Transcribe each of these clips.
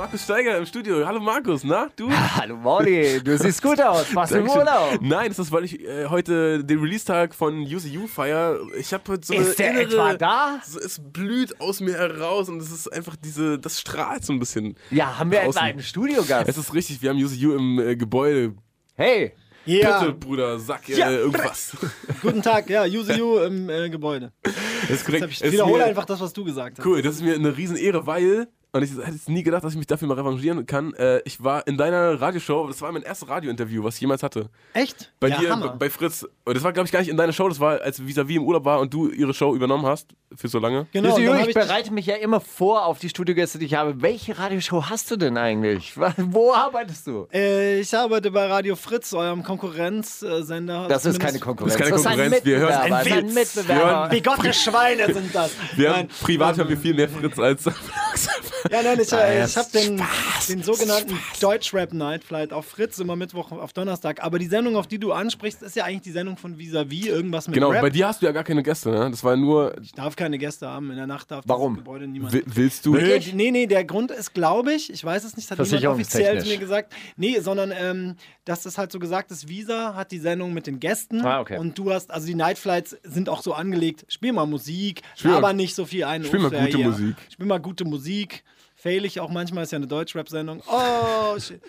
Markus Steiger im Studio. Hallo Markus, na, du? Hallo Molly, du siehst gut aus. Warst du im. Urlaub? Nein, das ist, weil ich äh, heute den Release-Tag von You feier. Ich habe heute so eine Ist der innere, etwa da? So, es blüht aus mir heraus und es ist einfach diese, das strahlt so ein bisschen. Ja, haben wir etwa einen Studiogast? Es ist richtig, wir haben You im äh, Gebäude. Hey, Bitte, Bruder, sag äh, Ja. irgendwas. Guten Tag, ja, Use You im äh, Gebäude. Das ist korrekt. ich wiederhole einfach das, was du gesagt hast. Cool, das ist mir eine riesen Ehre, weil, und ich hätte jetzt nie gedacht, dass ich mich dafür mal revanchieren kann, äh, ich war in deiner Radioshow, das war mein erstes Radiointerview, was ich jemals hatte. Echt? Bei ja, dir, Hammer. bei Fritz. Und das war, glaube ich, gar nicht in deiner Show, das war, als Visavi im Urlaub war und du ihre Show übernommen hast, für so lange. Genau, ich ich bereite mich ja immer vor auf die Studiogäste, die ich habe. Welche Radioshow hast du denn eigentlich? Was- Wo arbeitest du? äh, ich arbeite bei Radio Fritz, eurem Konkurrenzsender. Das ist keine Konkurrenz. Das ist keine ein Konkurrenz, wir hören Mitbewerber. ein ist ein. Mitbewerber. Bigotte Schweine sind das. Wir haben, privat haben wir viel mehr Fritz als. Ja, nein, ich, äh, ich habe den, den sogenannten Deutschrap Night Flight auf Fritz immer Mittwoch auf Donnerstag. Aber die Sendung, auf die du ansprichst, ist ja eigentlich die Sendung von Visavi, irgendwas mit genau, Rap. bei dir hast du ja gar keine Gäste, ne? Das war nur. ich darf keine Gäste haben, in der Nacht darf Warum? das Gebäude niemand. Wi- Willst du. Nee, nee, nee, der Grund ist, glaube ich, ich weiß es nicht, hat niemand offiziell mir gesagt. Nee, sondern ähm, dass das halt so gesagt ist, Visa hat die Sendung mit den Gästen Ah, okay. und du hast, also die Nightflights sind auch so angelegt, spiel mal Musik, Spiel mal- aber nicht so viel ein. spiel mal Unfair gute hier. Musik. Spiel mal gute Musik. Fail ich auch manchmal, ist ja eine Deutschrap-Sendung. Oh, shit.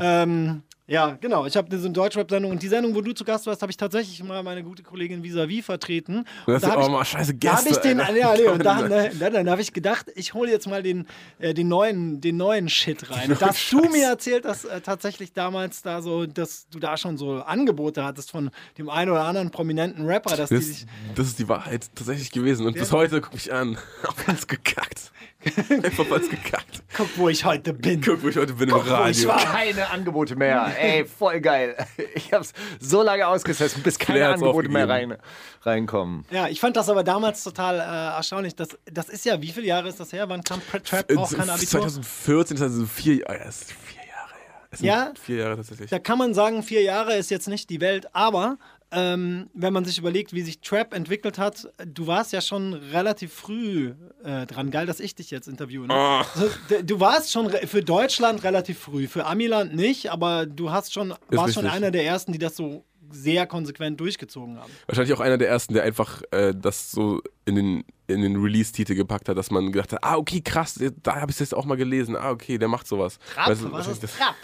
ähm, ja, genau. Ich habe diese Deutschrap-Sendung und die Sendung, wo du zu Gast warst, habe ich tatsächlich mal meine gute Kollegin Visavi vertreten. Und da ist hab auch ich- mal scheiße da habe Gäste. ich den, Alter. ja, nee, und dann, man- äh, dann, dann habe ich gedacht, ich hole jetzt mal den, äh, den, neuen, den neuen Shit rein. Dass du Scheiß. mir erzählt hast, äh, tatsächlich damals da so, dass du da schon so Angebote hattest von dem einen oder anderen prominenten Rapper, dass die Das, sich. das ist die Wahrheit tatsächlich gewesen. Und bis heute guck mich an. Auf alles gekackt. Einfach alles gekackt. Guck, wo ich heute bin. Guck, wo ich heute bin im wo ich Radio. war. Keine Angebote mehr. Ey, voll geil. Ich hab's so lange ausgesessen, bis keine Claire Angebote mehr rein, reinkommen. Ja, ich fand das aber damals total äh, erstaunlich. Das, das ist ja, wie viele Jahre ist das her? Wann kam Pra- Trap? Braucht kein Abitur? 2014, 2004, oh ja, das ist vier Jahre her. Es sind Ja? Vier Jahre tatsächlich. Da kann man sagen, vier Jahre ist jetzt nicht die Welt, aber ähm, wenn man sich überlegt, wie sich Trap entwickelt hat, du warst ja schon relativ früh äh, dran. Geil, dass ich dich jetzt interviewe. Ne? D- du warst schon für Deutschland relativ früh, für Amiland nicht, aber du hast schon, warst schon richtig. einer der ersten, die das so sehr konsequent durchgezogen haben. Wahrscheinlich auch einer der ersten, der einfach äh, das so in den, in den Release-Titel gepackt hat, dass man gedacht hat, ah, okay, krass, da habe ich es jetzt auch mal gelesen. Ah, okay, der macht sowas. Rap, Weißt du, was ist das- Rap?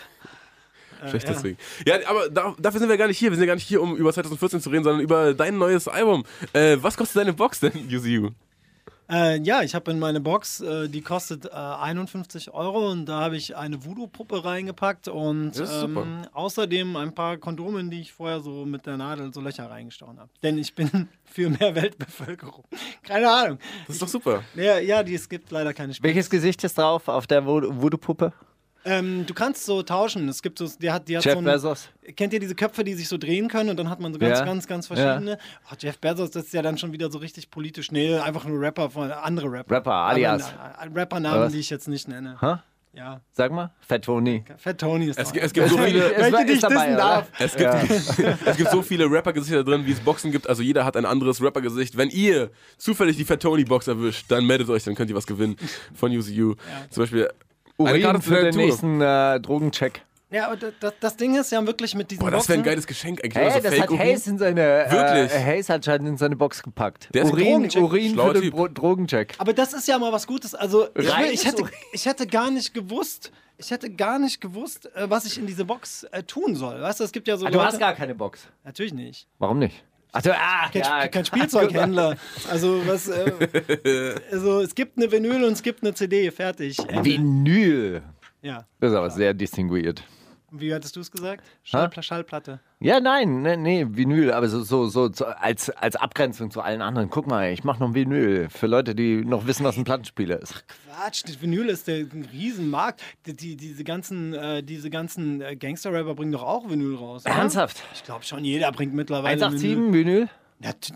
Vielleicht ja. deswegen. Ja, aber da, dafür sind wir gar nicht hier. Wir sind gar nicht hier, um über 2014 zu reden, sondern über dein neues Album. Äh, was kostet deine Box denn, Use You? Äh, ja, ich habe in meine Box, äh, die kostet äh, 51 Euro und da habe ich eine Voodoo-Puppe reingepackt und ähm, außerdem ein paar Kondome, in die ich vorher so mit der Nadel so Löcher reingestochen habe. Denn ich bin für mehr Weltbevölkerung. Keine Ahnung. Das ist doch super. Ja, ja die, es gibt leider keine Spiele. Welches Gesicht ist drauf auf der Voodoo- Voodoo-Puppe? Ähm, du kannst so tauschen. Es gibt so, die hat, die hat Jeff so ein, Bezos? Kennt ihr diese Köpfe, die sich so drehen können und dann hat man so ganz, Ja. ganz, ganz verschiedene? Oh, Jeff Bezos, das ist ja dann schon wieder so richtig politisch. Nee, einfach nur Rapper von andere Rapper. Rapper, alias. Äh, Rappernamen, die ich jetzt nicht nenne. Hä? Ja. Sag mal. Fat Tony. Fat Tony ist Es, es gibt so viele. Welche, die ich ist dabei, dissen darf. Es gibt, es gibt so viele Rapper-Gesichter drin, wie es Boxen gibt. Also jeder hat ein anderes Rapper-Gesicht. Wenn ihr zufällig die Fat Tony-Box erwischt, dann meldet euch, dann könnt ihr was gewinnen von Use You. Zum Beispiel Urin für den nächsten äh, Drogencheck. Ja, aber das, das Ding ist ja wirklich mit diesen Boah, das wäre ein Boxen. geiles Geschenk eigentlich. Hey, Also das hat. Hayes in seine Wirklich? Äh, Hayes hat schon in seine Box gepackt. Der ist Urin, Drogencheck. Urin Schlauer für den Typ. Bro Drogencheck. Aber das ist ja mal was Gutes. Also ich, Reines ich, hätte, ich hätte gar nicht gewusst, ich hätte gar nicht gewusst, äh, was ich in diese Box äh, tun soll. Weißt du, es gibt ja so Ah, du Leute, hast gar keine Box. Natürlich nicht. Warum nicht? Ach, du, ah, Kein, ja, kein Spielzeughändler. Also was? Äh, also es gibt eine Vinyl und es gibt eine CD. Fertig. Vinyl. Ja. Das ist aber sehr distinguiert. Wie hattest du es gesagt? Schallpla Schallplatte. Ja, nein, nee, nee, Vinyl, aber so, so, so, so als, als Abgrenzung zu allen anderen. Guck mal, ich mache noch ein Vinyl für Leute, die noch wissen, was ein Plattenspieler ist. Quatsch, das Vinyl ist der ein Riesenmarkt. Die, die, diese ganzen, äh, diese ganzen äh, Gangster-Rapper bringen doch auch Vinyl raus. oder? Ernsthaft? Ich glaube schon, jeder bringt mittlerweile 187 Vinyl. Vinyl?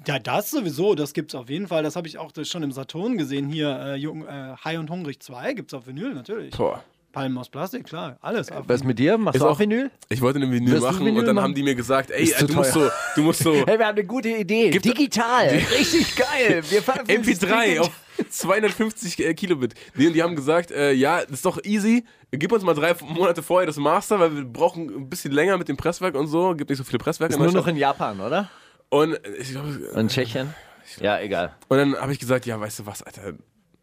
Ja, das sowieso, das gibt's auf jeden Fall. Das habe ich auch schon im Saturn gesehen. Hier, äh, Jung, äh, High und Hungrig 2 gibt's auf Vinyl, natürlich. Boah. Palmen aus Plastik, klar, alles. Was mit dir? Machst Ist du auch auch- Vinyl? Ich wollte eine Vinyl Willst machen Vinyl und dann machen? haben die mir gesagt, ey, äh, du musst so, du musst so Hey, wir haben eine gute Idee. Gibt- Digital. Richtig geil. Wir veröffentlichen MP3 das auf 250 äh, Kilobit. Die, die haben gesagt, äh, ja, das ist doch easy. Gib uns mal drei Monate vorher das Master, weil wir brauchen ein bisschen länger mit dem Presswerk und so. Gibt nicht so viele Presswerke. Ist in nur noch in Japan, oder? und äh, ich glaube, In Tschechien? Ja, egal. und dann habe ich gesagt, ja, weißt du was, Alter,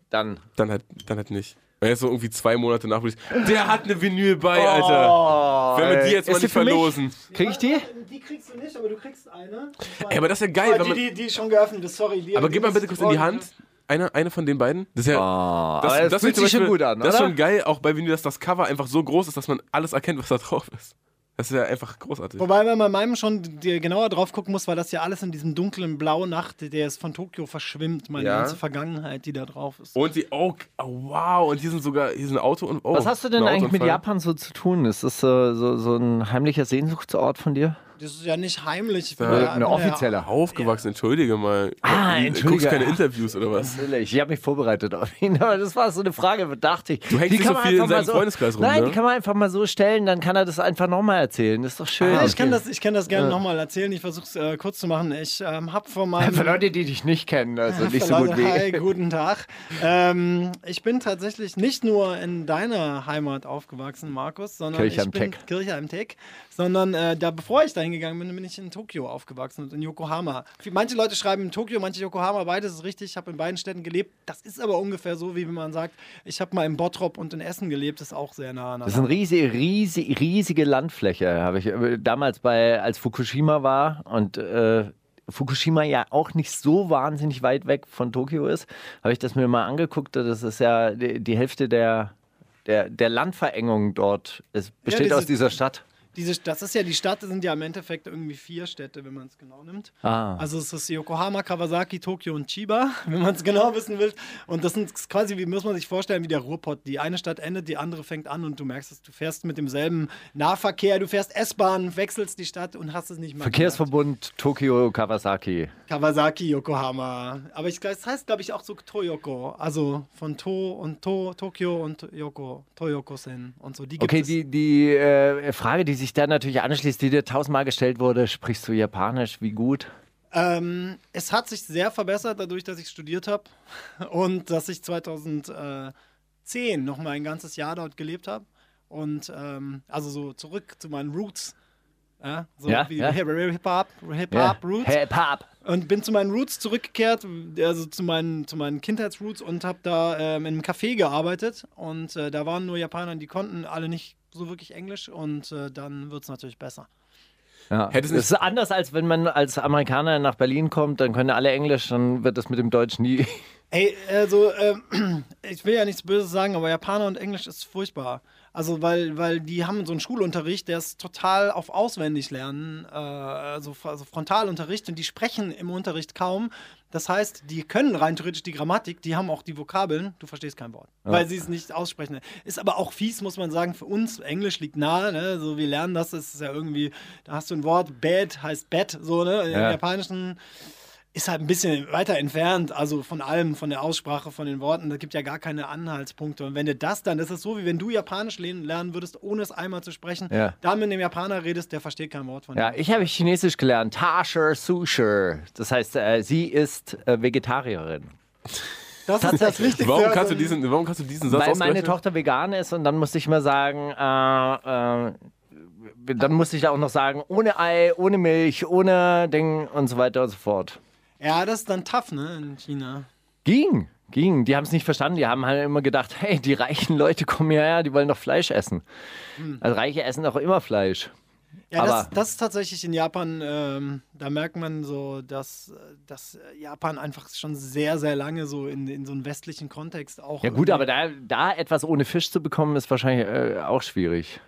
Dann. dann halt, dann halt nicht. Und jetzt so irgendwie zwei Monate nach Release, der hat eine Vinyl bei, Alter. Wenn wir die jetzt mal nicht für mich? verlosen. Krieg ich die? Die kriegst du nicht, aber du kriegst eine. Ey, aber das ist ja geil, wenn die, man, die, die schon geöffnet ist, sorry. Die, aber die gib mal bitte kurz in die Hand. Eine, eine von den beiden. Das ist ja, Oh, das, aber das, fühlt sich schon gut an, Das ist schon geil, auch bei Vinyl, dass das Cover einfach so groß ist, dass man alles erkennt, was da drauf ist. Das ist ja einfach großartig. Wobei man bei meinem schon genauer drauf gucken muss, weil das ja alles in diesem dunklen Blau Nacht, der ist von Tokio verschwimmt, meine Ja. ganze Vergangenheit, die da drauf ist. Und die, oh, oh, wow, und hier sind sogar, hier sind Auto und, oh, Was hast du denn eigentlich mit. Japan so zu tun? Ist das so, so, so ein heimlicher Sehnsuchtsort von dir? Das ist ja nicht heimlich. Ich Ja, bin ja- eine bin ja- offizielle. Aufgewachsen, entschuldige mal. Ah, Du entschuldige. Guckst keine Interviews oder was? Natürlich. Ich habe mich vorbereitet auf ihn, aber das war so eine Frage, dachte ich. Du hängst Die nicht kann so man viel in einfach mal seinem Freundeskreis rum, Nein, ne? die kann man einfach mal so stellen, dann kann er das einfach nochmal erzählen. Das ist doch schön. Ja, ich kann das, ich kann das gerne nochmal erzählen. Ich versuche es äh, kurz zu machen. Ich ähm, habe vor meinem. Für Leute, die dich nicht kennen, also nicht so gut wie Hi, guten Tag. Ähm, ich bin tatsächlich nicht nur in deiner Heimat aufgewachsen, Markus, sondern Kirche ich am bin Teck. Kirche am Teck, sondern äh, da bevor ich dahin gegangen bin, bin ich in Tokio aufgewachsen und in Yokohama. Manche Leute schreiben in Tokio, manche Yokohama, beides ist richtig. Ich habe in beiden Städten gelebt. Das ist aber ungefähr so, wie wenn man sagt, ich habe mal in Bottrop und in Essen gelebt, ist auch sehr nah Das ist eine riesige, riesige, riesige Landfläche. Habe ich äh, damals bei, als Fukushima war und äh, Fukushima ja auch nicht so wahnsinnig weit weg von Tokio ist, habe ich das mir mal angeguckt. Das ist ja die, die Hälfte der, der, der Landverengung dort. Es besteht diese- aus dieser Stadt. Diese, das ist ja die Stadt, das sind ja im Endeffekt irgendwie vier Städte, wenn man es genau nimmt. Ah. Also es ist Yokohama, Kawasaki, Tokio und Chiba, wenn man es genau wissen will. Und das sind quasi, wie muss man sich vorstellen, wie der Ruhrpott. Die eine Stadt endet, die andere fängt an und du merkst es, du fährst mit demselben Nahverkehr, du fährst S-Bahn, wechselst die Stadt und hast es nicht mal Verkehrsverbund Tokio Kawasaki. Kawasaki, Yokohama. Aber ich, das heißt, glaube ich, auch so Toyoko. Also von To und To, Tokio und Yoko, Toyoko-sen und so. Die Okay, die, die äh, Frage, die sich da natürlich anschließt, die dir tausendmal gestellt wurde, sprichst du Japanisch? Wie gut? Ähm, es hat sich sehr verbessert, dadurch, dass ich studiert habe und dass ich 2010 noch mal ein ganzes Jahr dort gelebt habe. Und ähm, also so zurück zu meinen Roots. Ja, so Ja, wie ja. Hip-Hop, Hip-Hop Roots. Hip-Hop. Und bin zu meinen Roots zurückgekehrt, also zu meinen, zu meinen Kindheitsroots und habe da ähm, in einem Café gearbeitet. Und äh, da waren nur Japaner, die konnten alle nicht so wirklich Englisch. Und äh, dann wird es natürlich besser. Ja. Es das ist anders, als wenn man als Amerikaner nach Berlin kommt, dann können alle Englisch, dann wird das mit dem Deutsch nie. Ey, also, ähm, ich will ja nichts Böses sagen, aber Japaner und Englisch ist furchtbar. Also, weil, weil die haben so einen Schulunterricht, der ist total auf auswendig lernen, äh, also, also Frontalunterricht und die sprechen im Unterricht kaum. Das heißt, die können rein theoretisch die Grammatik, die haben auch die Vokabeln, du verstehst kein Wort, weil sie es nicht aussprechen. Ist aber auch fies, muss man sagen, für uns, Englisch liegt nahe, ne? so wir lernen das, das ist ja irgendwie, da hast du ein Wort, bed heißt Bett, so, ne? Im Ja. Japanischen ist halt ein bisschen weiter entfernt, also von allem, von der Aussprache, von den Worten. Da gibt ja gar keine Anhaltspunkte. Und wenn du das dann, das ist so, wie wenn du Japanisch lernen würdest, ohne es einmal zu sprechen, Ja. da mit dem Japaner redest, der versteht kein Wort von Ja, dir. ich habe Chinesisch gelernt. Tasher Susher. Das heißt, äh, sie ist äh, Vegetarierin. Das ist das Wichtigste. Warum kannst, du diesen, warum kannst du diesen Satz Weil meine? Tochter vegan ist und dann musste ich immer sagen, äh, äh, dann musste ich auch noch sagen, ohne Ei, ohne Milch, ohne Ding und so weiter und so fort. Ja, das ist dann tough, ne, in China. Ging, ging. Die haben es nicht verstanden. Die haben halt immer gedacht, hey, die reichen Leute kommen hierher, die wollen doch Fleisch essen. Also Reiche essen doch immer Fleisch. Ja, das, Aber- das ist tatsächlich in Japan, ähm, da merkt man so, dass, dass Japan einfach schon sehr, sehr lange so in, in so einen westlichen Kontext auch. Ja gut, aber da, da etwas ohne Fisch zu bekommen, ist wahrscheinlich äh, auch schwierig.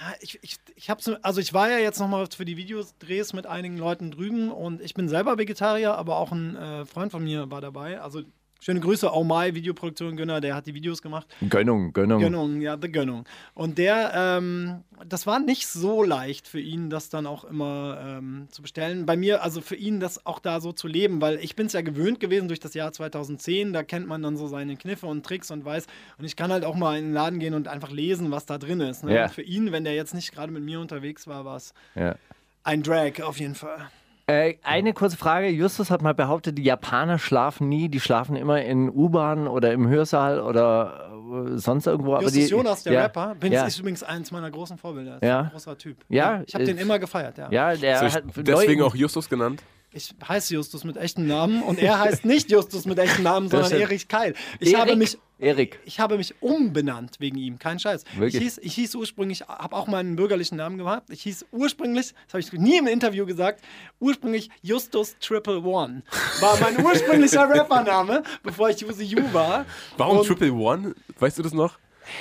Ja, Ich, ich, ich hab's, also ich war ja jetzt nochmal für die Videodrehs mit einigen Leuten drüben und ich bin selber Vegetarier, aber auch ein äh, Freund von mir war dabei. Also Schöne Grüße, Oh My, Videoproduktion Gönner, der hat die Videos gemacht. Gönnung, Gönnung. Gönnung, ja, The Gönnung. Und der, ähm, das war nicht so leicht für ihn, das dann auch immer ähm, zu bestellen. Bei mir, also für ihn, das auch da so zu leben, weil ich bin es ja gewöhnt gewesen durch das Jahr 2010, da kennt man dann so seine Kniffe und Tricks und weiß, und ich kann halt auch mal in den Laden gehen und einfach lesen, was da drin ist. Ne? Und für ihn, wenn der jetzt nicht gerade mit mir unterwegs war, war es Ja. ein Drag auf jeden Fall. Äh, eine kurze Frage. Justus hat mal behauptet, die Japaner schlafen nie. Die schlafen immer in U-Bahn oder im Hörsaal oder äh, sonst irgendwo. aber Justus die, Jonas, der ja, Rapper, bin, ja. ist übrigens eins meiner großen Vorbilder. Ist Ja. ein großer Typ. Ja, ich habe den immer gefeiert, ja. Ja, der So, hat deswegen auch Justus genannt. Ich heiße Justus mit echtem Namen und er heißt nicht Justus mit echtem Namen, sondern. Erich Keil. Ich Erik. habe mich Erik. ich habe mich umbenannt wegen ihm, kein Scheiß. Wirklich? Ich hieß, ich hieß ursprünglich, habe auch meinen bürgerlichen Namen gehabt. Ich hieß ursprünglich, das habe ich nie im Interview gesagt, ursprünglich Justus Triple One. War mein ursprünglicher Rappername, bevor ich Use You war. Warum Und Triple One? Weißt du das noch?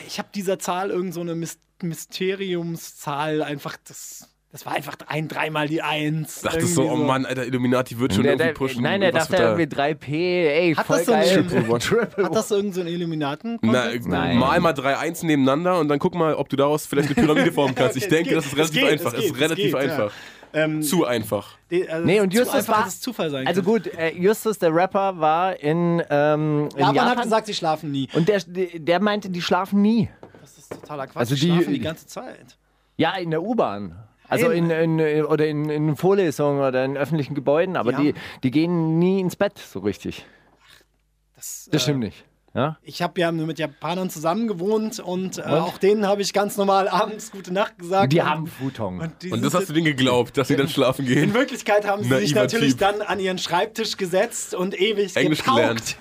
Ich habe dieser Zahl irgend so eine Mysteriumszahl einfach, das, das war einfach ein, dreimal die Eins. Dachtest so, irgendwie oh Mann, Alter, Illuminati wird schon Der, irgendwie der, pushen. nein, der Was dachte irgendwie 3P. Ey, Hat voll das so geil. Triple One. Triple Hat das irgend so Illuminaten? Na, Nein. mal mal drei Einsen nebeneinander und dann guck mal, ob du daraus vielleicht eine Pyramide formen kannst. Ich Es denke, geht, das ist relativ geht, einfach. es Es ist geht, relativ geht, einfach. Ähm, Zu einfach. die- also Nee, und zu Justus einfach war. Zufall sein Also gut, äh, Justus, der Rapper, war in, ähm, in Japan, Japan. hat gesagt, sie schlafen nie. und der, der meinte, die schlafen nie. Das ist totaler Quatsch. Also die die- schlafen die ganze Zeit. Ja, in der U-Bahn. Also in, Nein. in, oder in, in Vorlesungen oder in öffentlichen Gebäuden, aber Die die, die gehen nie ins Bett so richtig. Das, Das äh, stimmt nicht. Ja? Ich habe ja mit Japanern zusammen gewohnt und, äh, auch denen habe ich ganz normal abends gute Nacht gesagt. Die und, haben Futon. Und, Und das hast du denen geglaubt, dass sie dann schlafen in gehen? Wirklichkeit haben sie sich natürlich Typ. dann an ihren Schreibtisch gesetzt und ewig Englisch gepaukt. gelernt.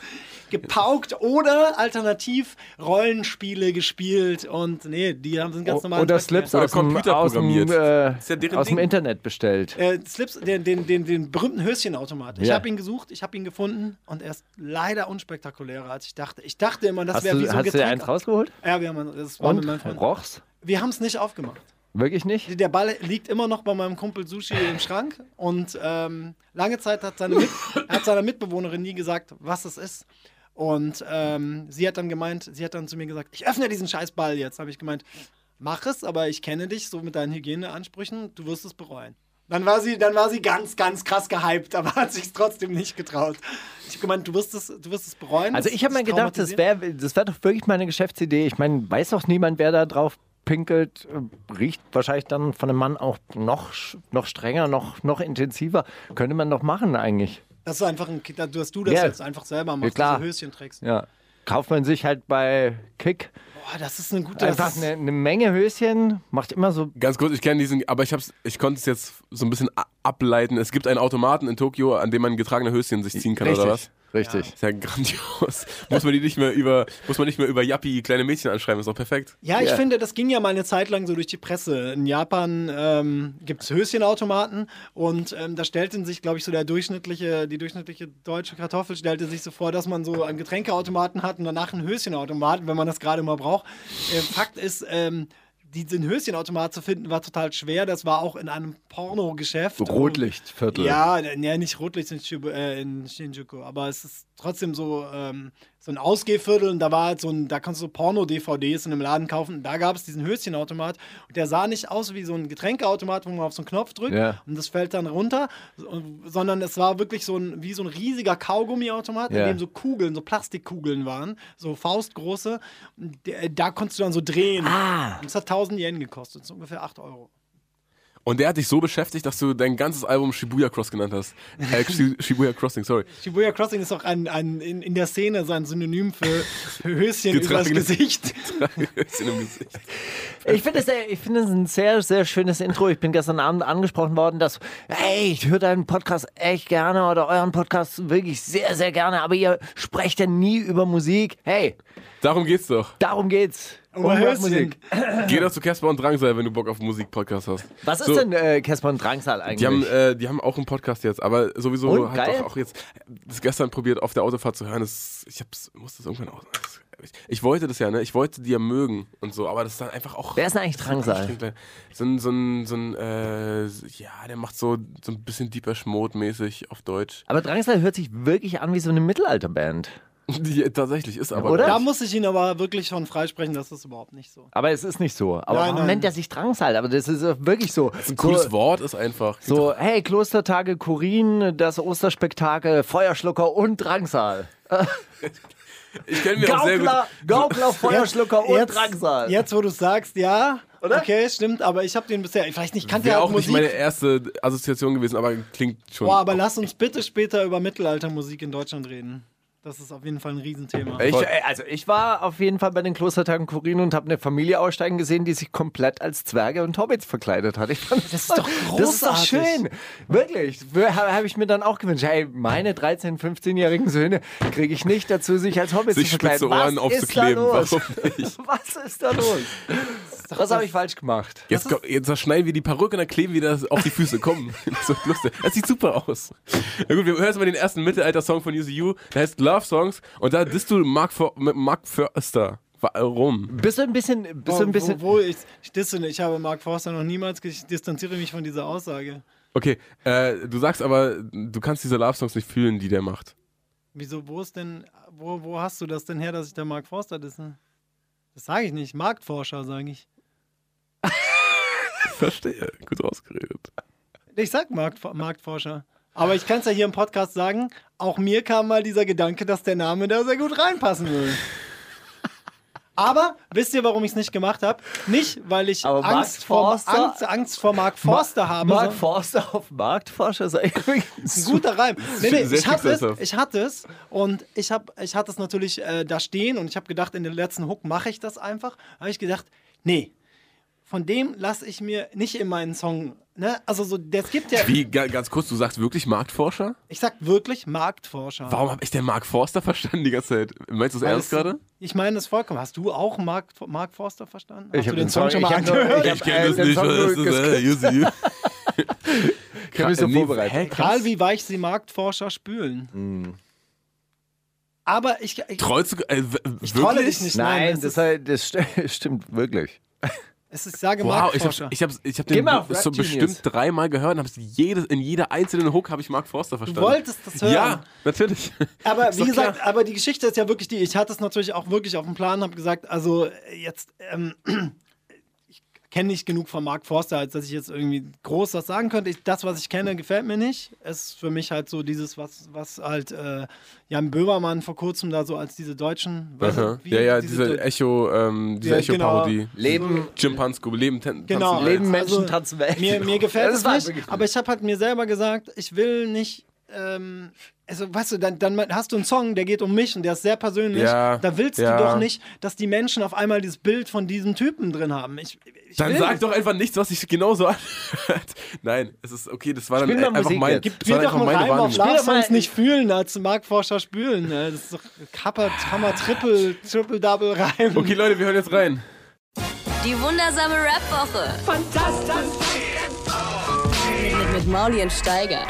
Gepaukt oder alternativ Rollenspiele gespielt und nee, die haben sind ganz normal. oder Slips Oder aus dem, Computer aus dem, programmiert. äh, Ist ja aus dem. Internet bestellt. Äh, Slips, den, den, den, den berühmten Höschenautomat. Ich Ja. habe ihn gesucht, ich habe ihn gefunden und er ist leider unspektakulärer als ich dachte. Ich dachte immer, das wäre wie so ein hast du dir Getränk. eins rausgeholt? Ja, wir haben das war Und? mit meinem Freund. Roch's? Wir haben es nicht aufgemacht. Wirklich nicht? Der Ball liegt immer noch bei meinem Kumpel Sushi im Schrank und ähm, lange Zeit hat seine, Mit er hat seiner Mitbewohnerin nie gesagt, was es ist. Und ähm, sie hat dann gemeint, sie hat dann zu mir gesagt, ich öffne diesen scheiß Ball jetzt. Habe ich gemeint, mach es, aber ich kenne dich so mit deinen Hygieneansprüchen, du wirst es bereuen. Dann war sie, dann war sie ganz, ganz krass gehypt, aber hat sich trotzdem nicht getraut. Ich habe gemeint, du wirst es, du wirst es bereuen. Also ich habe mir gedacht, das wäre das wär doch wirklich meine Geschäftsidee. Ich meine, weiß doch niemand, wer da drauf pinkelt. Riecht wahrscheinlich dann von einem Mann auch noch, noch strenger, noch, noch intensiver. Könnte man doch machen eigentlich. Das ist einfach ein, dass du das Ja. jetzt einfach selber machst, klar. diese Höschen trägst. Ja. Kauft man sich halt bei Kick Boah, das ist eine gute. einfach das ist- eine, eine Menge Höschen, macht immer so Ganz kurz, ich kenne diesen, aber ich, hab's, ich konnte es jetzt so ein bisschen ableiten. Es gibt einen Automaten in Tokio, an dem man getragene Höschen sich ziehen kann, oder was? Richtig. Ist ja grandios. muss man die nicht mehr über, muss man nicht mehr über Yappi kleine Mädchen anschreiben, ist doch perfekt. Ja, ich Ja. finde, das ging ja mal eine Zeit lang so durch die Presse. In Japan ähm, gibt es Höschenautomaten und ähm, da stellte sich, glaube ich, so der durchschnittliche, die durchschnittliche deutsche Kartoffel stellte sich so vor, dass man so einen Getränkeautomaten hat und danach einen Höschenautomaten, wenn man das gerade mal braucht. Äh, Fakt ist, ähm, diesen Höschenautomat zu finden, war total schwer. Das war auch in einem Pornogeschäft. Rotlichtviertel. Ja, ja, nicht Rotlicht in, Shibu, äh, in Shinjuku, aber es ist trotzdem so, ähm, so ein Ausgehviertel und da war halt so ein, da kannst du Porno-DVDs in einem Laden kaufen. Da gab es diesen Höschenautomat und der sah nicht aus wie so ein Getränkeautomat, wo man auf so einen Knopf drückt Ja. und das fällt dann runter, so- sondern es war wirklich so ein, wie so ein riesiger Kaugummiautomat, Ja. in dem so Kugeln, so Plastikkugeln waren, so faustgroße. Und Da konntest du dann so drehen. Ah. Und das hat 1000 Yen gekostet, ist ungefähr 8 Euro. Und der hat dich so beschäftigt, dass du dein ganzes Album Shibuya Cross genannt hast. Äh, Shi- Shibuya Crossing, sorry. Shibuya Crossing ist auch ein, ein, in, in der Szene so ein Synonym für, für Höschen übers Gesicht. Höschen im Gesicht. Ich finde es ich finde es ein sehr, sehr schönes Intro. Ich bin gestern Abend angesprochen worden, dass, hey, ich höre deinen Podcast echt gerne oder euren Podcast wirklich sehr, sehr gerne, aber ihr sprecht ja nie über Musik. Hey, Darum geht's doch. darum geht's. Um. Musik. Geh doch zu Casper und Drangsal, wenn du Bock auf Musikpodcast hast. Was ist So. denn äh, Casper und Drangsal eigentlich? Die haben, äh, die haben auch einen Podcast jetzt, aber sowieso Und, hat geil. auch, auch jetzt das gestern probiert auf der Autofahrt zu hören. Das, ich hab's, muss das irgendwann aus. Ich, ich wollte das ja, ne? Ich wollte die ja mögen und so, aber das ist dann einfach auch. Wer ist denn eigentlich Drangsal? So ein, so ein, so ein äh, ja, der macht so, so ein bisschen Deeper Schmod mäßig auf Deutsch. aber Drangsal hört sich wirklich an wie so eine Mittelalterband. Die, tatsächlich ist aber. Oder? Da muss ich ihn aber wirklich schon freisprechen, das ist überhaupt nicht so. Aber es ist nicht so. Aber Nein, nein. nennt er sich Drangsal? Aber das ist wirklich so. Ein cooles so, Wort ist einfach. So, hey, Klostertage Kurin, das Osterspektakel, Feuerschlucker und Drangsal. Ich kenne mir auch sehr gut. Gaukler, Gaukler, Feuerschlucker und jetzt, Drangsal. jetzt, wo du sagst, ja, Oder? okay, stimmt, aber ich habe den bisher, vielleicht nicht, kannte ja auch auch nicht Musik. meine erste Assoziation gewesen, aber klingt schon. Boah, aber lass uns bitte später über Mittelaltermusik in Deutschland reden. Das ist auf jeden Fall ein Riesenthema. Ich, äh, also ich war auf jeden Fall bei den Klostertagen Kurin und habe eine Familie aussteigen gesehen, die sich komplett als Zwerge und Hobbits verkleidet hat. Ich fand, das ist doch Das ist doch großartig. schön. Wirklich. Habe hab ich mir dann auch gewünscht. Hey, meine 13-, 15-jährigen Söhne kriege ich nicht dazu, sich als Hobbits sich zu verkleiden. Ohren Was ist da aufzukleben. los? Warum nicht? Was ist da los? Was habe ich falsch gemacht? Jetzt, komm, jetzt schneiden wir die Perücke und dann kleben wir das auf die Füße. Komm, das wird lustig. Das sieht super aus. Na gut, wir hören jetzt mal den ersten Mittelalter-Song von You. Der heißt Love Songs und da disst du Mark, For mit Mark Förster. Warum? Bist du ein bisschen, bist du ein bisschen, Wo, wo ich, ich disse nicht, ich habe Mark Forster noch niemals, ich distanziere mich von dieser Aussage. Okay, äh, du sagst aber, du kannst diese Love Songs nicht fühlen, die der macht. Wieso, wo ist denn, wo, wo hast du das denn her, dass ich der Mark Forster disse? Das sage ich nicht, Marktforscher sage ich. Verstehe, gut ausgeredet. Ich sag Markt, Marktforscher. Aber ich kann es ja hier im Podcast sagen, auch mir kam mal dieser Gedanke, dass der Name da sehr gut reinpassen würde. Aber wisst ihr, warum ich es nicht gemacht habe? Nicht, weil ich Aber Angst vor, Angst, Angst vor Mark Forster habe. Mark Forster auf Marktforscher? Ist ein guter Reim. Nee, nee, ich hatte es, ich hatte es und ich habe ich hatte es natürlich äh, da stehen und ich habe gedacht, in den letzten Hook mache ich das einfach. habe ich gedacht, nee, von dem lasse ich mir nicht in meinen Song, ne? Also so, das gibt ja, Wie, ga- ganz kurz, du sagst wirklich Marktforscher? ich sag wirklich Marktforscher. Warum habe ich denn Mark Forster verstanden die ganze Zeit? Meinst du das Weil ernst es- gerade? Ich meine das vollkommen. Hast du auch Mark, Mark Forster verstanden? Hast Ich du hab den den Song Song- schon mal ich angehört? ich hab- äh, den Song nur geskippt. Use You. Ich habe mich so vorbereitet. krass. Egal wie weich sie Marktforscher spülen. Aber ich, ich, Trollst du, äh, ich trolle dich nicht. Nein, es das, ist, halt- das st- stimmt wirklich. Es ist, ich sage Wow, ich Marktforscher. habe ich hab, ich hab den so bestimmt dreimal gehört und habe jedes, in jeder einzelnen Hook habe ich Mark Forster du verstanden. wolltest das hören. Ja, natürlich. Aber wie gesagt, klar. aber die Geschichte ist ja wirklich die. Ich hatte es natürlich auch wirklich auf dem Plan, habe gesagt, also jetzt, ähm, ich kenne nicht genug von Mark Forster, als dass ich jetzt irgendwie groß was sagen könnte. Ich, das, was ich kenne, gefällt mir nicht. Es ist für mich halt so dieses, was, was halt äh, Jan Böhmermann vor kurzem da so als diese deutschen. wie Ja, ja, diese diese Echo, ähm, diese Ja, Echo-Parodie. Leben, Jim Pansko, Leben, tan Genau. tanzen, Leben, Also, Menschen, tanzen Welt. Mir, mir gefällt es nicht, aber ich habe halt mir selber gesagt, ich will nicht. Ähm, also, weißt du, dann, dann hast du einen Song, der geht um mich und der ist sehr persönlich. Ja, da willst ja. du doch nicht, dass die Menschen auf einmal dieses Bild von diesem Typen drin haben. Ich, ich Dann sag nicht. doch einfach nichts, was sich genauso anhört. Nein, es ist okay, das war dann Spiel mal einfach Musik mein, jetzt. das war doch einfach einen meine Reim auf Wahrnehmung. Love mal- Songs nicht fühlen, als Marktforscher spülen. ne? Das ist doch Kappa, Hammer, Triple, Triple, Double Reim. Okay, Leute, wir hören jetzt rein. Die wundersame Rap-Woche. Fantastisch. Mit, mit Mauli und Steiger.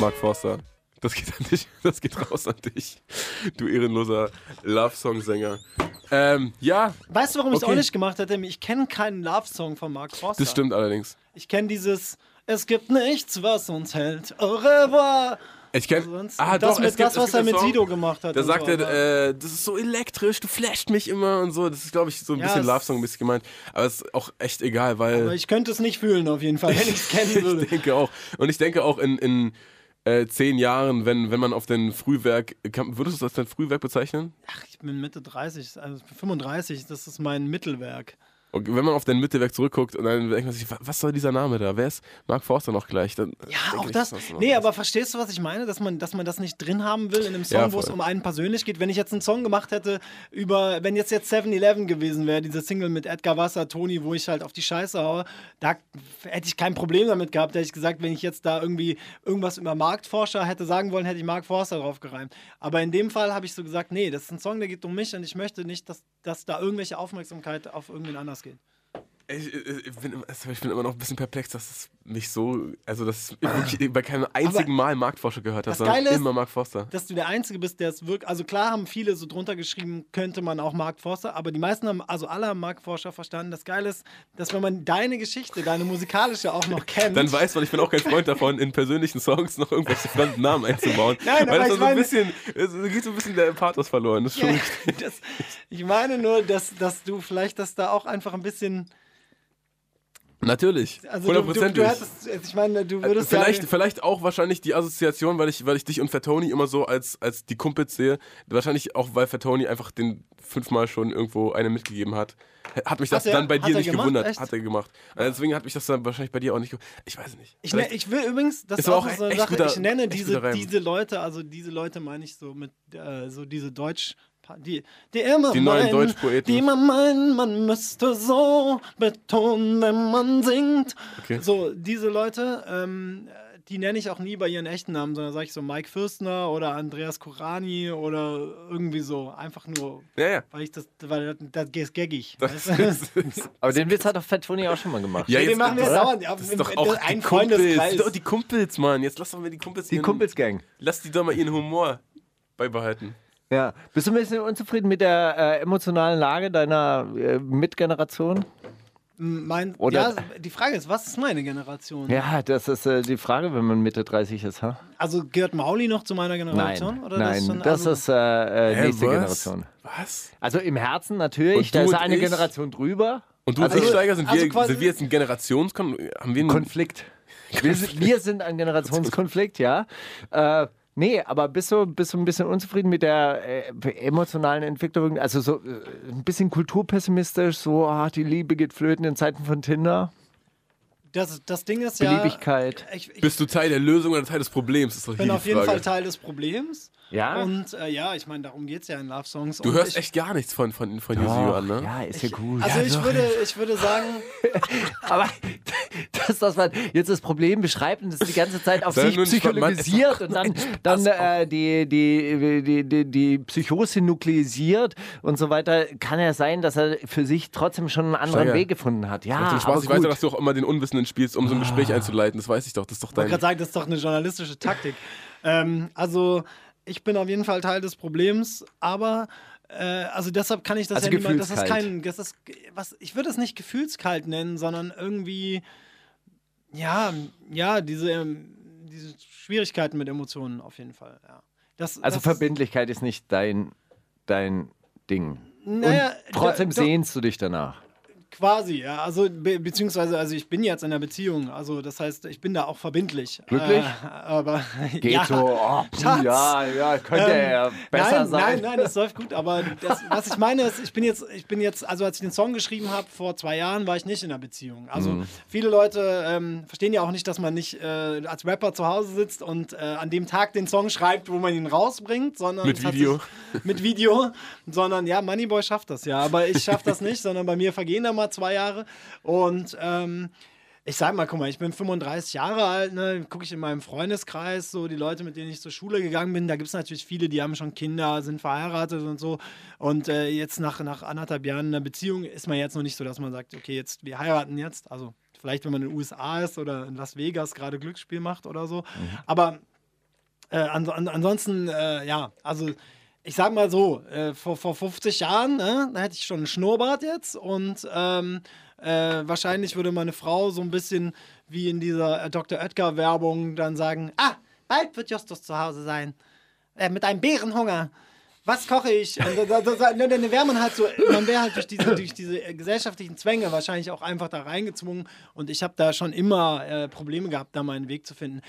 Mark Forster. Das geht an dich, das geht raus an dich. Du ehrenloser Love-Song-Sänger. Ähm, ja, Weißt du, warum ich es Okay. auch nicht gemacht hätte? Ich kenne keinen Love-Song von Mark Forster. das stimmt allerdings. Ich kenne dieses Es gibt nichts, was uns hält. Au revoir. Ich kenn, Sonst, ah, das doch, mit gibt, das, was er mit Song, Sido gemacht hat. Da sagt so, er, äh, das ist so elektrisch, du flasht mich immer und so. Das ist, glaube ich, so ein Ja, bisschen es- Love-Song-mäßig gemeint. Aber es ist auch echt egal, weil. aber ich könnte es nicht fühlen, auf jeden Fall, wenn ich es kennen würde. ich denke auch. Und ich denke auch in, in äh, zehn Jahren, wenn, wenn man auf den Frühwerk. Kann, würdest du das als dein Frühwerk bezeichnen? Ach, ich bin Mitte 30, also 35, das ist mein Mittelwerk. Und wenn man auf dein Mittelwerk zurückguckt und dann denkt man sich, wa- was soll dieser Name da? Wer ist Mark Forster noch gleich? Dann Ja, auch ich, das. Nee, aber verstehst du, was ich meine? Dass man, dass man das nicht drin haben will in einem Song, Ja, wo es um einen persönlich geht. Wenn ich jetzt einen Song gemacht hätte über, wenn jetzt jetzt 7-Eleven gewesen wäre, diese Single mit Edgar Wasser, Toni, wo ich halt auf die Scheiße haue, da hätte ich kein Problem damit gehabt. Da hätte ich gesagt, wenn ich jetzt da irgendwie irgendwas über Marktforscher hätte sagen wollen, hätte ich Mark Forster drauf gereimt. Aber in dem Fall habe ich so gesagt, nee, das ist ein Song, der geht um mich und ich möchte nicht, dass, dass da irgendwelche Aufmerksamkeit auf irgendwen anders geht. Ich, ich, bin, immer- ich bin immer noch ein bisschen perplex, dass es mich so, also dass ich wirklich bei keinem einzigen Mal Mark Forster gehört habe, sondern ist- immer Mark Forster. dass du der Einzige bist, der es wirklich. Also klar haben viele so drunter geschrieben, könnte man auch Mark Forster, aber die meisten haben, also alle haben Mark Forster verstanden. Das Geile ist, dass wenn man deine Geschichte, deine musikalische auch noch kennt. Dann weiß man, ich bin auch kein Freund davon, in persönlichen Songs noch irgendwelche fremden Namen einzubauen. Nein, weil aber das ich so ein meine- bisschen, es geht so ein bisschen der Pathos verloren. Das ist schon Ja, das, ich meine nur, dass, dass du vielleicht, dass da auch einfach ein bisschen. Natürlich, Also du, du, hundertprozentig. du hättest, ich meine, du würdest Vielleicht, ja. vielleicht auch wahrscheinlich die Assoziation, weil ich, weil ich dich und Fatoni immer so als, als die Kumpels sehe. Wahrscheinlich auch, weil Fatoni einfach den fünfmal schon irgendwo eine mitgegeben hat. Hat mich das Hat er- dann bei dir nicht gemacht? gewundert. Echt? Hat er gemacht. Also deswegen hat mich das dann wahrscheinlich bei dir auch nicht gewundert. Ich weiß es nicht. Ich, ne, ich will übrigens, das Ist auch auch so eine Sache, guter- ich nenne diese, diese Leute, also diese Leute meine ich so mit, äh, so diese Deutsch, die, die immer Die neuen meinen, Deutschpoeten. Die immer meinen, man müsste so betonen, wenn man singt. Okay. So, diese Leute, ähm, die nenne ich auch nie bei ihren echten Namen, sondern sage ich so Mike Fürstner oder Andreas Kurani oder irgendwie so. Einfach nur, ja, ja. weil ich das, weil das, das ist gaggig. Das ist, ist, Aber den Witz hat doch Fat Tony auch schon mal gemacht. ja, den jetzt, machen wir dauernd. Ja, das ist doch auch ein Kumpels. Freundeskreis. Doch die Kumpels, Mann. Jetzt lass doch mal die Kumpels Die ihren- Kumpelsgang. Lass die doch mal ihren Humor beibehalten. Ja. Bist du ein bisschen unzufrieden mit der äh, emotionalen Lage deiner äh, Mitgeneration? Mein, Oder- ja, die Frage ist, was ist meine Generation? Ja, das ist äh, die Frage, wenn man Mitte 30 ist. Ha? Also gehört Mauli noch zu meiner Nein, Generation? oder nein, das also, ist äh, äh, nächste was? Generation. Was? Also im Herzen natürlich, da ist eine ich? Generation drüber. Und du und Also- ich, Steiger, sind, also wir, quasi- sind wir jetzt ein Generationskon... Haben wir einen Konflikt. Wir sind, wir sind ein Generationskonflikt, ja. Äh, nee, aber bist du, bist du ein bisschen unzufrieden mit der äh, emotionalen Entwicklung? Also so äh, ein bisschen kulturpessimistisch, so, ah, die Liebe geht flöten in Zeiten von Tinder, das, das Ding ist ja. Beliebigkeit. Ich, ich Bist du Teil der Lösung oder Teil des Problems? Ist doch bin auf jeden Frage. Fall Teil des Problems. Ja? Und äh, ja, ich meine, darum geht es ja in Love Songs. Du Und hörst ich, echt gar nichts von, von, von Yuzu an, ne? ja, ist ja gut. Also ich, würde, ich würde sagen, Aber das, das war jetzt das Problem, beschreibt und das die ganze Zeit auf sich psychologisiert und dann, dann äh, die, die, die, die, die Psychose nukleisiert und so weiter. Kann ja sein, dass er für sich trotzdem schon einen anderen Steiger. Weg gefunden hat. Ja, aber Spaß. Ich weiß gut. ja, dass du auch immer den Unwissenden spielst, um so ein Gespräch einzuleiten. Das weiß ich doch. Das ist doch Ich wollte dein. gerade sagen, das ist doch eine journalistische Taktik. ähm, also, ich bin auf jeden Fall Teil des Problems, aber äh, also deshalb kann ich das Also ja niemand. Das ist kein, das ist was. Ich würde es nicht gefühlskalt nennen, sondern irgendwie ja, ja, diese, ähm, diese Schwierigkeiten mit Emotionen auf jeden Fall. Ja. Das, Also das, Verbindlichkeit ist nicht dein, dein Ding. Naja, trotzdem da- sehnst du dich danach. Quasi, ja. Also, be beziehungsweise, also ich bin jetzt in einer Beziehung. Also, das heißt, ich bin da auch verbindlich. Glücklich? Äh, aber. Geht ja. so, oh, puh, Schatz. ja, ja, könnte Ähm, ja besser nein, sein. Nein, nein, das läuft gut. Aber das, was ich meine ist, ich bin jetzt, ich bin jetzt, also als ich den Song geschrieben habe vor zwei Jahren, war ich nicht in einer Beziehung. Also Mhm. viele Leute ähm, verstehen ja auch nicht, dass man nicht äh, als Rapper zu Hause sitzt und äh, an dem Tag den Song schreibt, wo man ihn rausbringt, sondern Mit Video. tatsächlich- mit Video, sondern ja, Moneyboy schafft das ja, aber ich schaffe das nicht, sondern bei mir vergehen da mal zwei Jahre und ähm, ich sag mal, guck mal, ich bin 35 Jahre alt, ne, gucke ich in meinem Freundeskreis, so die Leute, mit denen ich zur Schule gegangen bin, da gibt es natürlich viele, die haben schon Kinder, sind verheiratet und so. Und äh, jetzt nach, nach anderthalb Jahren einer Beziehung ist man jetzt noch nicht so, dass man sagt, okay, jetzt, wir heiraten jetzt. Also vielleicht, wenn man in den USA ist oder in Las Vegas gerade Glücksspiel macht oder so. Aber äh, an, an, ansonsten, äh, ja, also ich sag mal so, äh, vor, vor 50 Jahren, ne, da hätte ich schon einen Schnurrbart jetzt und ähm, äh, wahrscheinlich würde meine Frau so ein bisschen wie in dieser äh, Dr. Oetker-Werbung dann sagen: Ah, bald wird Justus zu Hause sein. Äh, mit einem Bärenhunger. Was koche ich? Und da, da, da, dann wäre man halt so, man wäre halt durch diese, durch diese gesellschaftlichen Zwänge wahrscheinlich auch einfach da reingezwungen. Und ich habe da schon immer äh, Probleme gehabt, da meinen Weg zu finden.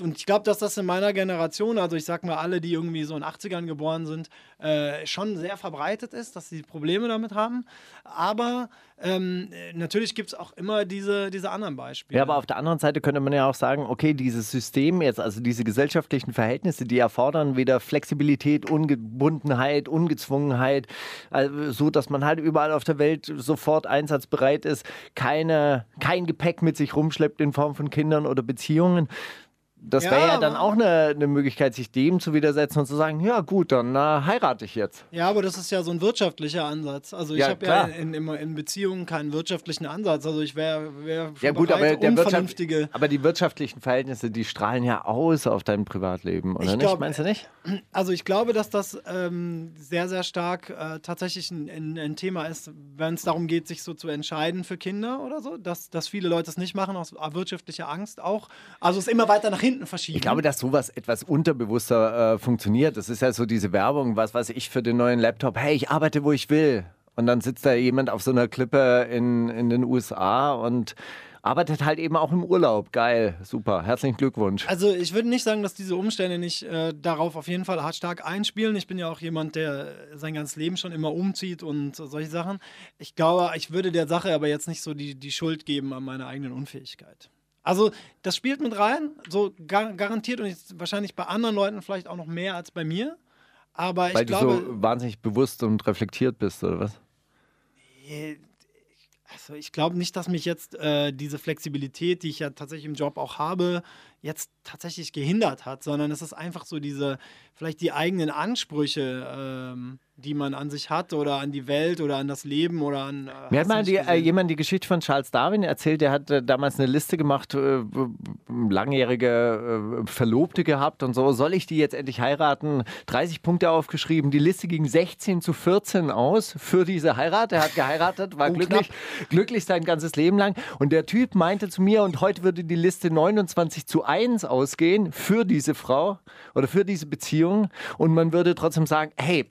Und ich glaube, dass das in meiner Generation, also ich sag mal alle, die irgendwie so in den 80ern geboren sind, äh, schon sehr verbreitet ist, dass sie Probleme damit haben. Aber ähm, äh, natürlich gibt es auch immer diese, diese anderen Beispiele. Ja, aber auf der anderen Seite könnte man ja auch sagen, okay, dieses System jetzt, also diese gesellschaftlichen Verhältnisse, die erfordern wieder Flexibilität, Ungebundenheit, Ungezwungenheit, also so, dass man halt überall auf der Welt sofort einsatzbereit ist, keine, kein Gepäck mit sich rumschleppt in Form von Kindern oder Beziehungen. Das Ja, wäre ja aber- dann auch eine, eine Möglichkeit, sich dem zu widersetzen und zu sagen, ja gut, dann äh, heirate ich jetzt. Ja, aber das ist ja so ein wirtschaftlicher Ansatz. Also ich Ja, habe ja in, in, in Beziehungen keinen wirtschaftlichen Ansatz. Also ich wäre wär Ja gut, aber, bereit, Wirtschaft, unvernünftige... aber die wirtschaftlichen Verhältnisse, die strahlen ja aus auf dein Privatleben, oder Ich nicht? glaub, Meinst du nicht? Also ich glaube, dass das ähm, sehr, sehr stark äh, tatsächlich ein, ein, ein Thema ist, wenn es darum geht, sich so zu entscheiden für Kinder oder so, dass, dass viele Leute es nicht machen aus wirtschaftlicher Angst auch. Also es immer weiter nach hinten verschieben. Ich glaube, dass sowas etwas unterbewusster äh, funktioniert. Das ist ja so diese Werbung, was weiß ich für den neuen Laptop. Hey, ich arbeite, wo ich will. Und dann sitzt da jemand auf so einer Klippe in, in den USA und arbeitet halt eben auch im Urlaub. Geil, super, herzlichen Glückwunsch. Also ich würde nicht sagen, dass diese Umstände nicht äh, darauf auf jeden Fall hart stark einspielen. Ich bin ja auch jemand, der sein ganzes Leben schon immer umzieht und solche Sachen. Ich glaube, ich würde der Sache aber jetzt nicht so die, die Schuld geben an meiner eigenen Unfähigkeit. Also das spielt mit rein, so gar, garantiert und jetzt wahrscheinlich bei anderen Leuten vielleicht auch noch mehr als bei mir. Aber ich Weil du glaube, so wahnsinnig bewusst und reflektiert bist, oder was? Also ich glaube nicht, dass mich jetzt äh, diese Flexibilität, die ich ja tatsächlich im Job auch habe, jetzt tatsächlich gehindert hat, sondern es ist einfach so diese, vielleicht die eigenen Ansprüche, ähm, die man an sich hat oder an die Welt oder an das Leben oder an. Äh, Mir hat mal die, äh, jemand die Geschichte von Charles Darwin erzählt. Der hat äh, damals eine Liste gemacht, äh, langjährige äh, Verlobte gehabt und so. Soll ich die jetzt endlich heiraten? 30 Punkte aufgeschrieben. Die Liste ging 16 zu 14 aus für diese Heirat. Er hat geheiratet, war Oh, glücklich, glücklich sein ganzes Leben lang. Und der Typ meinte zu mir, und heute würde die Liste 29 zu 1 ausgehen für diese Frau oder für diese Beziehung. Und man würde trotzdem sagen, hey,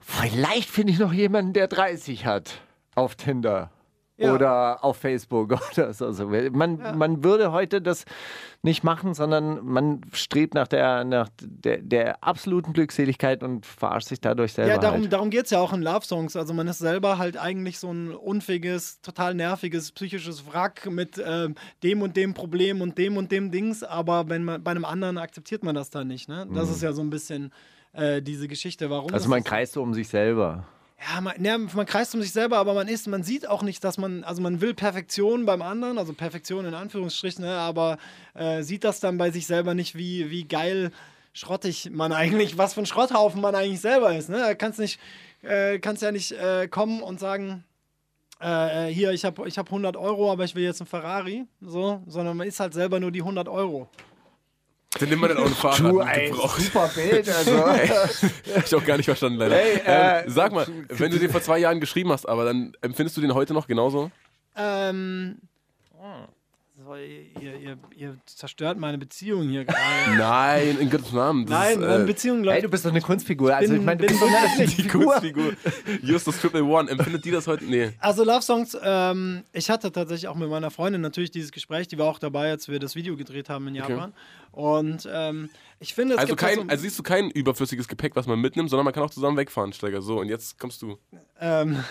vielleicht finde ich noch jemanden, der 30 hat auf Tinder. Ja. Oder auf Facebook oder so. so. Man, man würde heute das nicht machen, sondern man strebt nach der, nach der, der absoluten Glückseligkeit und verarscht sich dadurch selber. Ja, darum, halt. darum geht es ja auch in Love-Songs. Also man ist selber halt eigentlich so ein unfähiges, total nerviges, psychisches Wrack mit ähm, dem und dem Problem und dem und dem Dings, aber wenn man bei einem anderen akzeptiert man das dann nicht. Ne? Das ist ja so ein bisschen äh, diese Geschichte. Warum? Mhm. Also man kreist so um sich selber. Ja, man, ne, man kreist um sich selber, aber man ist, man sieht auch nicht, dass man, also man will Perfektion beim anderen, also Perfektion in Anführungsstrichen, ne, aber äh, sieht das dann bei sich selber nicht, wie, wie geil schrottig man eigentlich, was für ein Schrotthaufen man eigentlich selber ist. Ne? Da kannst nicht, äh, kannst ja nicht äh, kommen und sagen, äh, hier, ich habe ich hab 100 Euro, aber ich will jetzt einen Ferrari, so, sondern man ist halt selber nur die 100 Euro. Dann nimmt man dann auch ein Fahrrad gebraucht. super Bild. Also. Hab ich auch gar nicht verstanden, leider. Hey, äh, ähm, sag mal, wenn du den vor zwei Jahren geschrieben hast, aber dann empfindest du den heute noch genauso? Ähm, so, ihr, ihr, ihr zerstört meine Beziehung hier gerade. Nein, in Gottes Namen. Das Nein, ist, meine äh, Beziehung läuft. du bist doch eine Kunstfigur. Also bin- ich meine, du bin bist doch eine die. Kunstfigur. Justus Triple One, empfindet die das heute? Nee. Also Love Songs, ähm, ich hatte tatsächlich auch mit meiner Freundin natürlich dieses Gespräch, die war auch dabei, als wir das Video gedreht haben in Japan. Und ähm, ich finde, es Also, gibt kein, also siehst du kein überflüssiges Gepäck, was man mitnimmt, sondern man kann auch zusammen wegfahren, Steiger. So, und jetzt kommst du. ähm,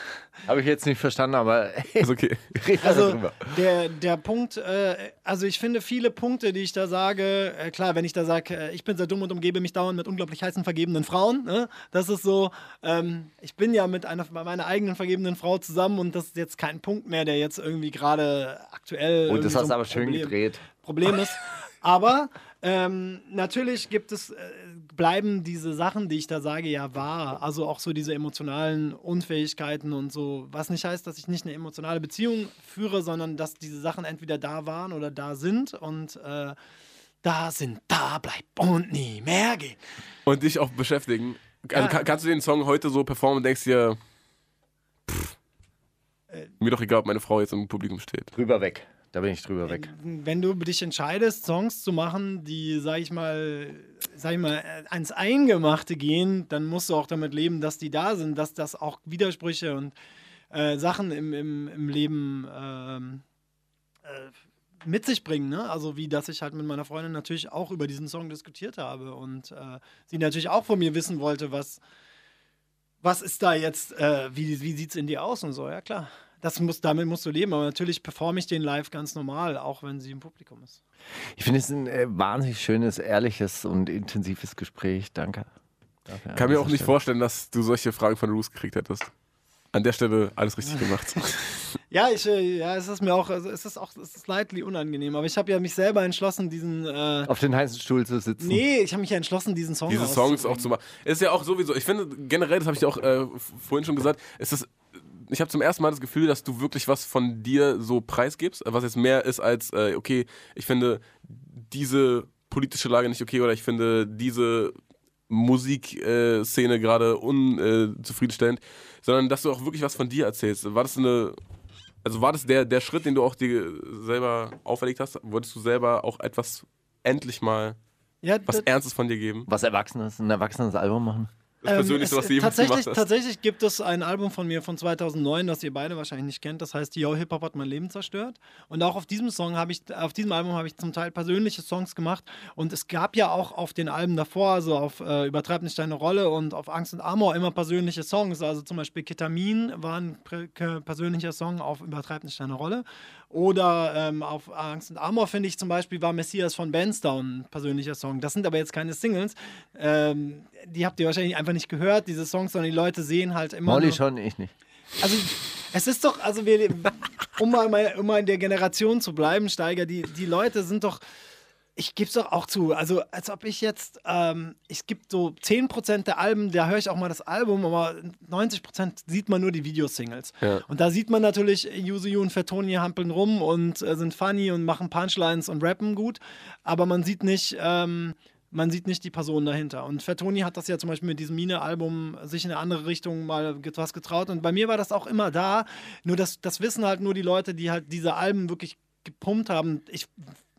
Habe ich jetzt nicht verstanden, aber Ist okay. Also der, der Punkt, äh, also ich finde viele Punkte, die ich da sage, äh, klar, wenn ich da sage, äh, ich bin sehr dumm und umgebe mich dauernd mit unglaublich heißen vergebenen Frauen, ne? das ist so, ähm, ich bin ja mit einer meiner eigenen vergebenen Frau zusammen und das ist jetzt kein Punkt mehr, der jetzt irgendwie gerade aktuell. Oh, das hast so du ein aber schön Problem, gedreht. Problem ist. Aber ähm, natürlich gibt es, äh, bleiben diese Sachen, die ich da sage, ja wahr. Also auch so diese emotionalen Unfähigkeiten und so. Was nicht heißt, dass ich nicht eine emotionale Beziehung führe, sondern dass diese Sachen entweder da waren oder da sind und äh, da sind, da bleibt und nie mehr gehen. Und dich auch beschäftigen. Also, Ja. kann, kannst du den Song heute so performen und denkst dir, pff, Äh. mir doch egal, ob meine Frau jetzt im Publikum steht. Drüber weg. Da bin ich drüber weg. Wenn du dich entscheidest, Songs zu machen, die, sag ich mal, sag ich mal, ans Eingemachte gehen, dann musst du auch damit leben, dass die da sind, dass das auch Widersprüche und äh, Sachen im, im, im Leben ähm, äh, mit sich bringen. Ne? Also wie, dass ich halt mit meiner Freundin natürlich auch über diesen Song diskutiert habe und äh, sie natürlich auch von mir wissen wollte, was, was ist da jetzt, äh, wie, wie sieht es in dir aus und so, ja klar. Das muss, damit musst du leben, aber natürlich performe ich den live ganz normal, auch wenn sie im Publikum ist. Ich finde es ein äh, wahnsinnig schönes, ehrliches und intensives Gespräch. Danke. An Kann mir auch nicht Stelle. vorstellen, dass du solche Fragen von Roos gekriegt hättest. An der Stelle alles richtig gemacht. Ja, ich, äh, ja, es ist mir auch, also es ist auch, es ist leidlich unangenehm, aber ich habe ja mich selber entschlossen, diesen, äh, Auf den heißen Stuhl zu sitzen. nee, ich habe mich ja entschlossen, diesen Song Diese Songs auch zu machen. Ist ja auch sowieso, ich finde generell, das habe ich auch äh, vorhin schon gesagt, ist das, ich habe zum ersten Mal das Gefühl, dass du wirklich was von dir so preisgibst, was jetzt mehr ist als, äh, okay, ich finde diese politische Lage nicht okay oder ich finde diese Musikszene gerade unzufriedenstellend, sondern dass du auch wirklich was von dir erzählst. War das eine, also war das der, der Schritt, den du auch dir selber auferlegt hast? Wolltest du selber auch etwas endlich mal Ja, was Ernstes von dir geben? Was Erwachsenes, ein erwachsenes Album machen. Das Ähm, was es- du jemals tatsächlich, tatsächlich gibt es ein Album von mir von 2009, das ihr beide wahrscheinlich nicht kennt. Das heißt, Yo Hip Hop hat mein Leben zerstört. Und auch auf diesem Song habe ich, auf diesem Album habe ich zum Teil persönliche Songs gemacht. Und es gab ja auch auf den Alben davor, also auf äh, Übertreib nicht deine Rolle und auf Angst und Amor immer persönliche Songs. Also zum Beispiel Ketamin war ein persönlicher Song auf Übertreib nicht deine Rolle. Oder ähm, auf Angst und Amor finde ich zum Beispiel war Messias von Bandstown ein persönlicher Song. Das sind aber jetzt keine Singles. Ähm, die habt ihr wahrscheinlich einfach nicht gehört, diese Songs, sondern die Leute sehen halt immer. Molly nur- schon, ich nicht. Also, es ist doch, also wir, um mal, um mal in der Generation zu bleiben, Steiger, die, die Leute sind doch, ich gebe es doch auch zu, also als ob ich jetzt, ähm, es gibt so 10% der Alben, da höre ich auch mal das Album, aber 90% sieht man nur die Videosingles. Ja. Und da sieht man natürlich Yuzu und Fettoni hampeln rum und äh, sind funny und machen Punchlines und rappen gut, aber man sieht nicht, ähm, man sieht nicht die Person dahinter. Und Fettoni hat das ja zum Beispiel mit diesem Mine-Album sich in eine andere Richtung mal was getraut. Und bei mir war das auch immer da. Nur das, das wissen halt nur die Leute, die halt diese Alben wirklich gepumpt haben. Ich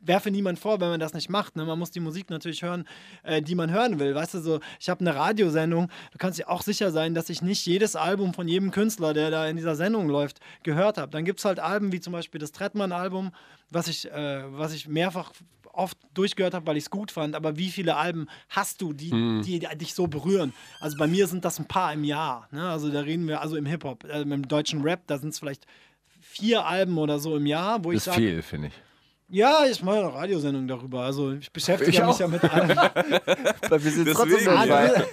werfe niemand vor, wenn man das nicht macht. Ne? Man muss die Musik natürlich hören, äh, die man hören will. Weißt du, so, ich habe eine Radiosendung, du kannst dir auch sicher sein, dass ich nicht jedes Album von jedem Künstler, der da in dieser Sendung läuft, gehört habe. Dann gibt es halt Alben wie zum Beispiel das Trettmann-Album, was ich, äh, was ich mehrfach oft durchgehört habe, weil ich es gut fand. Aber wie viele Alben hast du, die, die dich so berühren? Also bei mir sind das ein paar im Jahr. Ne? Also da reden wir, also im Hip-Hop, äh, im deutschen Rap, da sind es vielleicht vier Alben oder so im Jahr, wo ich Das ist sage, viel, finde ich. Ja, ich mache eine Radiosendung darüber. Also ich beschäftige Ich mich auch. ja mit allem. Weil wir sind Deswegen, trotzdem ja. dabei.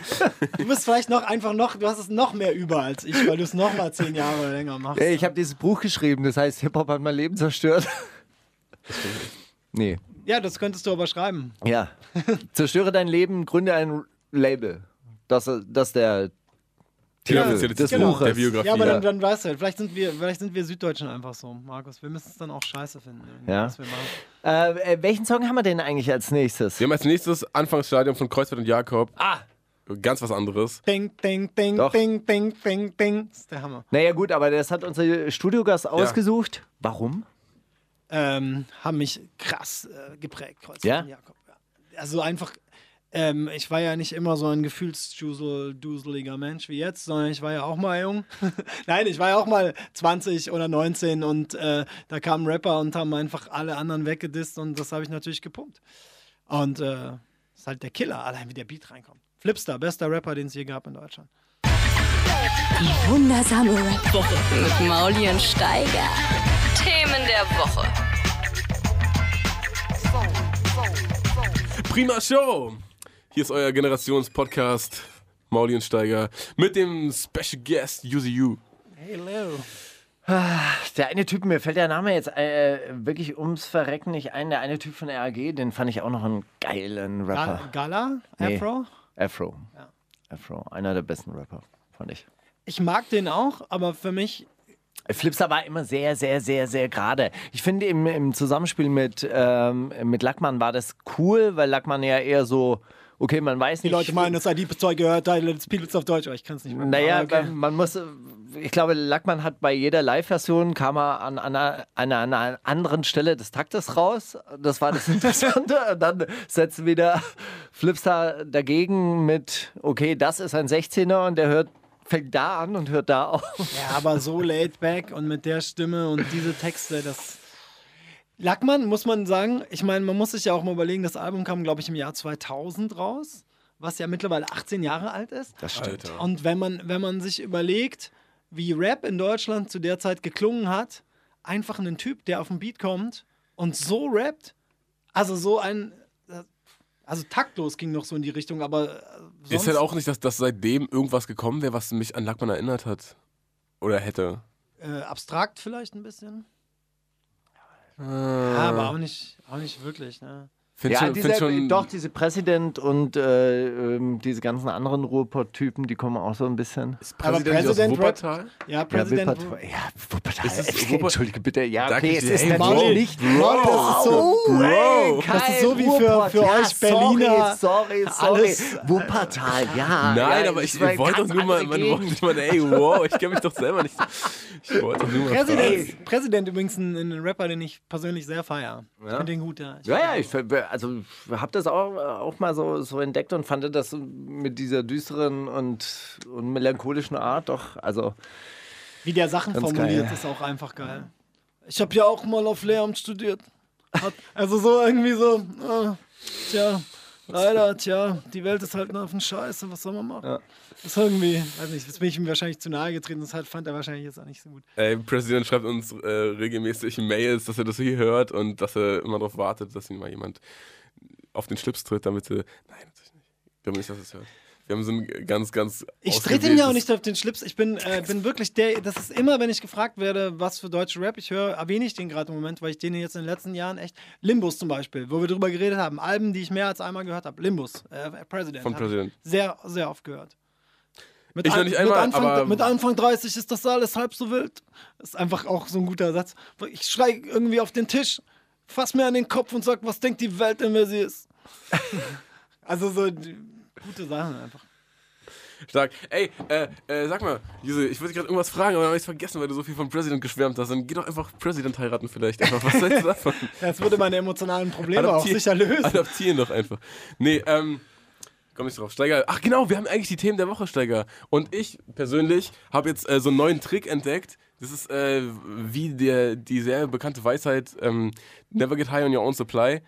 Du bist vielleicht noch einfach noch, du hast es noch mehr über als ich, weil du es noch mal zehn Jahre länger machst. Ey, ich habe dieses Buch geschrieben, das heißt Hip-Hop hat mein Leben zerstört. Nee. ja, das könntest du aber schreiben. Ja. Zerstöre dein Leben, gründe ein Label. Das, das ist der Die Ja, offizielle des Titel Buches. der Biografie. Ja, aber dann, dann weißt du halt, vielleicht sind, wir, vielleicht sind wir Süddeutschen einfach so, Markus. Wir müssen es dann auch scheiße finden, Ja. was wir machen. Äh, äh, welchen Song haben wir denn eigentlich als nächstes? Wir haben als nächstes Anfangsstadium von Kreuzfeld und Jakob. Ah! Ganz was anderes. Ding, ding, ding, Doch. ding, ding, ding, ding. Das ist der Hammer. Naja, gut, aber das hat unser Studiogast ausgesucht. Warum? ähm, haben mich krass äh, geprägt, Kreuz Ja? und Jakob. Ja. Also einfach, ähm, ich war ja nicht immer so ein gefühlsduseliger Mensch wie jetzt, sondern ich war ja auch mal jung. Nein, ich war ja auch mal 20 oder 19 und äh, da kamen Rapper und haben einfach alle anderen weggedisst und das habe ich natürlich gepumpt. Und äh, ist halt der Killer, allein wie der Beat reinkommt. Flipstar, bester Rapper, den es je gab in Deutschland. Die wundersame Rap-Woche. Mit Mauli und Steiger. Themen der Woche. Prima Show! Hier ist euer Generationspodcast Mauli und Steiger mit dem Special Guest Yuzi U. Hello. Der eine Typ, mir fällt der Name jetzt äh, wirklich ums Verrecken nicht ein. Der eine Typ von RAG, den fand ich auch noch einen geilen Rapper. Ga Gala? Nee. Afro? Afro. Afro, einer der besten Rapper, fand ich. Ich mag den auch, aber für mich Flipstar war immer sehr, sehr, sehr, sehr gerade. Ich finde, im, im Zusammenspiel mit, ähm, mit Lackmann war das cool, weil Lackmann ja eher so, okay, man weiß Die nicht. Leute meinen, das Diebeszeug gehört, Teile des Beatles auf Deutsch, aber ich kann es nicht mehr. Naja, okay. man muss, ich glaube, Lackmann hat bei jeder Live-Version kam er an, an, einer, an einer anderen Stelle des Taktes raus. Das war das Interessante. Und dann setzen wieder Flipstar dagegen mit, okay, das ist ein 16er und der hört, fängt da an und hört da auf. Ja, aber so laid back und mit der Stimme und diese Texte, das. Lackmann, muss man sagen, ich meine, man muss sich ja auch mal überlegen, das Album kam, glaube ich, im Jahr 2000 raus, was ja mittlerweile 18 Jahre alt ist. Das Alter. Und wenn man, wenn man sich überlegt, wie Rap in Deutschland zu der Zeit geklungen hat, einfach ein Typ, der auf den Beat kommt und so rappt, also so ein, also taktlos ging noch so in die Richtung, aber äh, sonst, Ist halt auch nicht, dass, dass seitdem irgendwas gekommen wäre, was mich an Lackmann erinnert hat. Oder hätte. Äh, abstrakt vielleicht ein bisschen. Äh, Ja, aber auch nicht, auch nicht wirklich. Ne? Find Ja, schon, diese, find schon, doch, diese Präsident und äh, ähm, diese ganzen anderen Ruhrpott-Typen, die kommen auch so ein bisschen. Ist Aber Präsident aus Präsident Wuppertal? Ja, Ja, Präsident. Wuppertal. Ja, Wuppertal. Ist es Äh, Wupper- Entschuldige bitte. Ja, Danke okay, es ist Ey, natürlich nicht. Bro, das ist so. Bro. Das ist so wie für- für ja, euch Berliner. Sorry, sorry, sorry. Alles- Wuppertal, ja. Nein, ja, aber ich, ich wollte doch nur mal, man wollte mal, ey, wow, ich kenne mich doch selber nicht. Ich wollte doch nur mal. Präsident, Präsident übrigens ein, ein Rapper, den ich persönlich sehr feiere. Ich finde den gut, ja. Ich Ja, ja, ich also habe das auch, auch mal so, so entdeckt und fand das mit dieser düsteren und, und melancholischen Art doch, also Wie der Sachen formuliert, geil. ist auch einfach geil. Ich habe ja auch mal auf Lehramt studiert. Hat, also so irgendwie so, ah, tja, leider, tja, die Welt ist halt eine auf Scheiße, was soll man machen? Das ist irgendwie, weiß nicht, jetzt bin ich ihm wahrscheinlich zu nahe getreten, das halt fand er wahrscheinlich jetzt auch nicht so gut. Ey, Präsident schreibt uns äh, regelmäßig Mails, dass er das hier hört und dass er immer darauf wartet, dass ihn mal jemand auf den Schlips tritt, damit er. Nein, natürlich nicht. Ich glaube nicht, dass er es hört. Wir haben so ein ganz, ganz. Ich trete ihm ja auch nicht auf den Schlips. Ich bin, äh, bin wirklich der, das ist immer, wenn ich gefragt werde, was für deutsche Rap ich höre, erwähne ich den gerade im Moment, weil ich den jetzt in den letzten Jahren echt. Limbus zum Beispiel, wo wir drüber geredet haben. Alben, die ich mehr als einmal gehört habe. Limbus, äh, President. Von President. Sehr, sehr oft gehört. Mit, Ich ein- nicht einmal, mit, Anfang, aber- mit Anfang 30 ist das alles halb so wild. Das ist einfach auch so ein guter Satz. Ich schrei irgendwie auf den Tisch, fass mir an den Kopf und sag, was denkt die Welt denn, wer sie ist? also so gute Sachen einfach. Stark. Ey, äh, äh, sag mal, Juse, ich wollte dich gerade irgendwas fragen, aber dann habe ich vergessen, weil du so viel von President geschwärmt hast. Dann geh doch einfach President heiraten vielleicht. Einfach. Was hältst du davon? Das würde meine emotionalen Probleme auch Adoptier- sicher lösen. Adaptieren doch einfach. Nee, ähm, komm nicht drauf. Steiger, ach genau, wir haben eigentlich die Themen der Woche, Steiger. Und ich persönlich habe jetzt äh, so einen neuen Trick entdeckt. Das ist äh, wie der, die sehr bekannte Weisheit, ähm, never get high on your own supply.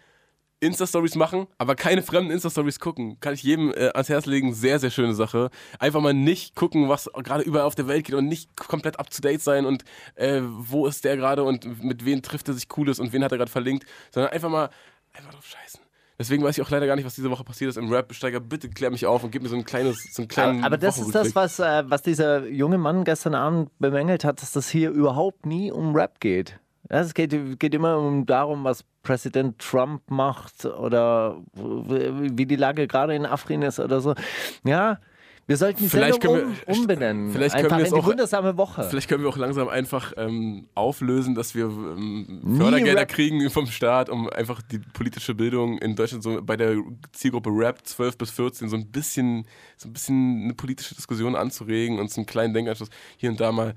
Insta-Stories machen, aber keine fremden Insta-Stories gucken. Kann ich jedem äh, ans Herz legen. Sehr, sehr schöne Sache. Einfach mal nicht gucken, was gerade überall auf der Welt geht und nicht komplett up to date sein und äh, wo ist der gerade und mit wem trifft er sich Cooles und wen hat er gerade verlinkt, sondern einfach mal einfach drauf scheißen. Deswegen weiß ich auch leider gar nicht, was diese Woche passiert ist im Rap. Steiger, bitte klär mich auf und gib mir so ein kleines, so einen kleinen. Aber, aber das ist das, was, äh, was dieser junge Mann gestern Abend bemängelt hat, dass das hier überhaupt nie um Rap geht. Ja, es geht, geht immer um darum, was Präsident Trump macht oder wie die Lage gerade in Afrin ist oder so. Ja, wir sollten die Vielleicht Sendung wir- um, umbenennen. vielleicht können Einfach wir in die auch- wundersame Woche. Vielleicht können wir auch langsam einfach ähm, auflösen, dass wir ähm, Fördergelder Rap- kriegen vom Staat, um einfach die politische Bildung in Deutschland so bei der Zielgruppe Rap 12 bis 14 so ein bisschen, so ein bisschen eine politische Diskussion anzuregen und so einen kleinen Denkanschluss hier und da mal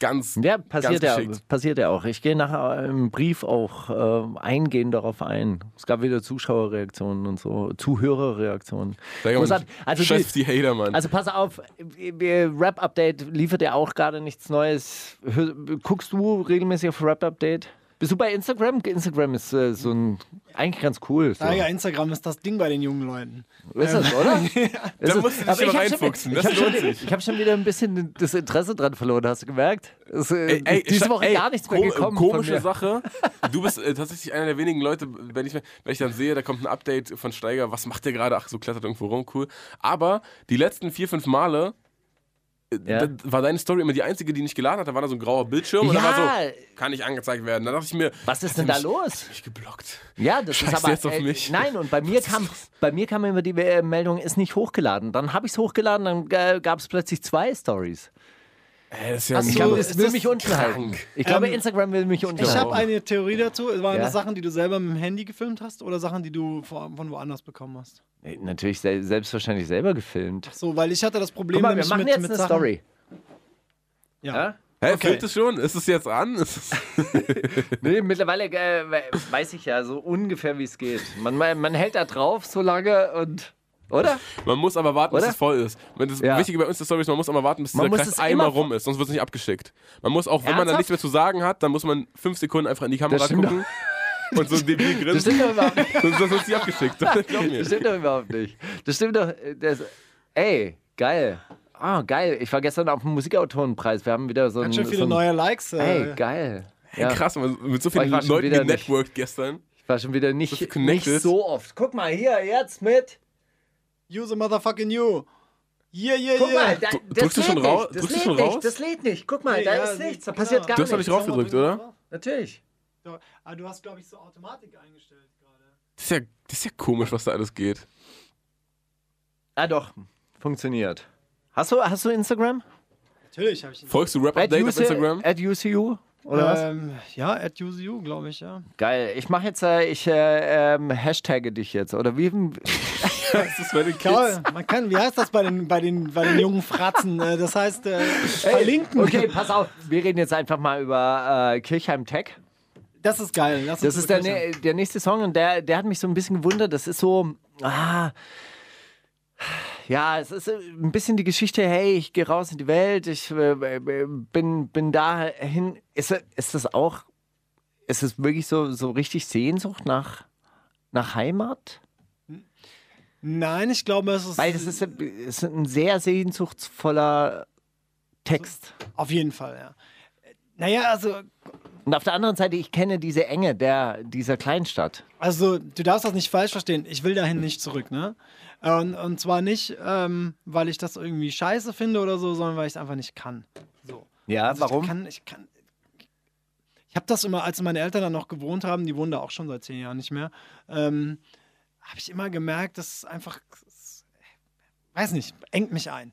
ganz, Ja, passiert ganz ja, passiert ja auch. Ich gehe nachher im Brief auch äh, eingehend darauf ein. Es gab wieder Zuschauerreaktionen und so, Zuhörerreaktionen. Also Scheiß die- die Hater, Mann. Also pass auf, Rap-Update liefert ja auch gerade nichts Neues. Guckst du regelmäßig auf Rap-Update? Bist du bei Instagram? Instagram ist äh, so ein, eigentlich ganz cool. So. Ja, ja, Instagram ist das Ding bei den jungen Leuten. Ist das, oder? Ist Da musst du dich schon- reinfuchsen, Ich das habe schon, lohnt sich. ich hab schon wieder ein bisschen das Interesse dran verloren, hast du gemerkt? Es, äh, Ey, ey, diese Woche ey, gar nichts mehr kom- gekommen. Komische. Sache. Du bist äh, tatsächlich einer der wenigen Leute, wenn ich, wenn ich dann sehe, da kommt ein Update von Steiger, was macht der gerade? Ach, so klettert irgendwo rum, cool. Aber die letzten vier, fünf Male Ja. war deine Story immer die einzige, die nicht geladen hat. Da war da so ein grauer Bildschirm und da war Ja. so, kann nicht angezeigt werden. Da dachte ich mir, Was ist denn da mich- los? Mich geblockt. Ja, das Scheiß ist aber jetzt auf äh, mich. nein und bei mir kam bei mir kam immer die äh, Meldung ist nicht hochgeladen. Dann habe ich es hochgeladen, dann äh, gab es plötzlich zwei Stories. Ey, das ist ja Ach Ich so, es will mich unten halten. Ich glaube, Ähm, Instagram will mich unten Ich habe eine Theorie dazu. Waren Ja. das Sachen, die du selber mit dem Handy gefilmt hast oder Sachen, die du vor- von woanders bekommen hast? Nee, Natürlich sel selbstverständlich selber gefilmt. So, weil ich hatte das Problem Guck mal, wir machen mit, jetzt mit eine Sachen. Story. Ja. Ja? Hä, Okay. filmt es schon? Ist es jetzt an? Es Nee, mittlerweile äh, weiß ich ja so ungefähr, wie es geht. Man, man hält da drauf so lange und. Oder? Man muss aber warten, bis Oder? es voll ist. Wenn Das Ja. Wichtige bei uns der Story ist, man muss aber warten, bis Man dieser Kreis es einmal rum ist, sonst wird es nicht abgeschickt. Man muss auch, wenn man dann Ernsthaft? nichts mehr zu sagen hat, dann muss man fünf Sekunden einfach in die Kamera Das gucken und so ein debil Das grinsen, stimmt doch überhaupt nicht. sonst wird es nicht abgeschickt. Das stimmt doch überhaupt nicht. Das stimmt doch. äh, Das, ey, geil. Ah, geil. Ich war gestern auf dem Musikautorenpreis. Wir haben wieder so ein. Ganz schön so viele ein neue Likes. Ey, Äh, geil. Hey, Ja. krass, man, mit so Oh, vielen Leuten wieder nicht. genetworked gestern. Ich war schon wieder nicht, nicht so oft. Guck mal hier, jetzt mit. Use a motherfucking you. Yeah, yeah, Guck yeah. mal, da, drückst du schon nicht, raus? Das Drückst du lädt schon nicht, raus? das lädt nicht. Guck mal, Nee, da ja, ist nichts, da genau. passiert gar Du hast doch nichts. nicht raufgedrückt, oder? Natürlich. Ah, du hast, glaube ich, so Automatik eingestellt gerade. Das ist, ja, das ist ja komisch, was da alles geht. Ah doch, funktioniert. Hast du, hast du Instagram? Natürlich habe ich ihn. Folgst du Rap Update auf Instagram? At UCU? Oder was? Ähm, ja, at UCU, glaube ich, ja. Geil. Ich mache jetzt, äh, ich äh, ähm, hashtagge dich jetzt. Oder wie? Das ist bei den Klar, man kann, wie heißt das bei den, bei den, bei den jungen Fratzen? Äh, Das heißt, äh, verlinken. Okay, pass auf. Wir reden jetzt einfach mal über äh, Kirchheim Tech. Das ist geil. Lass Das ist der, ne- der nächste Song und der, der hat mich so ein bisschen gewundert. Das ist so, ah, ja, es ist äh, ein bisschen die Geschichte, hey, ich gehe raus in die Welt, ich äh, äh, bin, bin dahin. Ist, ist das auch, ist es wirklich so, so richtig Sehnsucht nach, nach Heimat? Nein, ich glaube, es ist, Weil das ist, es ist ein sehr sehnsuchtsvoller Text. auf jeden Fall, ja. Naja, also, Und auf der anderen Seite, ich kenne diese Enge der, dieser Kleinstadt. also du darfst das nicht falsch verstehen. Ich will dahin nicht zurück, ne? Und, und zwar nicht, ähm, weil ich das irgendwie scheiße finde oder so, sondern weil ich es einfach nicht kann. So. Ja, Also Ich kann, ich kann. Ich habe das immer, als meine Eltern da noch gewohnt haben, die wohnen da auch schon seit zehn Jahren nicht mehr, ähm, habe ich immer gemerkt, dass es einfach, es, weiß nicht, engt mich ein.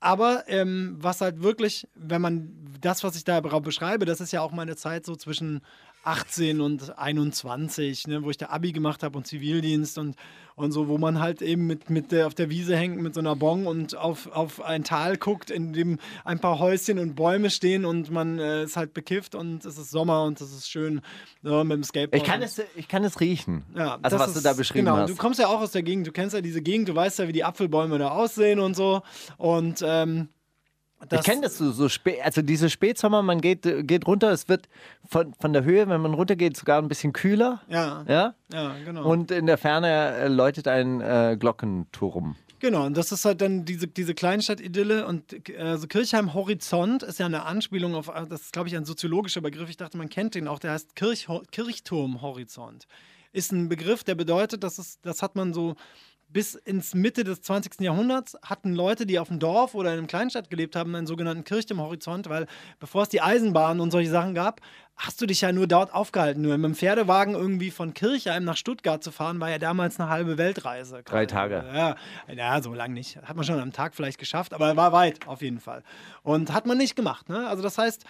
Aber ähm, was halt wirklich, wenn man das, was ich da beschreibe, das ist ja auch meine Zeit so zwischen 18 und 21, ne, wo ich da Abi gemacht habe und Zivildienst und, und so, wo man halt eben mit, mit der, auf der Wiese hängt mit so einer Bong und auf, auf ein Tal guckt, in dem ein paar Häuschen und Bäume stehen und man äh, ist halt bekifft und es ist Sommer und es ist schön so, mit dem Skateboard. Ich kann es, ich kann es riechen. Ja, also das was du ist- da beschrieben genau, hast. Du kommst ja auch aus der Gegend, du kennst ja diese Gegend, du weißt ja, wie die Apfelbäume da aussehen und so. Und ähm, ich kenne das so, so spät, also diese Spätsommer, man geht, geht runter, es wird von, von der Höhe, wenn man runtergeht, sogar ein bisschen kühler. Ja, Ja? ja, genau. Und in der Ferne äh, läutet ein äh, Glockenturm. Genau, und das ist halt dann diese, diese Kleinstadt-Idylle und äh, also Kirchheim Horizont ist ja eine Anspielung auf, äh, das ist glaube ich ein soziologischer Begriff, ich dachte, man kennt den auch, der heißt Kirch, Kirchturm Horizont. Ist ein Begriff, der bedeutet, dass es, das hat man so bis ins Mitte des 20. Jahrhunderts hatten Leute, die auf dem Dorf oder in einer Kleinstadt gelebt haben, einen sogenannten Kirchturm Horizont, weil bevor es die Eisenbahn und solche Sachen gab, hast du dich ja nur dort aufgehalten. Nur mit dem Pferdewagen irgendwie von Kirchheim nach Stuttgart zu fahren, war ja damals eine halbe Weltreise. Drei Tage. Ja, ja, so lang nicht. Hat man schon am Tag vielleicht geschafft, aber war weit auf jeden Fall. Und hat man nicht gemacht. Ne? Also das heißt,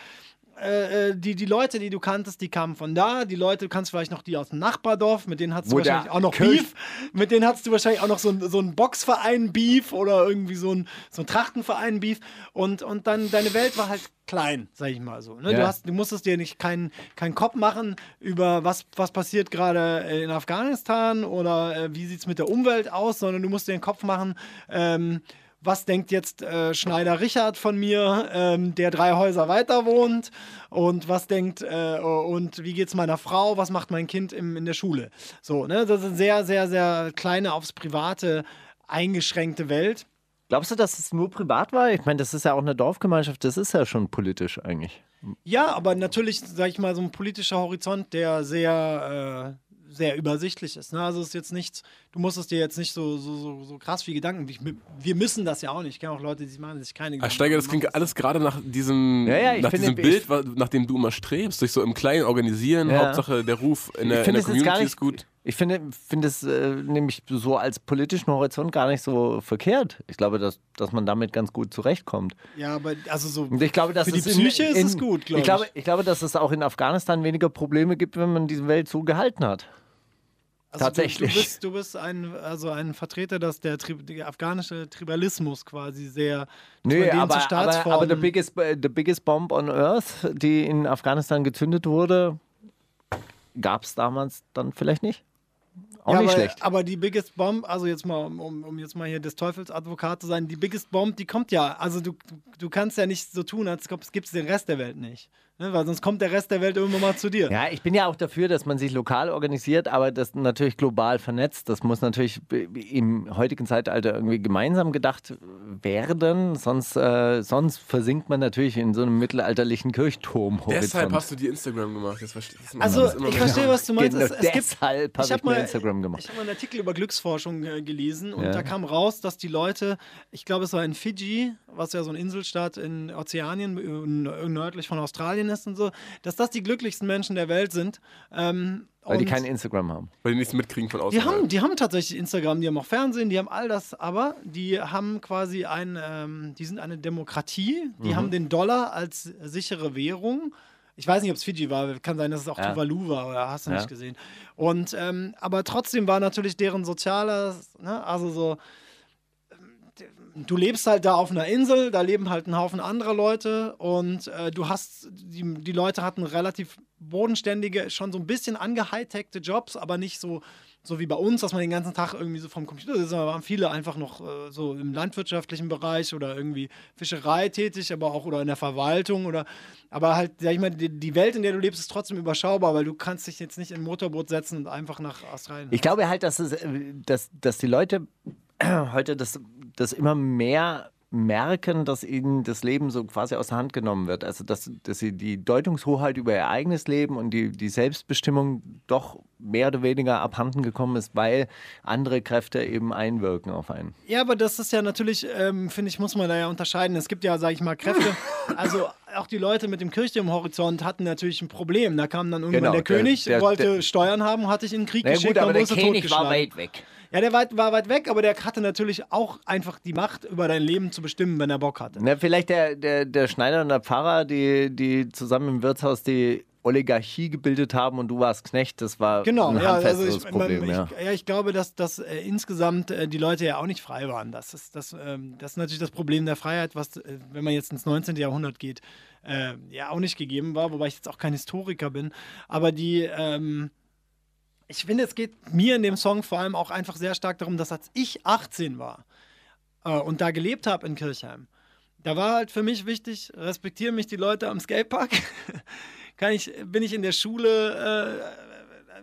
äh, äh, die, die Leute, die du kanntest, die kamen von da. Die Leute, du kannst vielleicht noch die aus dem Nachbardorf, mit denen hattest du wahrscheinlich auch noch Kirch- Beef. Mit denen hattest du wahrscheinlich auch noch so ein, so ein Boxverein-Beef oder irgendwie so ein, so ein Trachtenverein-Beef. Und, und dann, deine Welt war halt klein, sag ich mal so. Ne? Ja. Du, hast, du musstest dir nicht keinen keinen Kopf machen über was, was passiert gerade in Afghanistan oder äh, wie sieht es mit der Umwelt aus, sondern du musst dir den Kopf machen, ähm, was denkt jetzt äh, Schneider Richard von mir, ähm, der drei Häuser weiter wohnt und was denkt äh, und wie geht's meiner Frau, was macht mein Kind im, in der Schule. So, ne, das ist eine sehr, sehr, sehr kleine aufs Private eingeschränkte Welt. Glaubst du, dass es nur privat war? Ich meine, das ist ja auch eine Dorfgemeinschaft, das ist ja schon politisch eigentlich. Ja, aber natürlich, sag ich mal, so ein politischer Horizont, der sehr, äh, sehr übersichtlich ist. Ne? Also es ist jetzt nichts, du musst es dir jetzt nicht so, so, so, so krass viel Gedanken. Ich, wir müssen das ja auch nicht. Ich kenne auch Leute, die sich machen sich keine Ah, Gedanken. Steiger, das klingt alles gerade nach diesem, Ja, ja, nach diesem Bild, wa- nach dem du immer strebst, durch so im Kleinen organisieren. Ja. Hauptsache der Ruf in der, ich in der Community nicht, ist gut. Ich finde, finde es äh, nämlich so als politischen Horizont gar nicht so verkehrt. Ich glaube, dass, dass man damit ganz gut zurechtkommt. Ja, aber also so. Und ich glaube, dass Für die es in- Psyche ist in, es gut, glaub ich. Glaube, ich. ich glaube, dass es auch in Afghanistan weniger Probleme gibt, wenn man diese Welt so gehalten hat. Also tatsächlich. Du, du, bist, du bist ein, also ein Vertreter, dass der, Tri der afghanische Tribalismus quasi sehr. Nö, aber, aber, aber the, biggest, the biggest bomb on earth, die in Afghanistan gezündet wurde, gab es damals dann vielleicht nicht. Auch ja, nicht aber, schlecht. Aber die Biggest Bomb, also jetzt mal, um, um, jetzt mal hier des Teufels Advokat zu sein, die Biggest Bomb, die kommt ja. Also du, du, du kannst ja nicht so tun, als ob es gibt den Rest der Welt nicht. Ne? Weil sonst kommt der Rest der Welt irgendwann mal zu dir. Ja, ich bin ja auch dafür, dass man sich lokal organisiert, aber das natürlich global vernetzt. Das muss natürlich im heutigen Zeitalter irgendwie gemeinsam gedacht werden, sonst, äh, sonst versinkt man natürlich in so einem mittelalterlichen Kirchturmhorizont. Deshalb hast du die Instagram gemacht. Jetzt verstehe ich Also, ich verstehe, was du meinst. Genau, Es, es gibt, deshalb ich habe hab ich mir mal, Instagram gemacht. Ich habe einen Artikel über Glücksforschung äh, gelesen und Ja. da kam raus, dass die Leute, ich glaube, es war in Fidschi, was ja so ein Inselstaat in Ozeanien, äh, nördlich von Australien ist und so, dass das die glücklichsten Menschen der Welt sind. Ähm, Weil die kein Instagram haben. Weil die nichts mitkriegen von außen. die haben, die haben tatsächlich Instagram, die haben auch Fernsehen, die haben all das, aber die haben quasi ein, ähm, die sind eine Demokratie, die Mhm. haben den Dollar als sichere Währung. Ich weiß nicht, ob es Fiji war, kann sein, dass es auch Ja. Tuvalu war, oder hast du Ja. nicht gesehen. Und ähm, aber trotzdem war natürlich deren soziales, ne, also so, du lebst halt da auf einer Insel, da leben halt ein Haufen anderer Leute und äh, du hast, die, die Leute hatten relativ bodenständige, schon so ein bisschen angehightechte Jobs, aber nicht so, so wie bei uns, dass man den ganzen Tag irgendwie so vom Computer sitzt, sondern waren viele einfach noch äh, so im landwirtschaftlichen Bereich oder irgendwie Fischerei tätig, aber auch oder in der Verwaltung oder, aber halt, sag ich mal, die, die Welt, in der du lebst, ist trotzdem überschaubar, weil du kannst dich jetzt nicht in ein Motorboot setzen und einfach nach Australien. Ich glaube halt, dass, es, äh, dass, dass die Leute heute das, das immer mehr merken, dass ihnen das Leben so quasi aus der Hand genommen wird. Also dass, dass sie die Deutungshoheit über ihr eigenes Leben und die, die Selbstbestimmung doch mehr oder weniger abhanden gekommen ist, weil andere Kräfte eben einwirken auf einen. Ja, aber das ist ja natürlich, ähm, finde ich, muss man da ja unterscheiden. Es gibt ja, sage ich mal, Kräfte. Also auch die Leute mit dem Kirchturmhorizont hatten natürlich ein Problem. Da kam dann irgendwann Genau, der, der- König, der- wollte der- Steuern haben, hatte ich in den Krieg Na geschickt, gut, aber der er König war weit weg. Ja, der weit, war weit weg, aber der hatte natürlich auch einfach die Macht, über dein Leben zu bestimmen, wenn er Bock hatte. Na, vielleicht der, der, der Schneider und der Pfarrer, die, die zusammen im Wirtshaus die Oligarchie gebildet haben und du warst Knecht, das war Genau, ein ja, also ich, Problem. man, ja. ich, ja, ich glaube, dass, dass äh, insgesamt äh, die Leute ja auch nicht frei waren. Das ist, das, ähm, das ist natürlich das Problem der Freiheit, was, äh, wenn man jetzt ins 19. Jahrhundert geht, äh, ja auch nicht gegeben war, wobei ich jetzt auch kein Historiker bin. Aber die, ähm, ich finde, es geht mir in dem Song vor allem auch einfach sehr stark darum, dass als ich 18 war äh, und da gelebt habe in Kirchheim, da war halt für mich wichtig, respektieren mich die Leute am Skatepark? Kann ich, bin ich in der Schule, äh,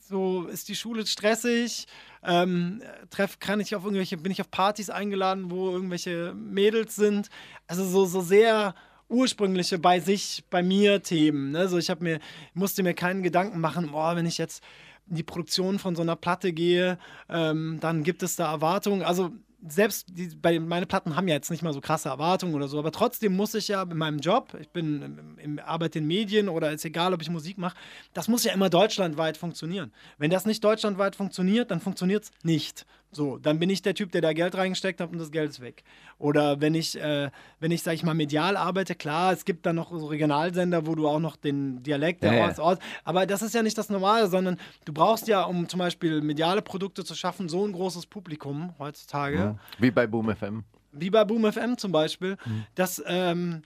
so ist die Schule stressig? Ähm, treff, kann ich auf irgendwelche, bin ich auf Partys eingeladen, wo irgendwelche Mädels sind? Also so, so sehr ursprüngliche bei sich, bei mir Themen. Ne? So ich habe mir, musste mir keinen Gedanken machen, boah, wenn ich jetzt in die Produktion von so einer Platte gehe, ähm, dann gibt es da Erwartungen. Also selbst die, bei, meine Platten haben ja jetzt nicht mal so krasse Erwartungen oder so, aber trotzdem muss ich ja in meinem Job, ich bin im, im Arbeit in Medien oder ist egal, ob ich Musik mache, das muss ja immer deutschlandweit funktionieren. Wenn das nicht deutschlandweit funktioniert, dann funktioniert es nicht. So, dann bin ich der Typ, der da Geld reingesteckt hat und das Geld ist weg. Oder wenn ich, äh, wenn ich, sag ich mal, medial arbeite, klar, es gibt dann noch so Regionalsender, wo du auch noch den Dialekt der Ja, ja. Orts, Ort, aber das ist ja nicht das Normale, sondern du brauchst ja, um zum Beispiel mediale Produkte zu schaffen, so ein großes Publikum heutzutage, Wie bei Boom FM. wie bei Boom FM zum Beispiel, dass, ähm,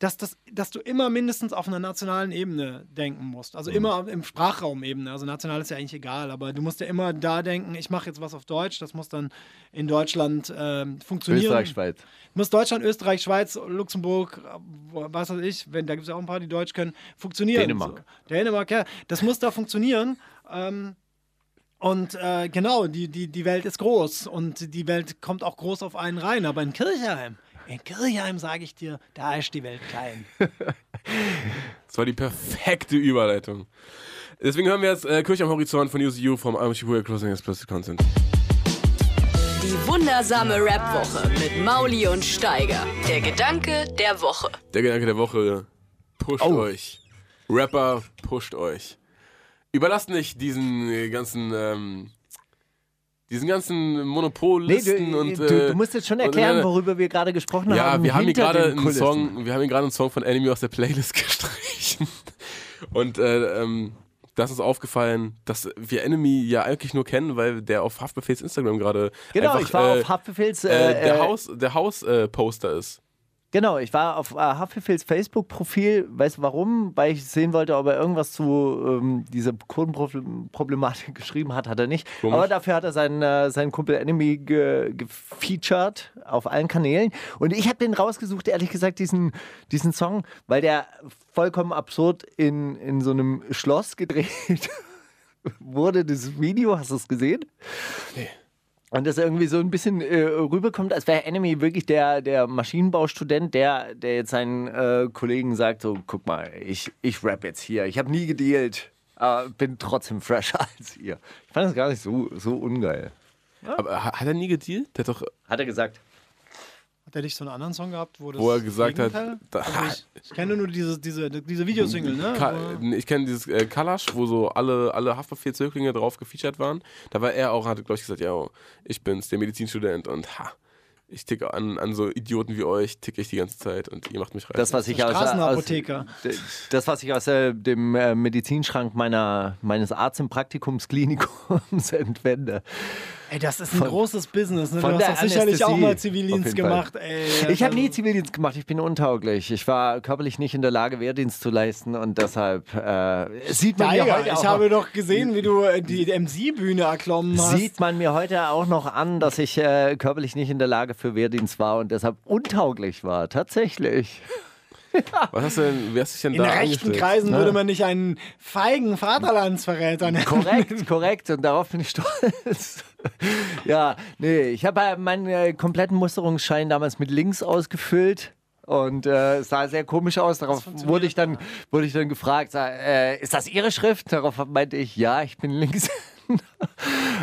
dass, dass, dass du immer mindestens auf einer nationalen Ebene denken musst. Also immer im Sprachraumebene. Also national ist ja eigentlich egal, aber du musst ja immer da denken, ich mache jetzt was auf Deutsch, das muss dann in Deutschland ähm, funktionieren. Österreich, Schweiz. Muss Deutschland, Österreich, Schweiz, Luxemburg, was weiß ich, wenn, da gibt es ja auch ein paar, die Deutsch können, funktionieren. Dänemark. So. Dänemark, ja. Das muss da funktionieren. Ähm, und äh, genau, die, die, die Welt ist groß und die Welt kommt auch groß auf einen rein. Aber in Kirchheim, in Kirchheim sage ich dir, da ist die Welt klein. Das war die perfekte Überleitung. Deswegen hören wir jetzt äh, Kirche am Horizont von Use You vom I'm Shibuya Crossing Explicit Content. Die wundersame Rap-Woche mit Mauli und Steiger. Der Gedanke der Woche. Der Gedanke der Woche pusht Oh. euch. Rapper pusht euch. Überlasst nicht diesen äh, ganzen, ähm, diesen ganzen Nee, Monopolisten du, und. du, äh, du musst jetzt schon erklären, worüber wir gerade gesprochen Ja, haben. wir haben hier gerade einen. Song, wir haben hier gerade einen Song von Enemy aus der Playlist gestrichen. Und äh, ähm, das ist aufgefallen, dass wir Enemy ja eigentlich nur kennen, weil der auf Haftbefehls Instagram gerade Genau, einfach, ich war äh, auf Haftbefehls. äh, Äh, der äh, Haus, der Haus äh, Poster ist. Genau, ich war auf äh, Haftbefehls Facebook-Profil. Weißt du warum? Weil ich sehen wollte, ob er irgendwas zu ähm, dieser Kurdenproblematik geschrieben hat. Hat er nicht. Komisch. Aber dafür hat er seinen, äh, seinen Kumpel Enemy ge gefeatured auf allen Kanälen. Und ich habe den rausgesucht, ehrlich gesagt, diesen, diesen Song, weil der vollkommen absurd in, in so einem Schloss gedreht wurde. Das Video, hast du es gesehen? Und das irgendwie so ein bisschen äh, rüberkommt, als wäre Enemy wirklich der, der Maschinenbaustudent, der, der jetzt seinen äh, Kollegen sagt: So, guck mal, ich, ich rap jetzt hier, ich habe nie gedealt. Aber bin trotzdem fresher als ihr. Ich fand das gar nicht so, so ungeil. Aber ha- hat er nie gedealt? Der hat doch, Hat er gesagt. Hat er nicht so einen anderen Song gehabt, wo das Wo er gesagt hat, da- Also ich, ich kenne nur diese, diese, diese Videosingle, ne? Ka Wo- ich kenne dieses äh, Kalash, wo so alle, alle Haftbefehlszöglinge drauf gefeatured waren. Da war er auch, hat glaube ich gesagt, ja, ich bin's, der Medizinstudent und ha, ich ticke an, an so Idioten wie euch, ticke ich die ganze Zeit und ihr macht mich reich. Das, was ich aus, aus, das, was ich aus äh, dem äh, Medizinschrank meiner, meines Arzt im Praktikumsklinikums entwende. Ey, das ist ein Von- großes Business, ne? Du hast doch sicherlich auch mal Zivildienst gemacht, ey. Ich habe Also- nie Zivildienst gemacht, ich bin untauglich. Ich war körperlich nicht in der Lage, Wehrdienst zu leisten und deshalb äh, sieht man mir Geiger, heute ich auch habe doch gesehen, wie du äh, die MC-Bühne erklommen hast. Sieht man mir heute auch noch an, dass ich äh, körperlich nicht in der Lage für Wehrdienst war und deshalb untauglich war. Tatsächlich. Was hast du denn, wer hast dich denn In da rechten angestellt? Kreisen würde man nicht einen feigen Vaterlandsverräter nennen. Korrekt, korrekt. Und darauf bin ich stolz. ja, nee, ich habe äh, meinen äh, kompletten Musterungsschein damals mit links ausgefüllt. Und äh, es sah sehr komisch aus. Darauf wurde ich dann, wurde ich dann gefragt, sag, äh, ist das Ihre Schrift? Darauf meinte ich, ja, ich bin links.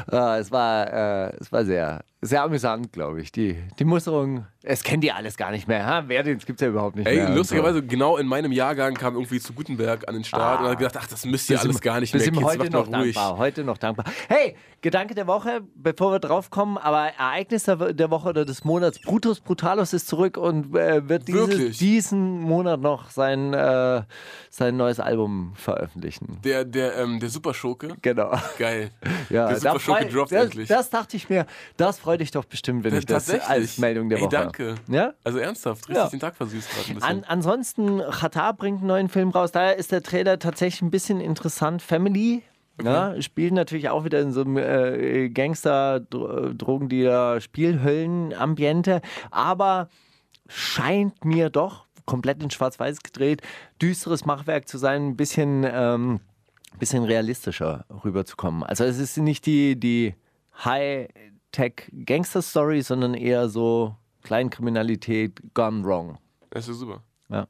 Ah, es, war, äh, es war sehr, sehr amüsant, glaube ich. Die, die Musterung, es kennt ihr alles gar nicht mehr. Ha? Wehrdienst gibt es ja überhaupt nicht Ey, mehr. und so. lustigerweise, genau in meinem Jahrgang kam irgendwie zu Gutenberg an den Start und hat gedacht, ach, das müsst ihr alles gar nicht mehr. Kids, heute noch ruhig. dankbar. Heute noch dankbar. Hey, Gedanke der Woche, bevor wir drauf kommen, aber Ereignis der Woche oder des Monats. Brutus Brutalus ist zurück und äh, wird dieses, diesen Monat noch sein, äh, sein neues Album veröffentlichen. Der, der, ähm, der Superschurke. Genau. Geil. Ja, der Superschurke droppt das, endlich. das dachte ich mir, das freut dich doch bestimmt, wenn ich das als Meldung der Ey, Woche. danke. Ja? Also ernsthaft, richtig Ja. den Tag versüßt gerade ein bisschen. An, ansonsten, Qatar bringt einen neuen Film raus. Da ist der Trailer tatsächlich ein bisschen interessant. Family. Ja, spielt natürlich auch wieder in so einem äh, Gangster-Drogendealer, Spielhöllen-Ambiente, aber scheint mir doch komplett in Schwarz-Weiß gedreht, düsteres Machwerk zu sein, ein bisschen, ähm, bisschen realistischer rüberzukommen. Also es ist nicht die, die High-Tech-Gangster-Story, sondern eher so Kleinkriminalität gone wrong. Das ist super. Ja,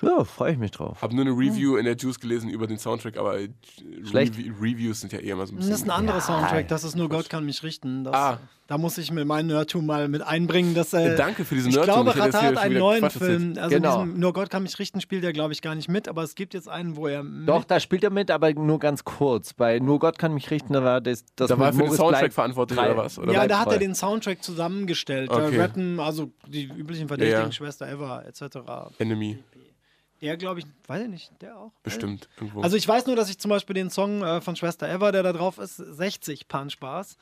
ja freue ich mich drauf. Hab nur eine Review in der Juice gelesen über den Soundtrack, aber Schlecht? Revi- Reviews sind ja eher mal so ein Das ist bisschen. ein anderer Soundtrack, das ist nur Gott kann mich richten. Das, Ah. Da muss ich mir mein Nerdtum mal mit einbringen. Dass, äh, Danke für diesen Ich Nerdtum. glaube, Ich jetzt Rata hat einen neuen Quatsch erzählt. Film. Also Genau. Nur Gott kann mich richten spielt er, glaube ich, gar nicht mit, aber es gibt jetzt einen, wo er. Doch, da spielt er mit, aber nur ganz kurz. Bei Nur Gott kann mich richten, da war das, das Da war er für den Soundtrack Bleib- verantwortlich drei- oder was? Oder? ja, da hat er den Soundtrack zusammengestellt. Okay. Da rappen, also die üblichen Verdächtigen, Ja. Schwester Eva etc. Enemy, Der, glaube ich, weiß ich nicht, der auch. bestimmt. Irgendwo. Also ich weiß nur, dass ich zum Beispiel den Song äh, von Schwester Eva, der da drauf ist, 60 Pan Spaß.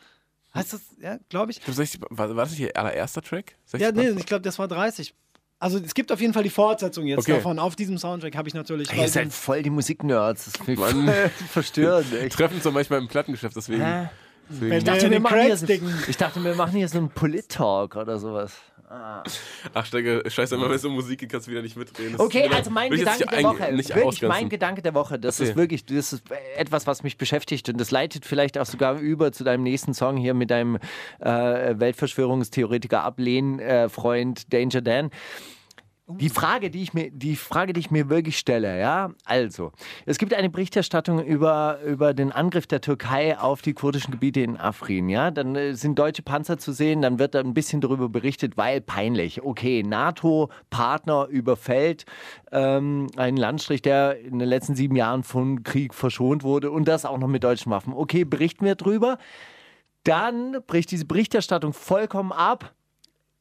Heißt das, ja, glaube ich. Ich glaub, 60, war, war das nicht ihr allererster Track? 60 Ja, nee, ich glaube, das war 30. Also es gibt auf jeden Fall die Fortsetzung jetzt Okay. davon. Auf diesem Soundtrack habe ich natürlich. Ihr seid voll die Musiknerds. Das finde ich Mann. voll verstörend. Echt. Treffen uns doch manchmal im Plattengeschäft, deswegen. Deswegen. Ich dachte, wir machen hier so, ich dachte, wir machen hier so einen Polit-Talk oder sowas. Ach, Steiger, scheiße, immer wenn es um Musik geht, kannst du wieder nicht mitreden. Das Okay, wieder- also mein Gedanke der Woche. Wirklich mein Gedanke der Woche. Das Erzähl. ist wirklich, das ist etwas, was mich beschäftigt und das leitet vielleicht auch sogar über zu deinem nächsten Song hier mit deinem äh, Weltverschwörungstheoretiker Ablehn äh, Danger Dan. Die Frage, die ich mir, die Frage, die ich mir wirklich stelle, ja, also, es gibt eine Berichterstattung über, über den Angriff der Türkei auf die kurdischen Gebiete in Afrin, ja, dann äh, sind deutsche Panzer zu sehen, dann wird da ein bisschen darüber berichtet, weil peinlich. Okay, NATO-Partner überfällt ähm, einen Landstrich, der in den letzten sieben Jahren von Krieg verschont wurde und das auch noch mit deutschen Waffen. Okay, berichten wir drüber. Dann bricht diese Berichterstattung vollkommen ab.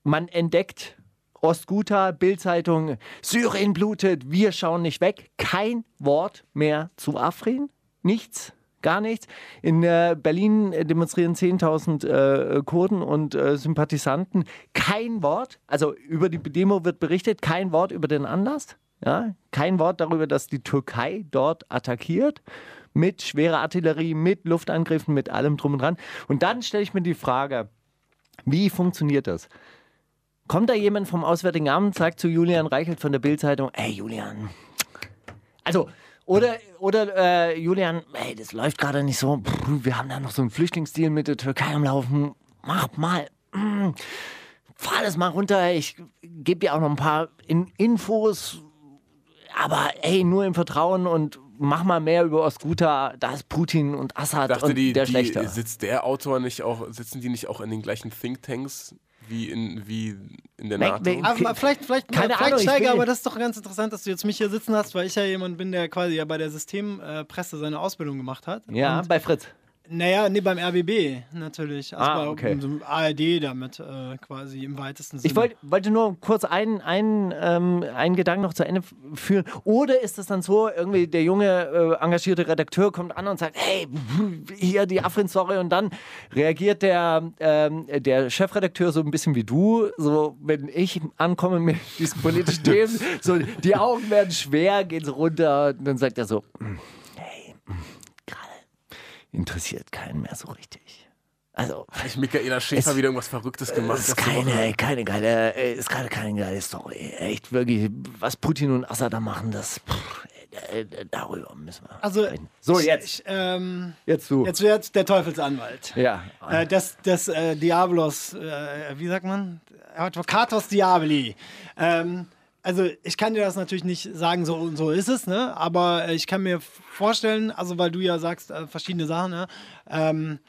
Man entdeckt Ostguta, Bildzeitung, Syrien blutet, wir schauen nicht weg. Kein Wort mehr zu Afrin. Nichts, gar nichts. In äh, Berlin demonstrieren 10.000 äh, Kurden und äh, Sympathisanten. Kein Wort, also über die Demo wird berichtet, kein Wort über den Anlass. Ja? Kein Wort darüber, dass die Türkei dort attackiert. Mit schwerer Artillerie, mit Luftangriffen, mit allem drum und dran. Und dann stelle ich mir die Frage, wie funktioniert das? Kommt da jemand vom Auswärtigen Amt, sagt zu Julian Reichelt von der Bildzeitung, ey Julian, also oder oder äh, Julian, ey, das läuft gerade nicht so. Wir haben da noch so einen Flüchtlingsdeal mit der Türkei am Laufen. Mach mal, mm, fahr das mal runter. Ich gebe dir auch noch ein paar In Infos, aber ey, nur im Vertrauen und mach mal mehr über Osguta, da ist Putin und Assad dachte, und die, der die Schlechter. sitzt der Autor nicht auch, sitzen die nicht auch in den gleichen Thinktanks wie in, wie in der NATO? Aber vielleicht, vielleicht, Keine vielleicht Ahnung, will- aber das ist doch ganz interessant, dass du jetzt mich hier sitzen hast, weil ich ja jemand bin, der quasi ja bei der Systempresse seine Ausbildung gemacht hat. ja, Und, bei Fritz. Naja, nee, beim RBB natürlich. Also Ah, bei okay. einem ARD damit äh, quasi im weitesten Sinne. Ich wollt, wollte nur kurz einen, einen, ähm, einen Gedanken noch zu Ende führen. Oder ist es dann so, irgendwie der junge, äh, engagierte Redakteur kommt an und sagt, hey, hier die Afrin-Story und dann reagiert der, ähm, der Chefredakteur so ein bisschen wie du, so wenn ich ankomme mit diesen politischen Themen, so die Augen werden schwer, gehen so runter und dann sagt er so, "Mm, hey, mm, interessiert keinen mehr so richtig. Also, Hat Michaela Schäfer Es- wieder irgendwas Verrücktes gemacht? das ist keine, keine geile, ist gerade keine geile Story. Echt, wirklich, was Putin und Assad da machen, das, pff, äh, äh, darüber müssen wir Also, reden. So, ich- jetzt. Ich, ähm, Jetzt du. jetzt wird der Teufelsanwalt. Ja. Äh, das das äh, Diabolos, äh, wie sagt man? Advocatus Diaboli. Ähm, also ich kann dir das natürlich nicht sagen, so und so ist es, ne? aber äh, ich kann mir vorstellen, also weil du ja sagst, äh, verschiedene Sachen, ne? ähm,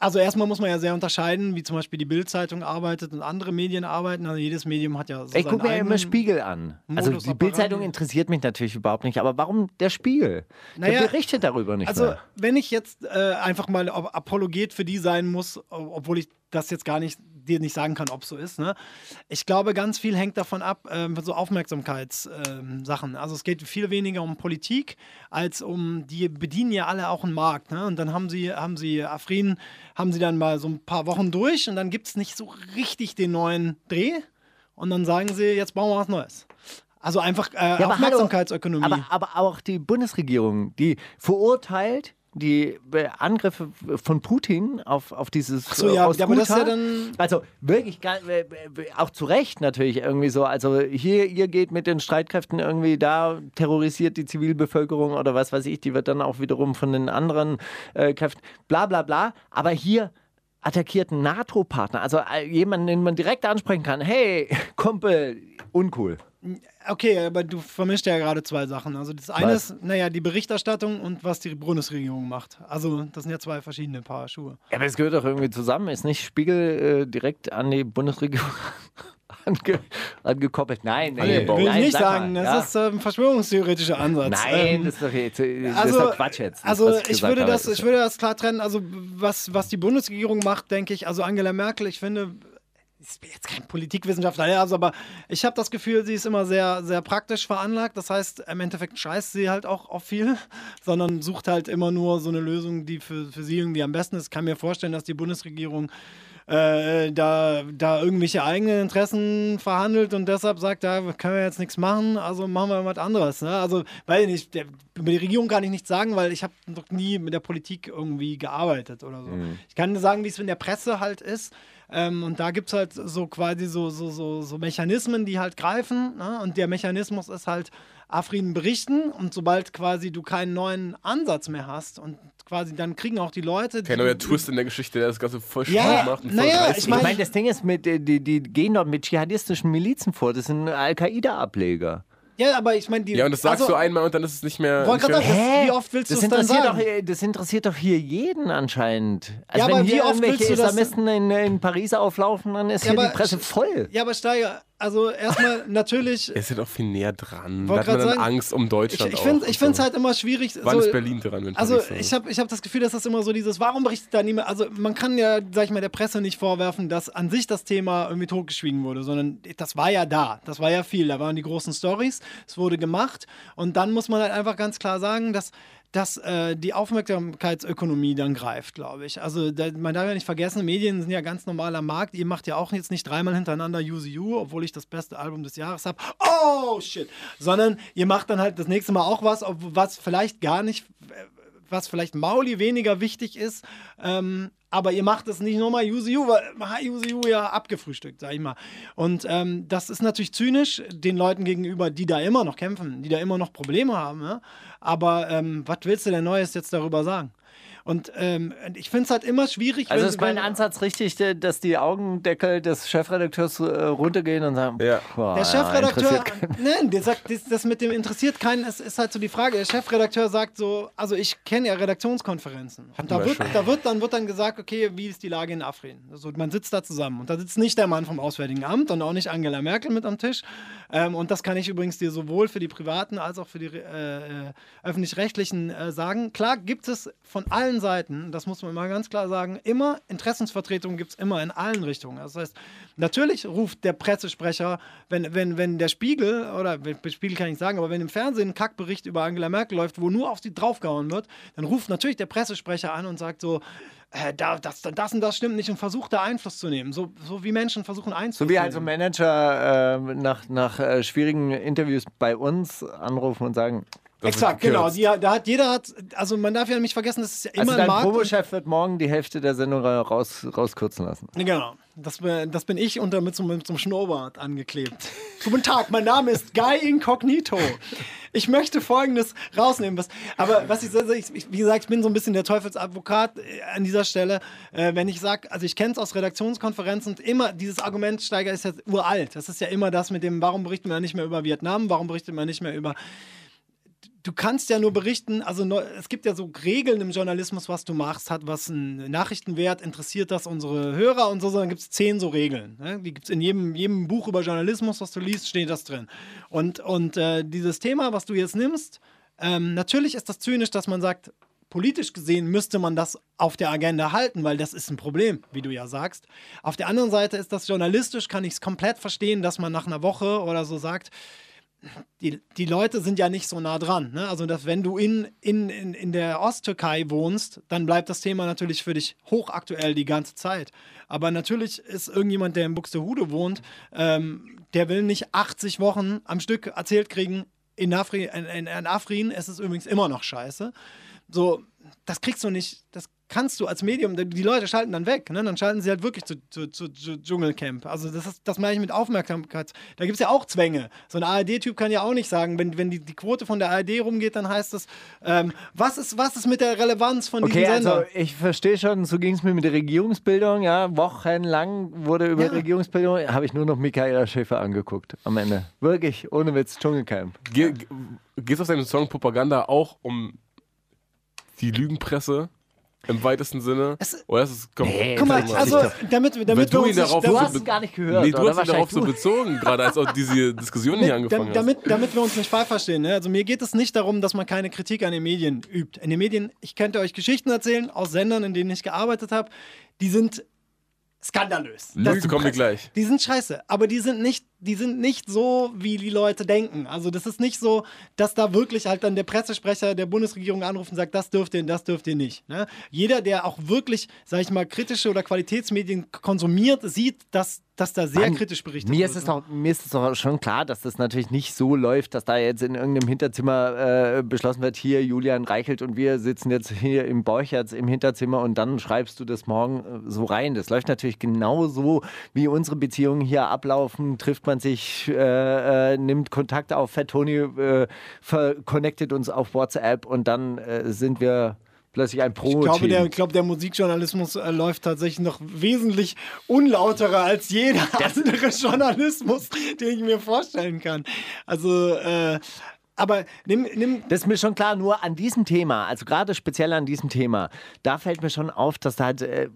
also erstmal muss man ja sehr unterscheiden, wie zum Beispiel die Bild-Zeitung arbeitet und andere Medien arbeiten. Also jedes Medium hat ja so Ich gucke mir ja immer Spiegel an. Also Modus die operandi. Bildzeitung interessiert mich natürlich überhaupt nicht, aber warum der Spiegel? Naja, der berichtet darüber nicht Also, mehr. wenn ich jetzt äh, einfach mal Ap- Apologet für die sein muss, obwohl ich das jetzt gar nicht dir nicht sagen kann, ob so ist. Ne? Ich glaube, ganz viel hängt davon ab, ähm, so Aufmerksamkeitssachen. also es geht viel weniger um Politik als um, die bedienen ja alle auch einen Markt. Ne? Und dann haben sie, haben sie Afrin, haben sie dann mal so ein paar Wochen durch und dann gibt es nicht so richtig den neuen Dreh. Und dann sagen sie, jetzt bauen wir was Neues. Also einfach äh, Ja, aber hallo, Aufmerksamkeitsökonomie. Aber, aber auch die Bundesregierung, die verurteilt die Angriffe von Putin auf, auf dieses Ach so, ja, äh, ja, aber das ist ja dann- Also wirklich, auch zu Recht natürlich irgendwie so. Also hier, ihr geht mit den Streitkräften irgendwie da, terrorisiert die Zivilbevölkerung oder was weiß ich, die wird dann auch wiederum von den anderen äh, Kräften, bla bla bla. Aber hier attackiert ein NATO-Partner, also äh, jemanden, den man direkt ansprechen kann. Hey, Kumpel, uncool. Okay, aber du vermischt ja gerade zwei Sachen. Also das eine Was? ist, naja, die Berichterstattung und was die Bundesregierung macht. Also das sind ja zwei verschiedene Paar Schuhe. Ja, aber es gehört doch irgendwie zusammen. Ist nicht Spiegel äh, direkt an die Bundesregierung ange angekoppelt? Nein, nee, Nee, will ich nein, nicht sag sagen. mal, Das ja. ist ein verschwörungstheoretischer Ansatz. Nein, Ähm, das ist doch, jetzt, also, doch Quatsch jetzt. also ich gesagt würde habe. das, ich würde das klar trennen. Also was, was die Bundesregierung macht, denke ich. Also Angela Merkel, ich finde, ich bin jetzt kein Politikwissenschaftler, also, aber ich habe das Gefühl, sie ist immer sehr, sehr praktisch veranlagt. Das heißt, im Endeffekt scheißt sie halt auch auf viel, sondern sucht halt immer nur so eine Lösung, die für, für sie irgendwie am besten ist. Ich kann mir vorstellen, dass die Bundesregierung äh, da, da irgendwelche eigenen Interessen verhandelt und deshalb sagt, da können wir jetzt nichts machen, also machen wir was anderes. Ne? Also, weiß ich nicht, der, über die Regierung kann ich nichts sagen, weil ich habe noch nie mit der Politik irgendwie gearbeitet oder so. Ich kann nur sagen, wie es in der Presse halt ist. Ähm, und da gibt es halt so quasi so, so, so, so Mechanismen, die halt greifen. Ne? Und der Mechanismus ist halt Afrin berichten. Und sobald quasi du keinen neuen Ansatz mehr hast und quasi dann kriegen auch die Leute. Kein die- neuer Twist in der Geschichte, der das Ganze voll Ja, Spaß macht und voll naja, ich mein- Ich meine, das Ding ist, mit, äh, die, die gehen dort mit dschihadistischen Milizen vor. Das sind Al-Qaida-Ableger. Ja, aber ich meine, die. ja, und das sagst also, du einmal und dann ist es nicht mehr. Nicht mehr sagen, das, wie oft willst du das dann interessiert, sagen? doch, das interessiert doch hier jeden anscheinend. Also Ja, wenn aber wie hier oft irgendwelche willst du das- Islamisten in, in Paris auflaufen, dann ist Ja, hier die aber- Presse voll. Ja, aber Steiger, also erstmal natürlich. Er ist ja doch viel näher dran. Da hat man dann sagen, Angst um Ich, Deutschland. ich finde auch es so. halt immer schwierig. Wann so, ist Berlin dran, wenn Also Paris ich habe ich hab das Gefühl, dass das immer so dieses, warum berichtet da niemand, also man kann ja, sag ich mal, der Presse nicht vorwerfen, dass an sich das Thema irgendwie totgeschwiegen wurde, sondern das war ja da, das war ja viel, da waren die großen Stories, es wurde gemacht und dann muss man halt einfach ganz klar sagen, dass dass äh, die Aufmerksamkeitsökonomie dann greift, glaube ich. Also da, man darf ja nicht vergessen, Medien sind ja ganz normaler Markt. Ihr macht ja auch jetzt nicht dreimal hintereinander Use You, obwohl ich das beste Album des Jahres habe. Oh shit! Sondern ihr macht dann halt das nächste Mal auch was, was vielleicht gar nicht, was vielleicht Mauli weniger wichtig ist. Ähm, aber ihr macht es nicht nur mal Use You, weil You ja abgefrühstückt, sag ich mal. Und ähm, das ist natürlich zynisch den Leuten gegenüber, die da immer noch kämpfen, die da immer noch Probleme haben. Ne? Aber ähm, was willst du denn Neues jetzt darüber sagen? Und ähm, ich finde es halt immer schwierig, Also wenn, ist mein wenn Ansatz richtig, dass die Augendeckel des Chefredakteurs äh, runtergehen und sagen, Ja. boah, der Chefredakteur, interessiert keinen. nein, der sagt, das, das mit dem interessiert keinen, es ist halt so die Frage. Der Chefredakteur sagt so, also ich kenne ja Redaktionskonferenzen. Und da wir wird, schon. da, wird, dann, wird dann gesagt, okay, wie ist die Lage in Afrin? Also man sitzt da zusammen und da sitzt nicht der Mann vom Auswärtigen Amt und auch nicht Angela Merkel mit am Tisch. Ähm, und das kann ich übrigens dir sowohl für die privaten als auch für die äh, äh, öffentlich-rechtlichen äh, sagen. Klar gibt es von allen Seiten, das muss man mal ganz klar sagen, immer Interessensvertretungen gibt es immer in allen Richtungen. Das heißt, natürlich ruft der Pressesprecher, wenn, wenn, wenn der Spiegel, oder der Spiegel kann ich sagen, aber wenn im Fernsehen ein Kackbericht über Angela Merkel läuft, wo nur auf sie draufgehauen wird, dann ruft natürlich der Pressesprecher an und sagt so, äh, da, das, das und das stimmt nicht und versucht da Einfluss zu nehmen. So, so wie Menschen versuchen Einfluss So wie zu halt so nehmen. Manager äh, nach, nach äh, schwierigen Interviews bei uns anrufen und sagen, Exakt, genau. Die, da hat jeder hat, also man darf ja nicht vergessen, das ist ja immer also ein dein Markt. und- Promochef wird morgen die Hälfte der Sendung raus, rauskürzen lassen. Genau. Das, bin- das bin ich und damit so mit so einem Schnurrbart angeklebt. Guten Tag, mein Name ist Guy Incognito. Ich möchte folgendes rausnehmen. Was, aber was ich, ich, wie gesagt, ich bin so ein bisschen der Teufelsadvokat äh, an dieser Stelle. Äh, wenn ich sage, also ich kenne es aus Redaktionskonferenzen und immer dieses Argument, Steiger ist jetzt uralt. Das ist ja immer das mit dem, warum berichtet man nicht mehr über Vietnam, warum berichtet man nicht mehr über du kannst ja nur berichten, also es gibt ja so Regeln im Journalismus, was du machst, hat was einen Nachrichtenwert, interessiert das unsere Hörer und so, dann gibt es zehn so Regeln. Ne? Die gibt es in jedem, jedem Buch über Journalismus, was du liest, steht das drin. Und, und äh, dieses Thema, was du jetzt nimmst, ähm, natürlich ist das zynisch, dass man sagt, politisch gesehen müsste man das auf der Agenda halten, weil das ist ein Problem, wie du ja sagst. Auf der anderen Seite ist das journalistisch, kann ich es komplett verstehen, dass man nach einer Woche oder so sagt, die, die Leute sind ja nicht so nah dran. Ne? Also, dass wenn du in, in, in, in der Osttürkei wohnst, dann bleibt das Thema natürlich für dich hochaktuell die ganze Zeit. Aber natürlich ist irgendjemand, der in Buxtehude wohnt, ähm, der will nicht 80 Wochen am Stück erzählt kriegen, in, Afri, in, in, in Afrin ist es übrigens immer noch scheiße. So, das kriegst du nicht, das kannst du als Medium, die Leute schalten dann weg, ne? dann schalten sie halt wirklich zu, zu, zu, zu Dschungelcamp. Also das, ist, das meine ich mit Aufmerksamkeit. Da gibt es ja auch Zwänge. So ein ARD-Typ kann ja auch nicht sagen, wenn, wenn die, die Quote von der ARD rumgeht, dann heißt es, ähm, was, ist, was ist mit der Relevanz von Okay, diesem also Sender? ich verstehe schon, so ging es mir mit der Regierungsbildung. Ja, wochenlang wurde über Ja. Regierungsbildung, habe ich nur noch Michaela Schäfer angeguckt am Ende. Wirklich, ohne Witz, Dschungelcamp. Ge Geht es auf deinem Song Propaganda auch um die Lügenpresse im weitesten Sinne? Es- Oder ist es komm, Nee, Guck mal, das also damit, Weil damit du wir ihn uns nicht, darauf Du so hast es gar nicht gehört, Nee, du oder? hast ihn darauf so bezogen, gerade als auch diese Diskussion hier angefangen Da- hast. damit, damit wir uns nicht falsch verstehen. Ne? Also mir geht es nicht darum, dass man keine Kritik an den Medien übt. In den Medien, ich könnte euch Geschichten erzählen aus Sendern, in denen ich gearbeitet habe, die sind skandalös. Dazu kommen wir gleich. Die sind scheiße, aber die sind nicht, die sind nicht so, wie die Leute denken. Also das ist nicht so, dass da wirklich halt dann der Pressesprecher der Bundesregierung anruft und sagt, das dürft ihr, das dürft ihr nicht. Ne? Jeder, der auch wirklich, sag ich mal, kritische oder Qualitätsmedien konsumiert, sieht, dass, dass da sehr Mann, kritisch berichtet Mir wird. ist, es doch, mir ist es doch schon klar, dass das natürlich nicht so läuft, dass da jetzt in irgendeinem Hinterzimmer äh, beschlossen wird, hier Julian Reichelt und wir sitzen jetzt hier im Borchertz im Hinterzimmer und dann schreibst du das morgen äh, so rein. Das läuft natürlich genauso, wie unsere Beziehungen hier ablaufen. Trifft man sich, äh, äh, nimmt Kontakt auf, Fat Tony äh, connectet uns auf WhatsApp und dann äh, sind wir plötzlich ein Ich glaube, der, ich glaube, der Musikjournalismus äh, läuft tatsächlich noch wesentlich unlauterer als jeder andere Journalismus, den ich mir vorstellen kann. Also, äh, aber nimm, nimm Das ist mir schon klar, nur an diesem Thema, also gerade speziell an diesem Thema, da fällt mir schon auf, dass da halt, äh,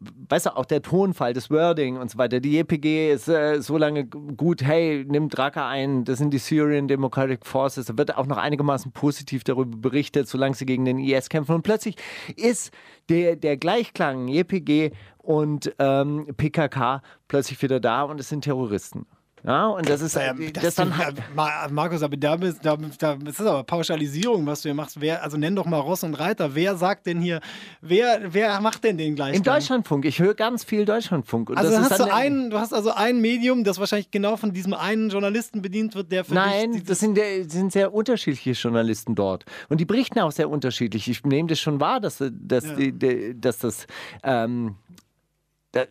weißt du, auch der Tonfall, das Wording und so weiter, die JPG ist äh, so lange gut, hey, nimm Raqqa ein, das sind die Syrian Democratic Forces, da wird auch noch einigermaßen positiv darüber berichtet, solange sie gegen den IS kämpfen. Und plötzlich ist der, der Gleichklang JPG und ähm, PKK plötzlich wieder da und es sind Terroristen. Ja, und das ist, äh, Ähm, das, dann ja, halt, Ma- Markus, aber da, bist, da, da das ist aber Pauschalisierung, was du hier machst. Wer, also nenn doch mal Ross und Reiter. Wer sagt denn hier, wer, wer macht denn den gleich? Im Deutschlandfunk, ich höre ganz viel Deutschlandfunk. Also das hast du, dann, ein, du hast also ein Medium, das wahrscheinlich genau von diesem einen Journalisten bedient wird, der für Nein, dich das sind, der- das sind sehr unterschiedliche Journalisten dort. Und die berichten auch sehr unterschiedlich. Ich nehme das schon wahr, dass, dass, Ja. die, die, dass das. Ähm,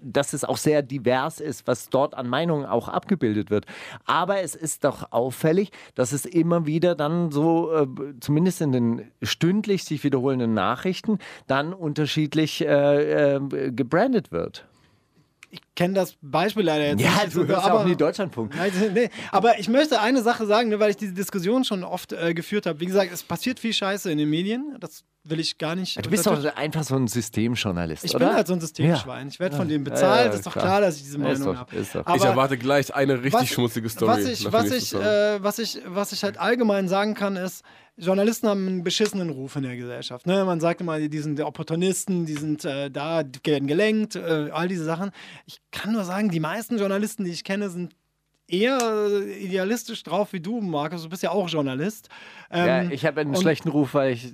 dass es auch sehr divers ist, was dort an Meinungen auch abgebildet wird. Aber es ist doch auffällig, dass es immer wieder dann so, äh, zumindest in den stündlich sich wiederholenden Nachrichten, dann unterschiedlich äh, äh, gebrandet wird. Ich kenne das Beispiel leider jetzt Ja, nicht. du hörst ja aber, auch nie Deutschlandfunk. Nee, aber ich möchte eine Sache sagen, weil ich diese Diskussion schon oft äh, geführt habe. Wie gesagt, es passiert viel Scheiße in den Medien. Das will ich gar nicht. Du bist doch einfach so ein Systemjournalist, ich oder? bin halt so ein Systemschwein. Ich werde von denen bezahlt. Ja, ja, ist doch klar. klar, dass ich diese Meinung habe. ich erwarte gleich eine richtig schmutzige Story. Was ich, was, dem ich, äh, was, ich, was ich halt allgemein sagen kann, ist, Journalisten haben einen beschissenen Ruf in der Gesellschaft. Ne? Man sagt immer, die sind Opportunisten, die sind äh, da, die werden gelenkt, äh, all diese Sachen. Ich kann nur sagen, die meisten Journalisten, die ich kenne, sind eher äh, idealistisch drauf wie du, Markus. Du bist ja auch Journalist. Ja, Ähm, ich habe einen und- schlechten Ruf, weil ich.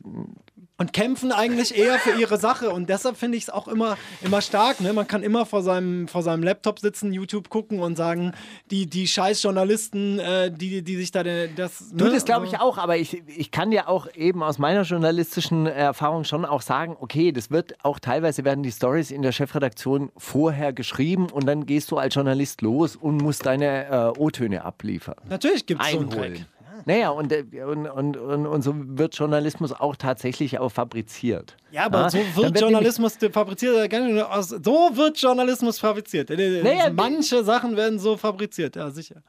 Und kämpfen eigentlich eher für ihre Sache. Und deshalb finde ich es auch immer, immer stark. Ne? Man kann immer vor seinem, vor seinem Laptop sitzen, YouTube gucken und sagen, die, die scheiß Journalisten, äh, die, die sich da de- das. Du, ne? das glaube ich Also- auch, aber ich, ich kann ja auch eben aus meiner journalistischen Erfahrung schon auch sagen, okay, das wird auch teilweise werden die Stories in der Chefredaktion vorher geschrieben und dann gehst du als Journalist los und musst deine äh, O-Töne abliefern. Natürlich gibt es so einen Dreck. Naja, und, äh, und, und, und, und so wird Journalismus auch tatsächlich auch fabriziert. Ja, aber so dann wird Journalismus fabriziert. So wird Journalismus fabriziert. Äh, Manche Sachen werden so fabriziert, ja, sicher.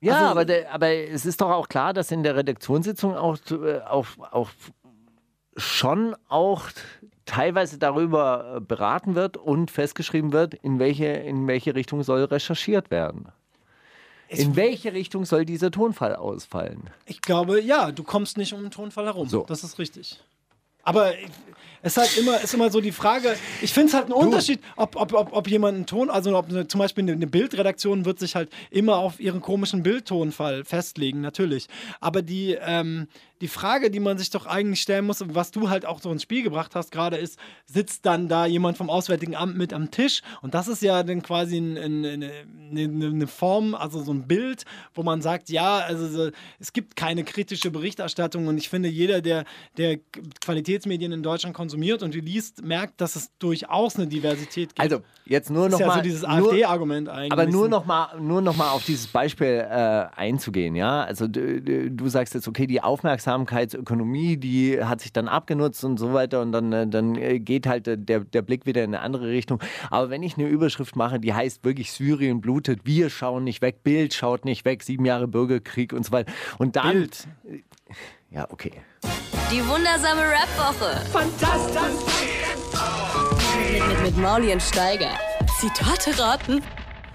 Ja, Also- aber, aber es ist doch auch klar, dass in der Redaktionssitzung auch, äh, auch, auch schon auch teilweise darüber äh, beraten wird und festgeschrieben wird, in welche, in welche Richtung soll recherchiert werden. In welche Richtung soll dieser Tonfall ausfallen? Ich glaube, ja, du kommst nicht um den Tonfall herum. So. Das ist richtig. Aber es ist halt immer, ist immer so die Frage, ich finde es halt ein Unterschied, ob, ob, ob, ob jemand einen Ton, also ob eine, zum Beispiel eine, eine Bildredaktion wird sich halt immer auf ihren komischen Bildtonfall festlegen, natürlich. Aber die, ähm, die Frage, die man sich doch eigentlich stellen muss, was du halt auch so ins Spiel gebracht hast gerade, ist, sitzt dann da jemand vom Auswärtigen Amt mit am Tisch? Und das ist ja dann quasi ein, ein, eine, eine, Form, also so ein Bild, wo man sagt, ja, also so, es gibt keine kritische Berichterstattung und ich finde, jeder, der, der Qualitätsmedien in Deutschland konsumiert und die liest, merkt, dass es durchaus eine Diversität gibt. Also, jetzt nur das noch ist ja mal. so dieses AfD-Argument eigentlich. aber nur noch mal, nur noch mal auf dieses Beispiel äh, einzugehen, ja. Also du, du du sagst jetzt, okay, die Aufmerksamkeitsökonomie, die hat sich dann abgenutzt und so weiter und dann, äh, dann äh, geht halt äh, der, der Blick wieder in eine andere Richtung. Aber wenn ich eine Überschrift mache, die heißt wirklich Syrien blutet, wir schauen nicht weg, Bild schaut nicht weg, sieben Jahre Bürgerkrieg und so weiter. Und dann. Bild. Ja, okay. Die wundersame Rap-Woche. Fantastisch. Mit, mit, mit Mauli und Steiger. Zitate raten.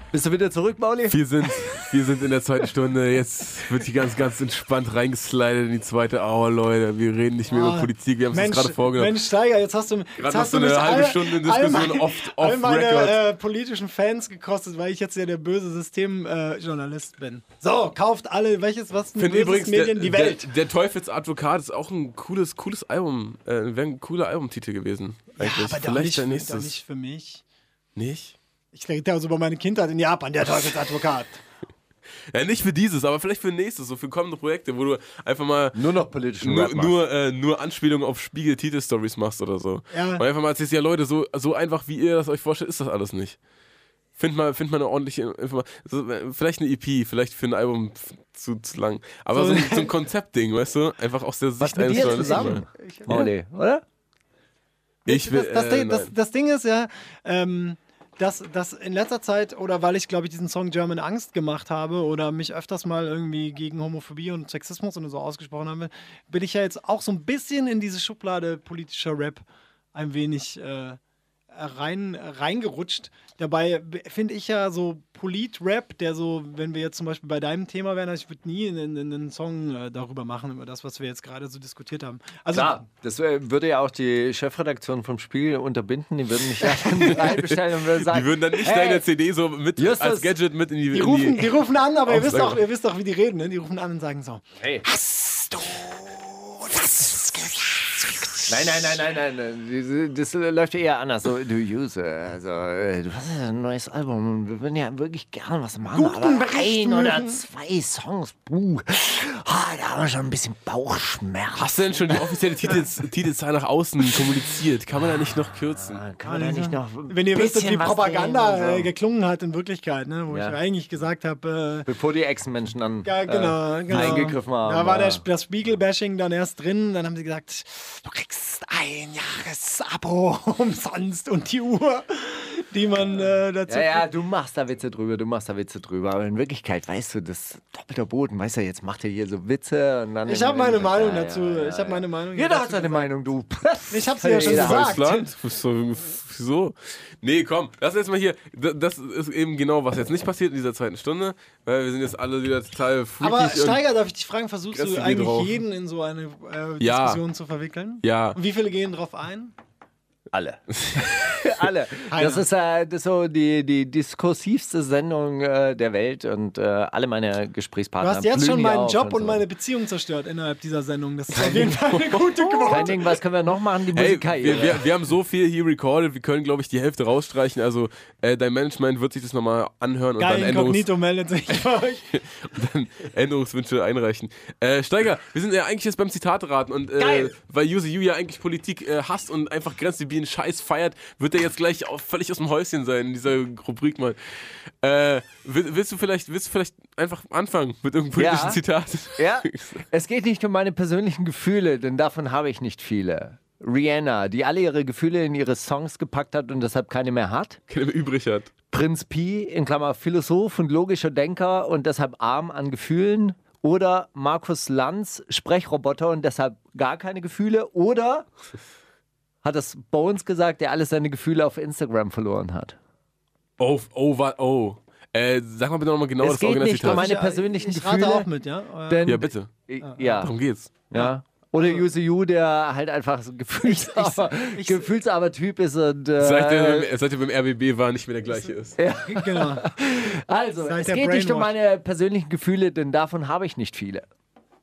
Bist du wieder zurück, Mauli? Wir sind, wir sind in der zweiten Stunde. Jetzt wird hier ganz, ganz entspannt reingeslidet in die zweite Hour, Leute. Wir reden nicht mehr über Politik. Wir haben es gerade vorgenommen. Mensch, Steiger, jetzt hast du, jetzt hast hast du eine halbe all- Stunde Diskussion meine- off- all meine äh, politischen Fans gekostet, weil ich jetzt ja der böse Systemjournalist äh, Journalist bin. So, kauft alle, welches, was finde böses übrigens, Medien, der, die Welt. Der, der Teufelsadvokat ist auch ein cooles, cooles Album. Äh, Wäre ein cooler Albumtitel gewesen. Eigentlich. ja, aber Vielleicht nicht, der nächste. nicht für mich. Nicht? Ich rede ja so über meine Kindheit in Japan, der Teufelsadvokat. Ja, nicht für dieses, aber vielleicht für nächstes, so für kommende Projekte, wo du einfach mal Nur noch politischen nur, nur, äh, nur Anspielungen auf Spiegel-Titel-Stories machst oder so. Ja. Und einfach mal erzählst, ja Leute, so, so einfach wie ihr das euch vorstellt, ist das alles nicht. Find mal, find mal eine ordentliche Information. So, äh, vielleicht eine EP, vielleicht für ein Album zu, zu lang. Aber so, ein, so ein Konzeptding, weißt du? Einfach aus der Sicht mit eines dir zusammen? mal. Mauli, oder? Ich will, das, das, äh, Ding, das, das Ding ist ja, ähm, dass, dass in letzter Zeit, oder weil ich, glaube ich, diesen Song German Angst gemacht habe oder mich öfters mal irgendwie gegen Homophobie und Sexismus und so ausgesprochen habe, bin ich ja jetzt auch so ein bisschen in diese Schublade politischer Rap ein wenig äh, rein, reingerutscht. Dabei finde ich ja so Polit-Rap, der so, wenn wir jetzt zum Beispiel bei deinem Thema wären, also ich würde nie einen, einen, Song äh, darüber machen, über das, was wir jetzt gerade so diskutiert haben. Also, Klar, das äh, würde ja auch die Chefredaktion vom Spiel unterbinden. Die würden mich ja reinbestellen und würden sagen, Die würden dann nicht hey, deine CD so mit Justus, als Gadget mit in die. Die in rufen, die rufen an, aber ihr wisst, doch, ihr wisst doch, wie die reden. Ne? Die rufen an und sagen so: Hey. Hast du? Nein, nein, nein, nein, nein, Das läuft ja eher anders. So, du Use, also äh, du hast ja ein neues Album und wir würden ja wirklich gerne was machen. Guten aber ein oder zwei Songs, puh, ah, da haben wir schon ein bisschen Bauchschmerz. Hast du denn schon die offizielle Titelzahl nach außen kommuniziert? Kann man da nicht noch kürzen? Ah, Kann man da nicht noch Wenn ihr bisschen wie Propaganda und äh, so? geklungen hat in Wirklichkeit, ne? wo Ja. ich eigentlich gesagt habe, äh, Bevor die Echsenmenschen dann ja, genau, äh, genau. eingegriffen haben. Da war der, das Spiegel-Bashing dann erst drin. Dann haben sie gesagt, du kriegst ein Jahresabo umsonst und die Uhr, die man äh, dazu Ja, ja, du machst da Witze drüber, du machst da Witze drüber. Aber in Wirklichkeit, weißt du, das doppelter Boden, weißt du, jetzt macht er hier so Witze und dann. Ich habe meine Meinung Ja, dazu. ja, ja, ich habe meine Meinung. Jeder hat seine gesagt. Meinung, du. Ich hab's dir ja schon gesagt. Deutschland? So, wieso? Nee, komm, lass jetzt mal hier. Das ist eben genau, was jetzt nicht passiert in dieser zweiten Stunde, weil wir sind jetzt alle wieder total freakig. Aber Steiger, darf ich dich fragen, versuchst du eigentlich drauf. jeden in so eine äh, Ja. Diskussion zu verwickeln? Ja. Wie viele gehen drauf ein? Alle. Alle. Das ist, äh, das ist so die, die diskursivste Sendung äh, der Welt und äh, alle meine Du Gesprächspartner. hast jetzt schon meinen Job und so. meine Beziehung zerstört innerhalb dieser Sendung. Das ist auf jeden Fall eine gute Kein Quote. Ding, was können wir noch machen? Die Hey, Musikkarriere. wir, wir, wir haben so viel hier recorded, wir können, glaube ich, die Hälfte rausstreichen. Also, äh, dein Management wird sich das nochmal anhören und Geil, dann, Änderungs Inkognito meldet sich bei euch. und dann Änderungswünsche einreichen. Äh, Steiger, wir sind ja eigentlich jetzt beim Zitate-Raten und äh, weil Yuzi Yu ja eigentlich Politik äh, hasst und einfach grenzdebilen Scheiß feiert, wird er jetzt gleich auch völlig aus dem Häuschen sein in dieser Rubrik mal. Äh, will- willst, du vielleicht, willst du vielleicht einfach anfangen mit irgendeinem Ja. politischen Zitat? Ja, es geht nicht um meine persönlichen Gefühle, denn davon habe ich nicht viele. Rihanna, die alle ihre Gefühle in ihre Songs gepackt hat und deshalb keine mehr hat. Keine mehr übrig hat. Prinz Pi, in Klammer Philosoph und logischer Denker und deshalb arm an Gefühlen. Oder Markus Lanz, Sprechroboter und deshalb gar keine Gefühle. Oder hat es Bones gesagt, der alle seine Gefühle auf Instagram verloren hat. Oh, oh, oh. Äh, sag mal bitte nochmal genau Es das geht nicht um meine Ich- persönlichen ich rate Gefühle. auch mit, ja? Äh, Denn, ja, bitte. Ja, Darum geht's. ja. Oder Yuzu Yu, der halt einfach so ich- gefühlsarmer Typ ist und. Äh, Seit der, beim- seit der beim RBB war, nicht mehr der gleiche ist. genau. also, Seit es geht nicht um meine persönlichen Gefühle, denn davon habe ich nicht viele.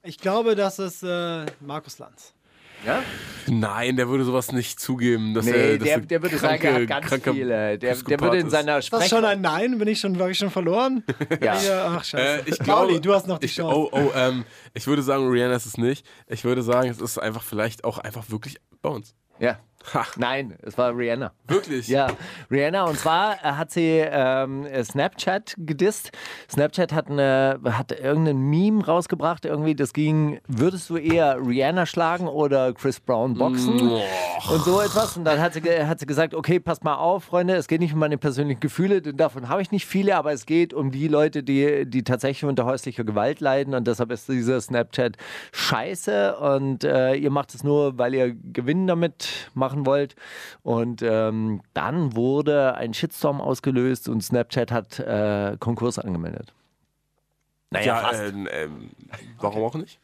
Ich glaube, das ist äh, Markus Lanz. Ja? Nein, der würde sowas nicht zugeben. Dass Nee, er, dass der, er der würde kranke, sagen, er hat ganz viele. Der, der würde in ist. seiner Ist das Sprech... schon ein Nein? Bin ich schon, war ich schon verloren? Ja. Ja, ach, scheiße. Äh, ich Pauli, glaube, du hast noch die ich, Chance. Oh, oh, ähm, ich würde sagen, Rihanna ist es nicht. Ich würde sagen, es ist einfach vielleicht auch einfach wirklich bei uns. Ja. Ha, Nein, es war Rihanna. wirklich? Ja, Rihanna. Und zwar äh, hat sie ähm, Snapchat gedisst. Snapchat hat, eine, hat irgendein Meme rausgebracht. Irgendwie, das ging, würdest du eher Rihanna schlagen oder Chris Brown boxen? Und so etwas. Und dann hat sie, hat sie gesagt, okay, passt mal auf, Freunde, es geht nicht um meine persönlichen Gefühle, denn davon habe ich nicht viele, aber es geht um die Leute, die, die tatsächlich unter häuslicher Gewalt leiden. Und deshalb ist dieser Snapchat scheiße. Und äh, ihr macht es nur, weil ihr Gewinn damit machen wollt. Und ähm, dann wurde ein Shitstorm ausgelöst und Snapchat hat äh, Konkurs angemeldet. Naja, Ja, fast. ähm, ähm, warum auch nicht?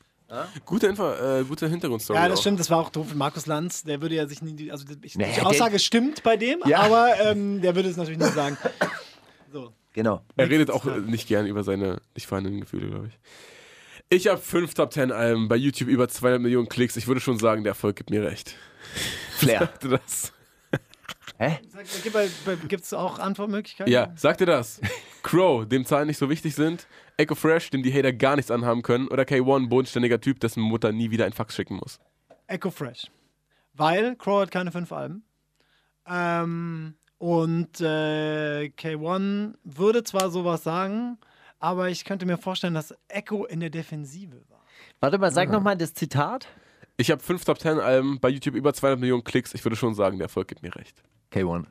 Gute, Info, äh, gute Hintergrundstory. Ja, das auch. stimmt, das war auch doof. Markus Lanz, der würde ja sich nie, also ich, Naja, die Aussage stimmt bei dem, Ja. aber ähm, der würde es natürlich nicht sagen. So. genau. Er redet auch äh, nicht gern über seine nicht vorhandenen Gefühle, glaube ich. Ich habe fünf Top 10 Alben, bei YouTube über 200 Millionen Klicks. Ich würde schon sagen, der Erfolg gibt mir recht. Flair. Sagte das? Hä? Gibt es auch Antwortmöglichkeiten? Ja, sagte das. Crow, dem Zahlen nicht so wichtig sind. Echo Fresh, dem die Hater gar nichts anhaben können. Oder K1, bodenständiger Typ, dessen Mutter nie wieder ein Fax schicken muss. Echo Fresh. Weil Crow hat keine fünf Alben. Ähm, und äh, K1 würde zwar sowas sagen, aber ich könnte mir vorstellen, dass Echo in der Defensive war. Warte mal, sag noch mal das Zitat. Ich habe fünf Top 10 Alben, bei YouTube über 200 Millionen Klicks. Ich würde schon sagen, der Erfolg gibt mir recht. K1.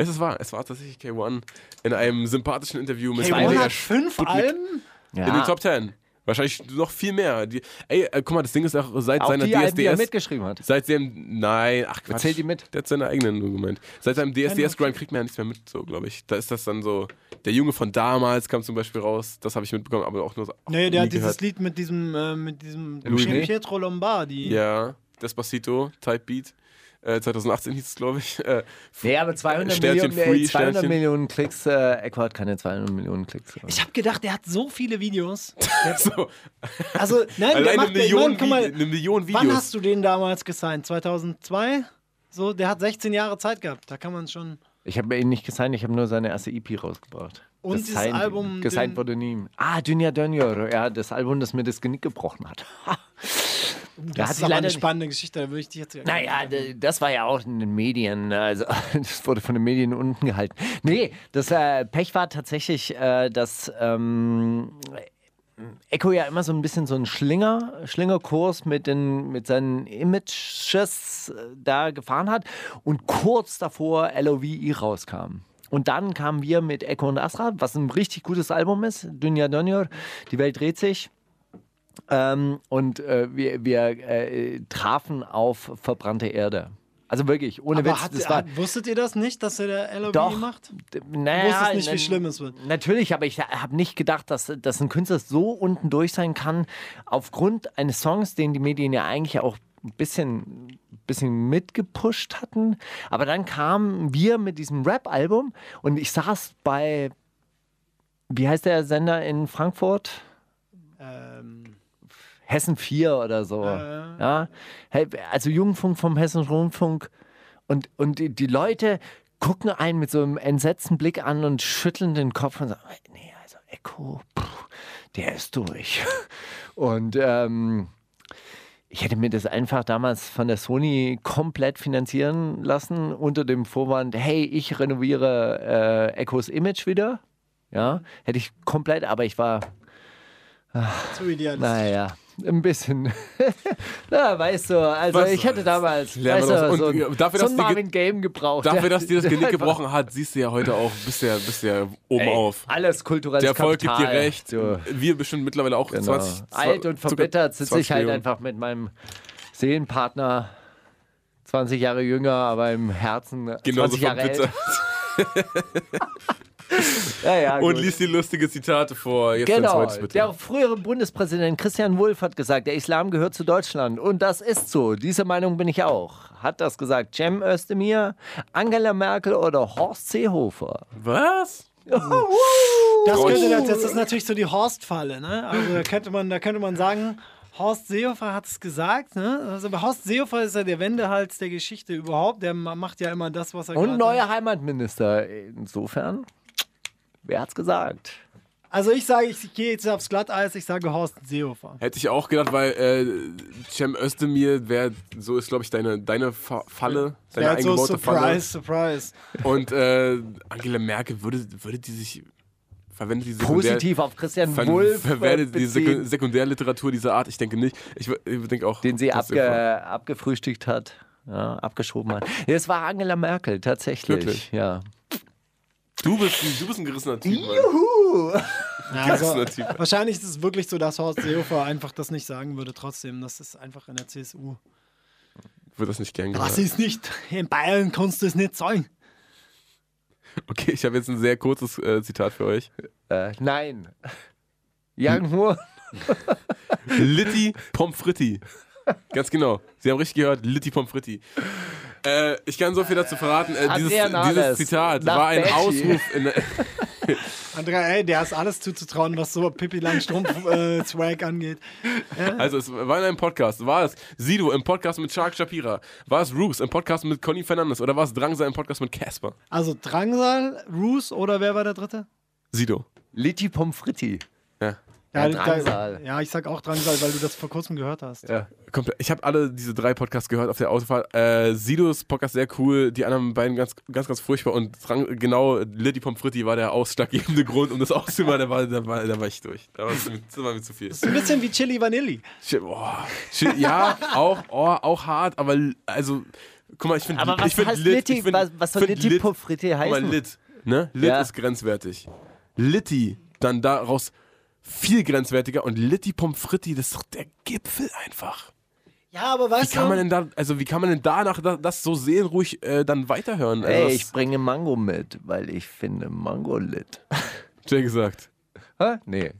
Es ist wahr, es war tatsächlich K1 in einem sympathischen Interview mit K1 NDR hat fünf Alben? in den Top 10. Wahrscheinlich noch viel mehr. Die, ey, äh, guck mal, das Ding ist auch seit Auch seiner die, Alben, die er DSDS. mitgeschrieben hat. Seit seinem. Nein, ach Quatsch. Zählt die mit? Der hat seine eigenen nur gemeint. Seit seinem DSDS-Grind kriegt man ja nichts mehr mit, so glaube ich. Da ist das dann so. Der Junge von damals kam zum Beispiel raus. Das habe ich mitbekommen, aber auch nur so. auch Nee, der hat dieses gehört. Lied mit diesem, äh, mit diesem Louis? Pietro Lombardi. Ja, Despacito, Type Beat. Äh, 2018 hieß es, glaube ich. Äh, Nee, aber 200, Sternchen Millionen, free, äh, 200 Sternchen. Millionen Klicks, äh, Echo hat keine 200 Millionen Klicks. Ich habe gedacht, der hat so viele Videos. Der so, also, nein, der alleine macht, eine Million, ich mein, mal, eine Million Videos. wann hast du den damals gesigned? 2002? So, der hat 16 Jahre Zeit gehabt. Da kann man schon. Ich habe ihn nicht gesigned, ich habe nur seine erste EP rausgebracht. Und dieses Gesigned- Album, Gesigned wurde nie. Ah, Dünya Dönjör. Ja, das Album, das mir das Genick gebrochen hat. Das hat ist aber eine nicht- spannende Geschichte, da würde ich dich jetzt. Naja, das war ja auch in den Medien, also das wurde von den Medien unten gehalten. Nee, das äh, Pech war tatsächlich, äh, dass ähm, Echo ja immer so ein bisschen so einen Schlinger, Schlingerkurs mit, den, mit seinen Images äh, da gefahren hat und kurz davor LOVE rauskam. Und dann kamen wir mit Echo und Astra, was ein richtig gutes Album ist, Dünya Dönjör, Die Welt dreht sich. Ähm, und äh, wir, wir äh, trafen auf verbrannte Erde. Also wirklich, ohne Aber Witz. hat, das war, hat, wusstet ihr das nicht, dass er der LOB Doch. macht? D- Du Naja, wusstest nicht, wie schlimm es wird. Natürlich, aber ich habe nicht gedacht, dass, dass ein Künstler so unten durch sein kann, aufgrund eines Songs, den die Medien ja eigentlich auch ein bisschen, bisschen mitgepusht hatten. Aber dann kamen wir mit diesem Rap-Album und ich saß bei, wie heißt der Sender in Frankfurt? Hessen 4 oder so. Ja. Hey, Also Jugendfunk vom Hessischen Rundfunk. Und, und die, die Leute gucken einen mit so einem entsetzten Blick an und schütteln den Kopf und sagen, nee, also Echo, pff, der ist durch. Und ähm, ich hätte mir das einfach damals von der Sony komplett finanzieren lassen unter dem Vorwand, hey, ich renoviere äh, Echos Image wieder. Ja, hätte ich komplett, aber ich war zu idealistisch. naja, ein bisschen. Na, weißt du, also Was ich hätte damals weißt du, so Und, ein, dafür, so dass ein Marvin Game gebraucht. Dafür, dass dir das Genick gebrochen hat, siehst du ja heute auch, bist ja, bist ja oben Ey, auf. Alles kulturelles Der Erfolg gibt dir Kapital. recht. So, Wir bestimmt mittlerweile auch genau. 20. Alt und verbittert sitze 20 ich halt einfach mit meinem Seelenpartner, 20 Jahre jünger, aber im Herzen Genauso 20 Jahre älter. Ja, ja, Und gut. liest die lustige Zitate vor. Jetzt Genau. Der frühere Bundespräsident Christian Wulff hat gesagt, der Islam gehört zu Deutschland. Und das ist so. Diese Meinung bin ich auch. Hat das gesagt Cem Özdemir, Angela Merkel oder Horst Seehofer? Was? Das, Traurig. könnte, das, das ist natürlich so die Horst-Falle. Ne? Also da könnte, man, da könnte man sagen, Horst Seehofer hat es gesagt. Ne? Also Horst Seehofer ist ja der Wendehals der Geschichte überhaupt. Der ma- macht ja immer das, was er Und neuer Heimatminister. Insofern, wer hat's gesagt? Also ich sage, ich gehe jetzt aufs Glatteis, ich sage Horst Seehofer. Hätte ich auch gedacht, weil äh, Cem Özdemir wäre, so ist glaube ich deine, deine Fa Falle, deine Der hat so eingebaute Surprise, Surprise. Falle. Und äh, Angela Merkel würde, würde die sich, verwendet die Sekundär, Positiv auf Christian ver Wulff verwendet die Seku- Sekundärliteratur dieser Art? Ich denke nicht. Ich, ich denke auch. den sie abge, abgefrühstückt hat. Ja, abgeschoben hat. Ja, Es war Angela Merkel, tatsächlich. Wirklich? Ja. Du bist, ein- du bist ein gerissener Typ. Mann. Ja, Gerissener also, Typ. wahrscheinlich ist es wirklich so, dass Horst Seehofer einfach das nicht sagen würde. Trotzdem, das ist einfach in der CSU. Wird das nicht gern Das gehört. ist nicht, in Bayern kannst du es nicht sagen. Okay, ich habe jetzt ein sehr kurzes äh, Zitat für euch. Äh, nein. Jan Hur. Litti Pommes fritti. Ganz genau. Sie haben richtig gehört, Litti Pommes fritti. Äh, ich kann so viel dazu verraten. Äh, dieses, dieses Zitat war ein Belgi. Ausruf in der, Andrea, ey, der ist alles zuzutrauen, was so Pippi Langstrumpf-Swag angeht. Also es war in einem Podcast. War es Sido im Podcast mit Shark Shapira? War es Roos im Podcast mit Conny Fernandes? Oder war es Drangsal im Podcast mit Casper? Also Drangsal, Roos oder wer war der dritte? Sido. Litti Pommes fritti. Ja. Ja, da- Drangsal. ja, ich sag auch Drangsal, weil du das vor kurzem gehört hast. Ja. Komplett. Ich habe alle diese drei Podcasts gehört auf der Autofahrt. Äh, Sidos Podcast sehr cool, die anderen beiden ganz, ganz, ganz furchtbar. Und Drang, genau, Litti Pommes fritti war der ausschlaggebende Grund, um das auszumachen. Da war, da war, da war ich durch. Da war, es mir- das war mir zu viel. Ist ein bisschen wie Chili Vanilli. Shit, boah. Shit, ja, auch, oh, auch hart, aber also, guck mal, ich finde Aber was ich find heißt lit, Litti? ich find, was, was soll find Litti lit, Pommes fritti Guck mal, heißen? lit, ne? Lit Ja. ist grenzwertig. Litti, dann daraus viel grenzwertiger und Litti Pommes fritti, das ist doch der Gipfel einfach. Ja, aber Wie weißt kann man du, denn da, also wie kann man denn danach das, das so seelenruhig äh, dann weiterhören? Also, Ey, ich bringe Mango mit, weil ich finde Mango lit. Jay gesagt. Hä? Nee.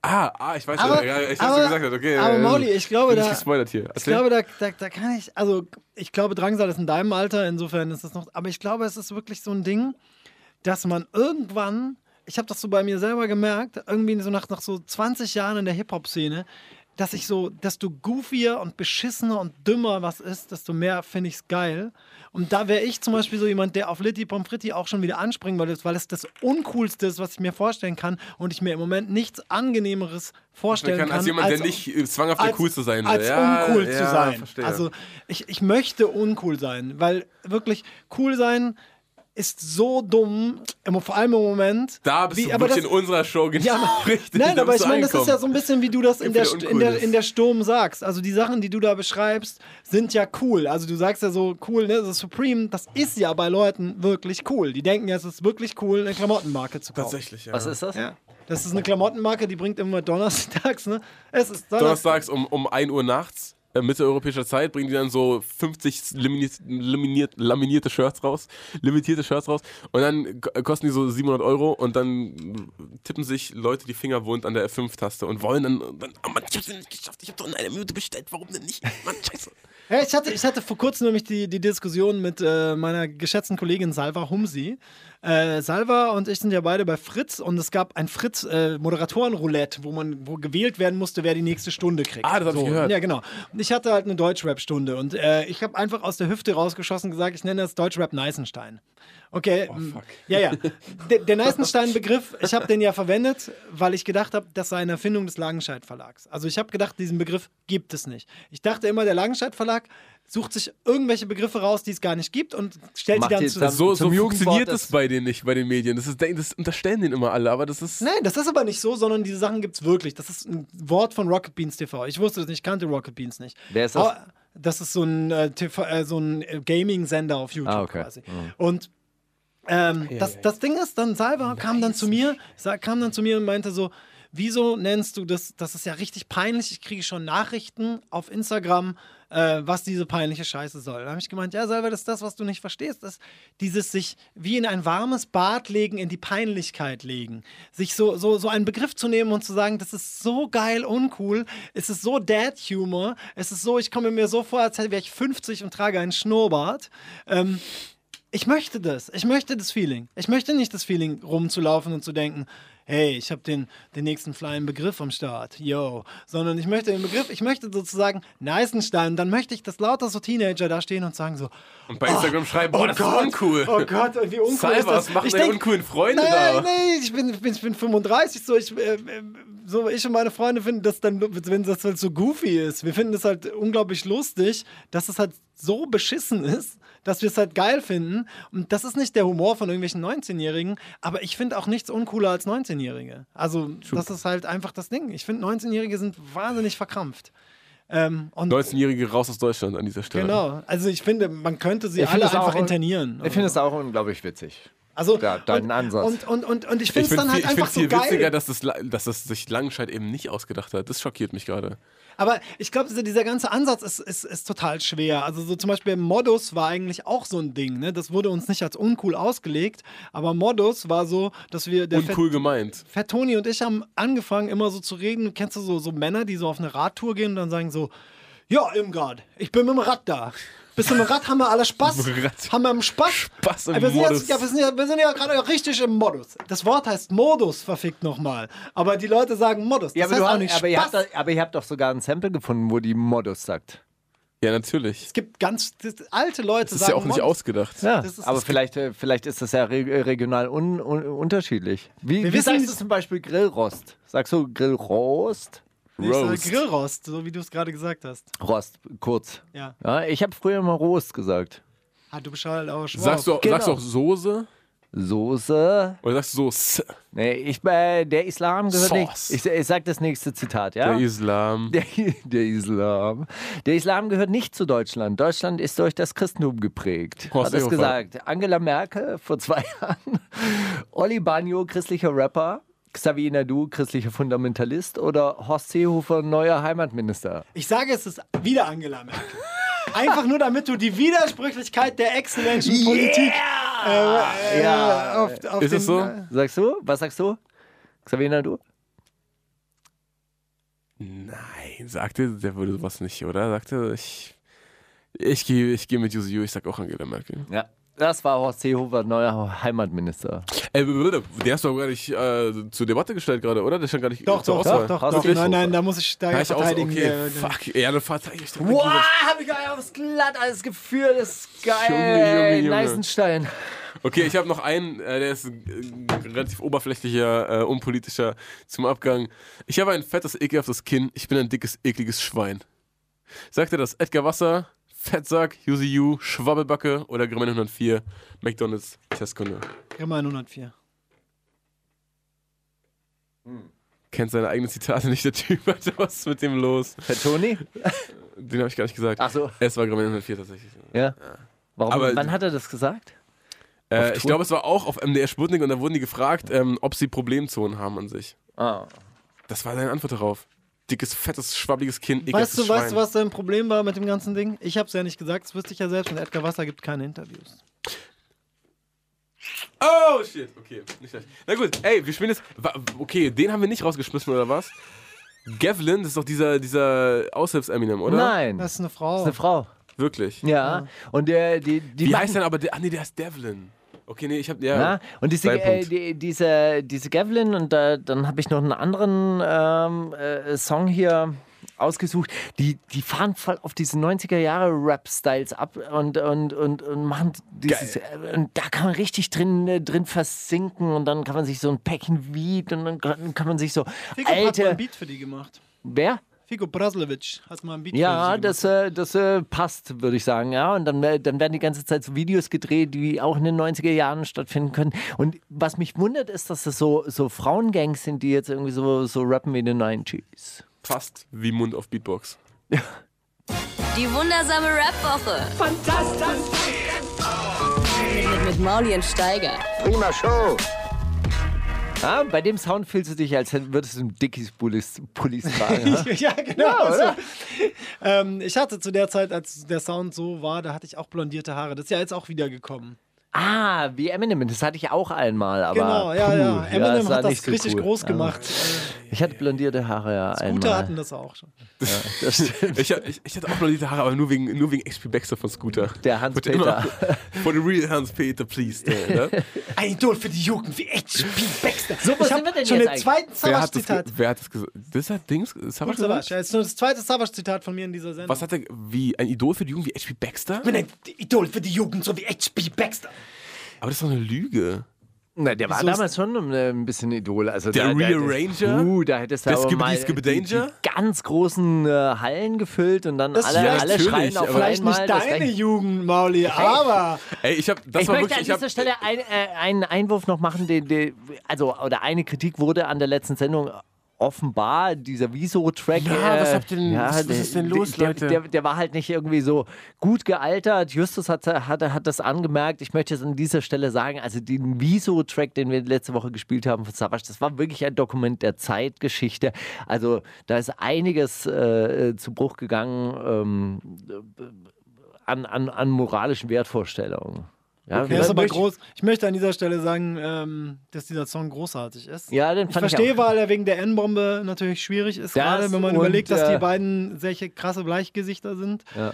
Ah, ah, ich weiß Aber- schon. Ja, ich weiß, aber- was du gesagt hast. Okay, aber äh, Mauli, ich glaube, da- gespoilert hier. Ich glaube, da, da, da kann ich, also ich glaube, Drangsal ist in deinem Alter, insofern ist das noch, aber ich glaube, es ist wirklich so ein Ding, dass man irgendwann, ich habe das so bei mir selber gemerkt, irgendwie so nach, nach so 20 Jahren in der Hip-Hop-Szene, dass ich so, desto goofier und beschissener und dümmer was ist, desto mehr finde ich es geil. Und da wäre ich zum Beispiel so jemand, der auf Litty Pommes frites auch schon wieder anspringen würde, weil es das Uncoolste ist, was ich mir vorstellen kann und ich mir im Moment nichts Angenehmeres vorstellen kann, kann. als jemand, der nicht zwanghaft der als- Coolste sein will. Als ja, uncool ja, zu sein. Verstehe. Also ich, ich möchte uncool sein, weil wirklich cool sein ist so dumm, im- vor allem im Moment. da bist wie- du aber wirklich das- in unserer Show genau ja, aber, richtig. nein, aber ich meine, das ist ja so ein bisschen, wie du das in der, in der, in der Sturm sagst. Also die Sachen, die du da beschreibst, sind ja cool. Also du sagst ja so cool, ne? Das Supreme, das ist ja bei Leuten wirklich cool. Die denken ja, es ist wirklich cool, eine Klamottenmarke zu kaufen. Tatsächlich, ja. Was ist das? Ja. Das ist eine Klamottenmarke, die bringt immer donnerstags, ne? Es ist Donnerstag. Donnerstags um, um 1 Uhr nachts, mitteleuropäischer Zeit, bringen die dann so 50 liminiert, laminiert, laminierte Shirts raus, limitierte Shirts raus und dann kosten die so 700 Euro und dann tippen sich Leute die Finger wund an der F5-Taste und wollen dann, dann oh Mann, ich hab's nicht geschafft, ich hab doch in einer Minute bestellt, warum denn nicht? Mann, scheiße. Ja, ich, hatte, ich hatte vor kurzem nämlich die, die Diskussion mit äh, meiner geschätzten Kollegin Salva Humsi. Äh, Salva und ich sind ja beide bei Fritz und es gab ein Fritz äh, wo man wo gewählt werden musste, wer die nächste Stunde kriegt. Ah, das hab ich gehört. Ja, genau. Und ich hatte halt eine Deutschrap-Stunde und äh, ich habe einfach aus der Hüfte rausgeschossen gesagt, ich nenne das Deutschrap Neisenstein. Okay. Oh, m, ja, ja. Der, der Neisenstein-Begriff, ich habe den ja verwendet, weil ich gedacht habe, das sei eine Erfindung des Langenscheidt Verlags. Also ich habe gedacht, diesen Begriff gibt es nicht. Ich dachte immer, der Langenscheidt Verlag sucht sich irgendwelche Begriffe raus, die es gar nicht gibt und stellt Macht die dann zusammen. So, so funktioniert es bei denen nicht, bei den Medien. Das, ist, das unterstellen denen immer alle, aber das ist. Nein, das ist aber nicht so, sondern diese Sachen gibt es wirklich. Das ist ein Wort von Rocket Beans TV. Ich wusste das nicht, ich kannte Rocket Beans nicht. Wer ist das? Aber das ist so ein, äh, TV, äh, so ein äh, Gaming-Sender auf YouTube Ah, okay. quasi. Und ähm, das, das Ding ist, dann Salva kam dann zu mir, sa- kam dann zu mir und meinte so, wieso nennst du das, das ist ja richtig peinlich, ich kriege schon Nachrichten auf Instagram, äh, was diese peinliche Scheiße soll. Da habe ich gemeint, ja Salva, das ist das, was du nicht verstehst, das dieses sich wie in ein warmes Bad legen, in die Peinlichkeit legen. Sich so, so, so einen Begriff zu nehmen und zu sagen, das ist so geil uncool, es ist so Dad-Humor, es ist so, ich komme mir so vor, als wäre ich 50 und trage einen Schnurrbart. Ähm, ich möchte das. Ich möchte das Feeling. Ich möchte nicht das Feeling, rumzulaufen und zu denken, hey, ich habe den, den nächsten flying Begriff am Start, yo. Sondern ich möchte den Begriff, ich möchte sozusagen Neisenstein. Dann möchte ich, dass lauter so Teenager da stehen und sagen so, Und bei Instagram schreiben, boah, das ist uncool. oh Gott, wie uncool Salva, ist das? was machen Ich denk- uncoolen Freunde Nein, da? nee, ich bin, ich bin, ich bin 35, so ich, äh, so ich und meine Freunde finden das dann, wenn das halt so goofy ist, wir finden das halt unglaublich lustig, dass es halt so beschissen ist, dass wir es halt geil finden. Und das ist nicht der Humor von irgendwelchen 19-Jährigen, aber ich finde auch nichts uncooler als 19-Jährige. Also, das ist halt einfach das Ding. Ich finde, 19-Jährige sind wahnsinnig verkrampft. Ähm, und 19-Jährige raus aus Deutschland an dieser Stelle. Genau, also ich finde, man könnte sie Ich alle auch einfach un- internieren. Ich finde es auch unglaublich witzig. Also, Ja, deinen und, Ansatz. Und, und, und, und ich Ich finde es finde dann halt viel, einfach so viel geil. witziger, dass das, dass das sich Langenscheid eben nicht ausgedacht hat. Das schockiert mich gerade. Aber ich glaube, dieser, dieser ganze Ansatz ist, ist, ist total schwer. Also so zum Beispiel Modus war eigentlich auch so ein Ding. Ne? Das wurde uns nicht als uncool ausgelegt, aber Modus war so, dass wir... Der Uncool gemeint. Fett, Fett Toni und ich haben angefangen immer so zu reden. Kennst du so, so Männer, die so auf eine Radtour gehen und dann sagen so, ja, Irmgard, ich bin mit dem Rad da. Bist du mit dem Rad, haben wir alle Spaß. Haben wir im Spaß. Spaß im Äh, wir sind Modus. Jetzt, ja, wir, sind ja, wir sind ja gerade richtig im Modus. Das Wort heißt Modus, verfickt nochmal. Aber die Leute sagen Modus. Das Ja, aber, heißt auch nicht aber, ihr Spaß. habt, doch- aber ihr habt doch sogar ein Sample gefunden, wo die Modus sagt. Ja, natürlich. Es gibt ganz das, alte Leute, Das ist sagen ja auch nicht Modus. ausgedacht. Ja, Das ist- aber vielleicht, äh, vielleicht ist das ja re regional un un unterschiedlich. Wie, wie wissen- sagst du zum Beispiel Grillrost? Sagst du Grillrost? Ich sage Roast. Grillrost, so wie du es gerade gesagt hast. Rost, kurz. Ja. Ja, ich habe früher immer Rost gesagt. Ah, du bist halt auch schwach. Sagst du, Genau. sagst du auch Soße? Soße. Oder sagst du so S? Nee, ich, äh, der Islam gehört Sauce. nicht. Ich, ich sag das nächste Zitat, ja? Der Islam. Der, der Islam. Der Islam gehört nicht zu Deutschland. Deutschland ist durch das Christentum geprägt. Horst Hat es Seehofer. gesagt. Angela Merkel vor zwei Jahren. Olli Bagno, christlicher Rapper. Xavier Nadu, christlicher Fundamentalist. Oder Horst Seehofer, neuer Heimatminister. Ich sage, es ist wieder Angela Merkel. Einfach nur, damit du die Widersprüchlichkeit der ex-Menschen Politik äh, äh, Ja. auf, auf Ist den, es so? äh, Sagst du? Was sagst du? Xavier Nadu? Nein, sagte, der würde sowas nicht, oder? Sagte, ich. Ich gehe ich geh mit Yuzu Yu, ich sag auch Angela Merkel. Ja. Das war Horst Seehofer, neuer Heimatminister. Ey, der hast du aber gar nicht äh, zur Debatte gestellt gerade, oder? Der stand gar nicht Doch, zur doch, Auswahl. doch, doch, doch. Nein, nein, da muss ich da Ja, ich auch, verteidigen. okay, äh, fuck. Ja, dann verteidige ich den Wow, hab ich gar aufs Glatt alles geführt, das ist geil. Junge, Junge, Junge. Neisenstein. Okay, ich habe noch einen, äh, der ist äh, relativ oberflächlicher, äh, unpolitischer zum Abgang. Ich habe ein fettes, ekelhaftes Kinn. Ich bin ein dickes, ekliges Schwein. Sagt er das Edgar Wasser, Fettsack, Yu, Schwabbelbacke oder Grimme 104, McDonalds, Testkunde? Immer 104. Kennt seine eigenen Zitate nicht, der Typ, Alter, was ist mit dem los? Herr Toni? Den habe ich gar nicht gesagt. Ach so. Es war Grimme 104 tatsächlich. Ja. Warum, Aber- wann hat er das gesagt? Äh, ich glaube, es war auch auf MDR Sputnik und da wurden die gefragt, ähm, ob sie Problemzonen haben an sich. Ah. Das war seine Antwort darauf. Dickes, fettes, schwabbliges Kind, Weißt du, weißt du, Schwein. was dein Problem war mit dem ganzen Ding? Ich hab's ja nicht gesagt, das wüsste ich ja selbst und Edgar Wasser gibt keine Interviews. Oh, shit. Okay, nicht schlecht. Na gut, ey, wir spielen jetzt. Okay, den haben wir nicht rausgeschmissen, oder was? Gavlin, das ist doch dieser, dieser Aushilfs-Eminem, oder? Nein. Das Das ist eine Frau. ist eine Frau. Wirklich? Ja. Und der, die, die Wie machen- heißt denn aber der? Ah, nee, der heißt Devlin. Okay, nee, ich hab. Ja. Ja, und diese, äh, die, diese, diese Gavlin und äh, dann habe ich noch einen anderen ähm, äh, Song hier ausgesucht. Die, die fahren voll auf diese 90er Jahre Rap-Styles ab und, und, und, und machen dieses. Äh, und da kann man richtig drin, äh, drin versinken und dann kann man sich so ein Päckchen Weed und dann kann man sich so Figo hat mal alte. ein Beat für die gemacht. Wer? Figo Braslewitsch hat mal ein Beat Ja, das, äh, das äh, passt, würde ich sagen. Ja, und dann, äh, dann werden die ganze Zeit so Videos gedreht, die auch in den 90er Jahren stattfinden können. Und was mich wundert, ist, dass das so, so Frauengangs sind, die jetzt irgendwie so, so rappen wie in den 90s. Fast wie Mund auf Beatbox. Die wundersame Rap-Woche. Fantastisch. Mit, mit Mauli und Steiger. Ja, bei dem Sound fühlst du dich, als würdest du einen Dickies-Pullis Pullis tragen. ja? ja, genau. so. ähm, ich hatte zu der Zeit, als der Sound so war, da hatte ich auch blondierte Haare. Das ist ja jetzt auch wieder gekommen. Ah, wie Eminem, das hatte ich auch einmal. Aber genau, ja, puh, ja. Eminem sah hat das so richtig cool. groß Ja. gemacht. Ich hatte blondierte Haare, ja, Scooter einmal. hatten das auch schon. Das stimmt. Ich, ich, ich hatte auch diese Haare, aber nur wegen, nur wegen HP Baxter von Scooter. Der Hans Wollte Peter. immer- For the real Hans Peter, please. Der, ne? Ein Idol für die Jugend wie H.P. Baxter. So, wo ich sind wir denn schon jetzt den zweiten wer, hat das, Savage-Zitat. ge- wer hat das gesagt? Das hat Dings? Savage Savage, gesagt? ja, ist nur das zweite Savage-Zitat von mir in dieser Sendung. Was hat er, wie, ein Idol für die Jugend wie HP Baxter? Ich bin ein Idol für die Jugend, so wie H.P. Baxter. Aber das ist doch eine Lüge. Na, der war damals schon äh, ein bisschen Idol. Also Der da, Rearranger? Uh, da hättest du Der aber mal die, die ganz großen äh, Hallen gefüllt und dann Das alle, ist alle schreien auf Vielleicht nicht das deine Jugend, Mauli, aber Ey, ich hab, das ich war möchte wirklich, an dieser Stelle ein, äh, einen Einwurf noch machen. Den, den, also, oder eine Kritik wurde an der letzten Sendung offenbar dieser Wieso-Track. Ja, was habt ihr denn- was- was der- ist denn los, der, Leute? Der, der war halt nicht irgendwie so gut gealtert. Justus hat, hat, hat das angemerkt. Ich möchte es an dieser Stelle sagen, also den Wieso-Track, den wir letzte Woche gespielt haben von Savage, das war wirklich ein Dokument der Zeitgeschichte. Also da ist einiges äh, zu Bruch gegangen ähm, an, an, an moralischen Wertvorstellungen. Ja, der ist aber möchte- groß. Ich möchte an dieser Stelle sagen, ähm, dass dieser Song großartig ist. Ja, den Ich fand ich verstehe, auch. weil er wegen der N-Bombe natürlich schwierig ist, Das gerade wenn man und, überlegt, dass äh, die beiden solche krasse Bleichgesichter sind. Ja.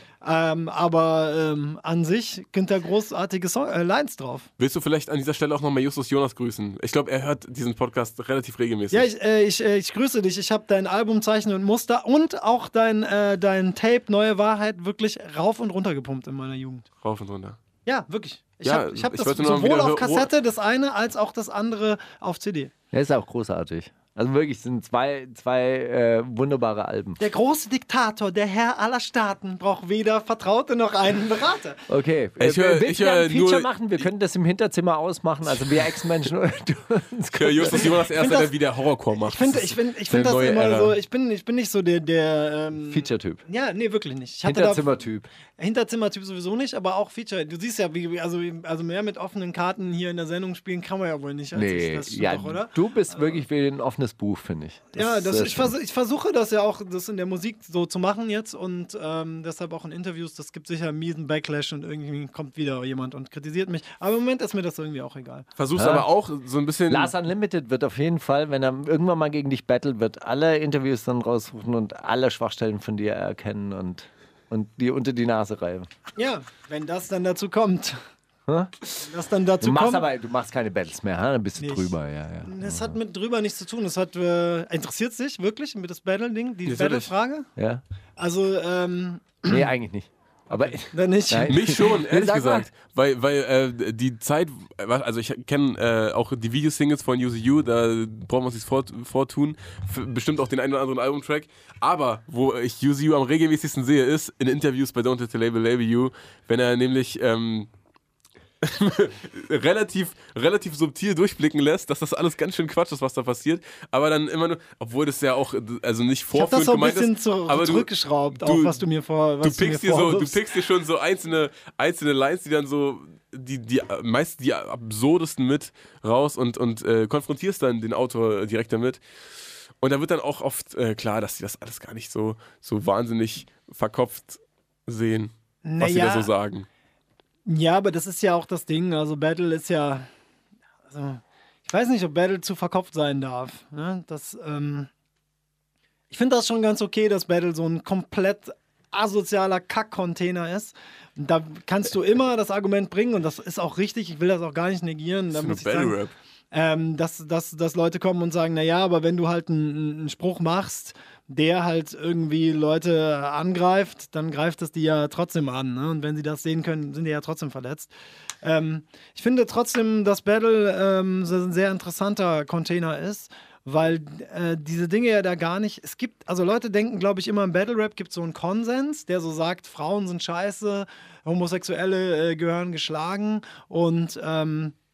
Ähm, aber ähm, an sich sind da großartige Song äh, Lines drauf. willst du vielleicht an dieser Stelle auch nochmal Justus Jonas grüßen? Ich glaube, er hört diesen Podcast relativ regelmäßig. Ja, ich, äh, ich, äh, ich grüße dich. Ich habe dein Album Zeichen und Muster und auch dein, äh, dein Tape Neue Wahrheit wirklich rauf und runter gepumpt in meiner Jugend. Rauf und runter. Ja, wirklich. Ich Ja, habe hab das sowohl auf Kassette, das eine, als auch das andere auf CD. Der ist auch großartig. Also wirklich, es sind zwei, zwei äh, wunderbare Alben. Der große Diktator, der Herr aller Staaten, braucht weder Vertraute noch einen Berater. Okay, Ich äh, hör- willst ich du da hör ein Feature nur- machen? Wir können das im Hinterzimmer ausmachen. Also wir Ex-Menschen. uns Ja, Justus Jonas erster, das- der wieder Horrorcore macht. Ich finde ich find, ich find das immer Ära. so, ich bin, ich bin nicht so der, der ähm, Feature-Typ. Ja, nee, wirklich nicht. Ich Hinterzimmer-Typ. Hinterzimmertyp sowieso nicht, aber auch Feature. Du siehst ja, wie, also, also mehr mit offenen Karten hier in der Sendung spielen kann man ja wohl nicht. Als ich. Nee, Das ja, doch, oder? du bist wirklich wie ein offenes tolles Buch, finde ich. Ja, ist das, ich, vers ich versuche das ja auch, das in der Musik so zu machen jetzt und ähm, deshalb auch in Interviews. Das gibt sicher einen miesen Backlash und irgendwie kommt wieder jemand und kritisiert mich. Aber im Moment ist mir das irgendwie auch egal. Versuchst Ja. aber auch so ein bisschen. Lars Unlimited wird auf jeden Fall, wenn er irgendwann mal gegen dich battelt, wird alle Interviews dann raussuchen und alle Schwachstellen von dir erkennen und, und die unter die Nase reiben. Ja, wenn das dann dazu kommt. Das dann dazu Du machst kommt. aber du machst keine Battles mehr, ha? dann bist du Nicht. drüber, ja, ja. Das hat mit drüber nichts zu tun. Das hat äh, interessiert sich wirklich mit das Battle-Ding, die. Battle-Frage. ja? Also, ähm, Nee, eigentlich nicht. Aber dann nicht. Nein. Mich schon, ehrlich gesagt. Weil, weil äh, die Zeit, also ich kenne äh, auch die Videosingles von Use You, da brauchen wir uns nichts fort, vortun. Bestimmt auch den einen oder anderen Albumtrack. Aber wo ich Use You am regelmäßigsten sehe, ist in Interviews bei Don't Let the Label Label You, wenn er nämlich ähm, relativ, relativ subtil durchblicken lässt, dass das alles ganz schön Quatsch ist, was da passiert. Aber dann immer nur, obwohl das ja auch, also nicht Ich habe vorführend das so ein gemeint bisschen ist, zu, zurückgeschraubt, du- auch was du mir vor. Was du pickst mir dir so, du pickst dir schon so einzelne, einzelne Lines, die dann so die, die meist die absurdesten mit raus und, und äh, konfrontierst dann den Autor direkt damit. Und da wird dann auch oft äh, klar, dass sie das alles gar nicht so, so wahnsinnig verkopft sehen, was sie da Naja. so sagen. Ja, aber das ist ja auch das Ding. Also Battle ist ja. Also, ich weiß nicht, ob Battle zu verkopft sein darf. Ne? Das, ähm, ich finde das schon ganz okay, dass Battle so ein komplett asozialer Kack-Container ist. Und Da kannst du immer das Argument bringen und das ist auch richtig. Ich will das auch gar nicht negieren. Da Das ist ich nur sagen, Battle Rap. ähm, dass, dass, dass Leute kommen und sagen, naja, aber wenn du halt einen, einen Spruch machst, der halt irgendwie Leute angreift, dann greift es die ja trotzdem an. Ne? Und wenn sie das sehen können, sind die ja trotzdem verletzt. Ähm, ich finde trotzdem, dass Battle ähm, so ein sehr interessanter Container ist, weil äh, diese Dinge ja da gar nicht. Es gibt, also Leute denken, glaube ich, immer im Battle Rap gibt es so einen Konsens, der so sagt, Frauen sind scheiße, Homosexuelle äh, gehören geschlagen und ähm, äh,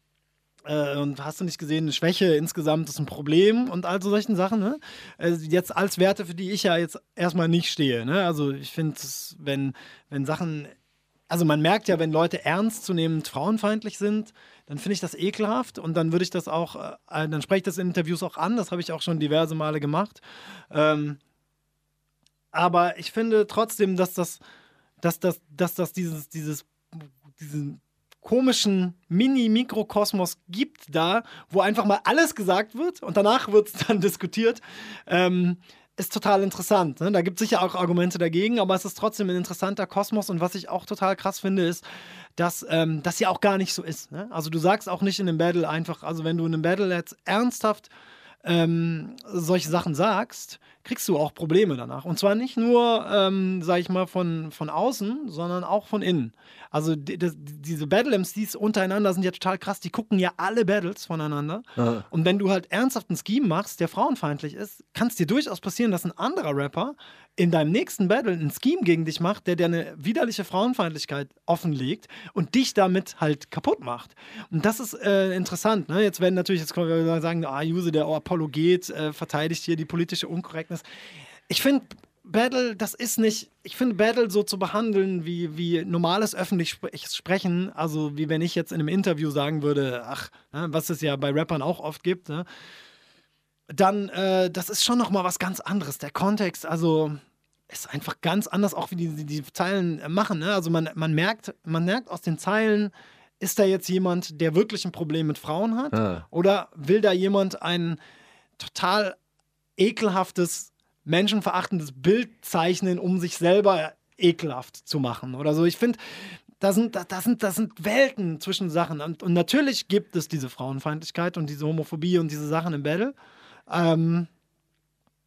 und hast du nicht gesehen, eine Schwäche insgesamt ist ein Problem und all so solchen Sachen, ne? Also jetzt als Werte, für die ich ja jetzt erstmal nicht stehe, ne? Also ich finde, wenn, wenn Sachen, also man merkt ja, wenn Leute ernstzunehmend frauenfeindlich sind, dann finde ich das ekelhaft und dann würde ich das auch, äh, dann spreche ich das in Interviews auch an, das habe ich auch schon diverse Male gemacht. Ähm, aber ich finde trotzdem, dass das, dass das, dass das dieses, dieses, diesen komischen Mini-Mikrokosmos gibt da, wo einfach mal alles gesagt wird und danach wird es dann diskutiert, ähm, ist total interessant. Ne? Da gibt es sicher auch Argumente dagegen, aber es ist trotzdem ein interessanter Kosmos und was ich auch total krass finde, ist, dass ähm, das ja auch gar nicht so ist. Ne? Also du sagst auch nicht in einem Battle einfach, also wenn du in einem Battle jetzt ernsthaft ähm, solche Sachen sagst, kriegst du auch Probleme danach. Und zwar nicht nur, ähm, sag ich mal, von, von außen, sondern auch von innen. Also die, das, diese Battle-MCs untereinander sind ja total krass. Die gucken ja alle Battles voneinander. Und wenn du halt ernsthaft einen Scheme machst, der frauenfeindlich ist, kann es dir durchaus passieren, dass ein anderer Rapper in deinem nächsten Battle einen Scheme gegen dich macht, der dir eine widerliche Frauenfeindlichkeit offenlegt und dich damit halt kaputt macht. Und das ist äh, interessant. Ne? Jetzt werden natürlich, jetzt können wir sagen, ah, Juse, der Apologet, äh, verteidigt hier die politische Unkorrektness. Ich finde, Battle, das ist nicht, ich finde Battle so zu behandeln wie, wie normales öffentlich Spre- Sprechen, also wie wenn ich jetzt in einem Interview sagen würde, ach, ne, was es ja bei Rappern auch oft gibt, ne? dann, äh, das ist schon nochmal was ganz anderes. Der Kontext, also ist einfach ganz anders, auch wie die, die, die Zeilen äh, machen. Ne? Also man, man, merkt, man merkt aus den Zeilen, ist da jetzt jemand, der wirklich ein Problem mit Frauen hat? Ah. Oder will da jemand ein total ekelhaftes, menschenverachtendes Bild zeichnen, um sich selber ekelhaft zu machen? Oder so. Ich finde, da sind, da, da, sind, da sind Welten zwischen Sachen. Und, und natürlich gibt es diese Frauenfeindlichkeit und diese Homophobie und diese Sachen im Battle. Ähm,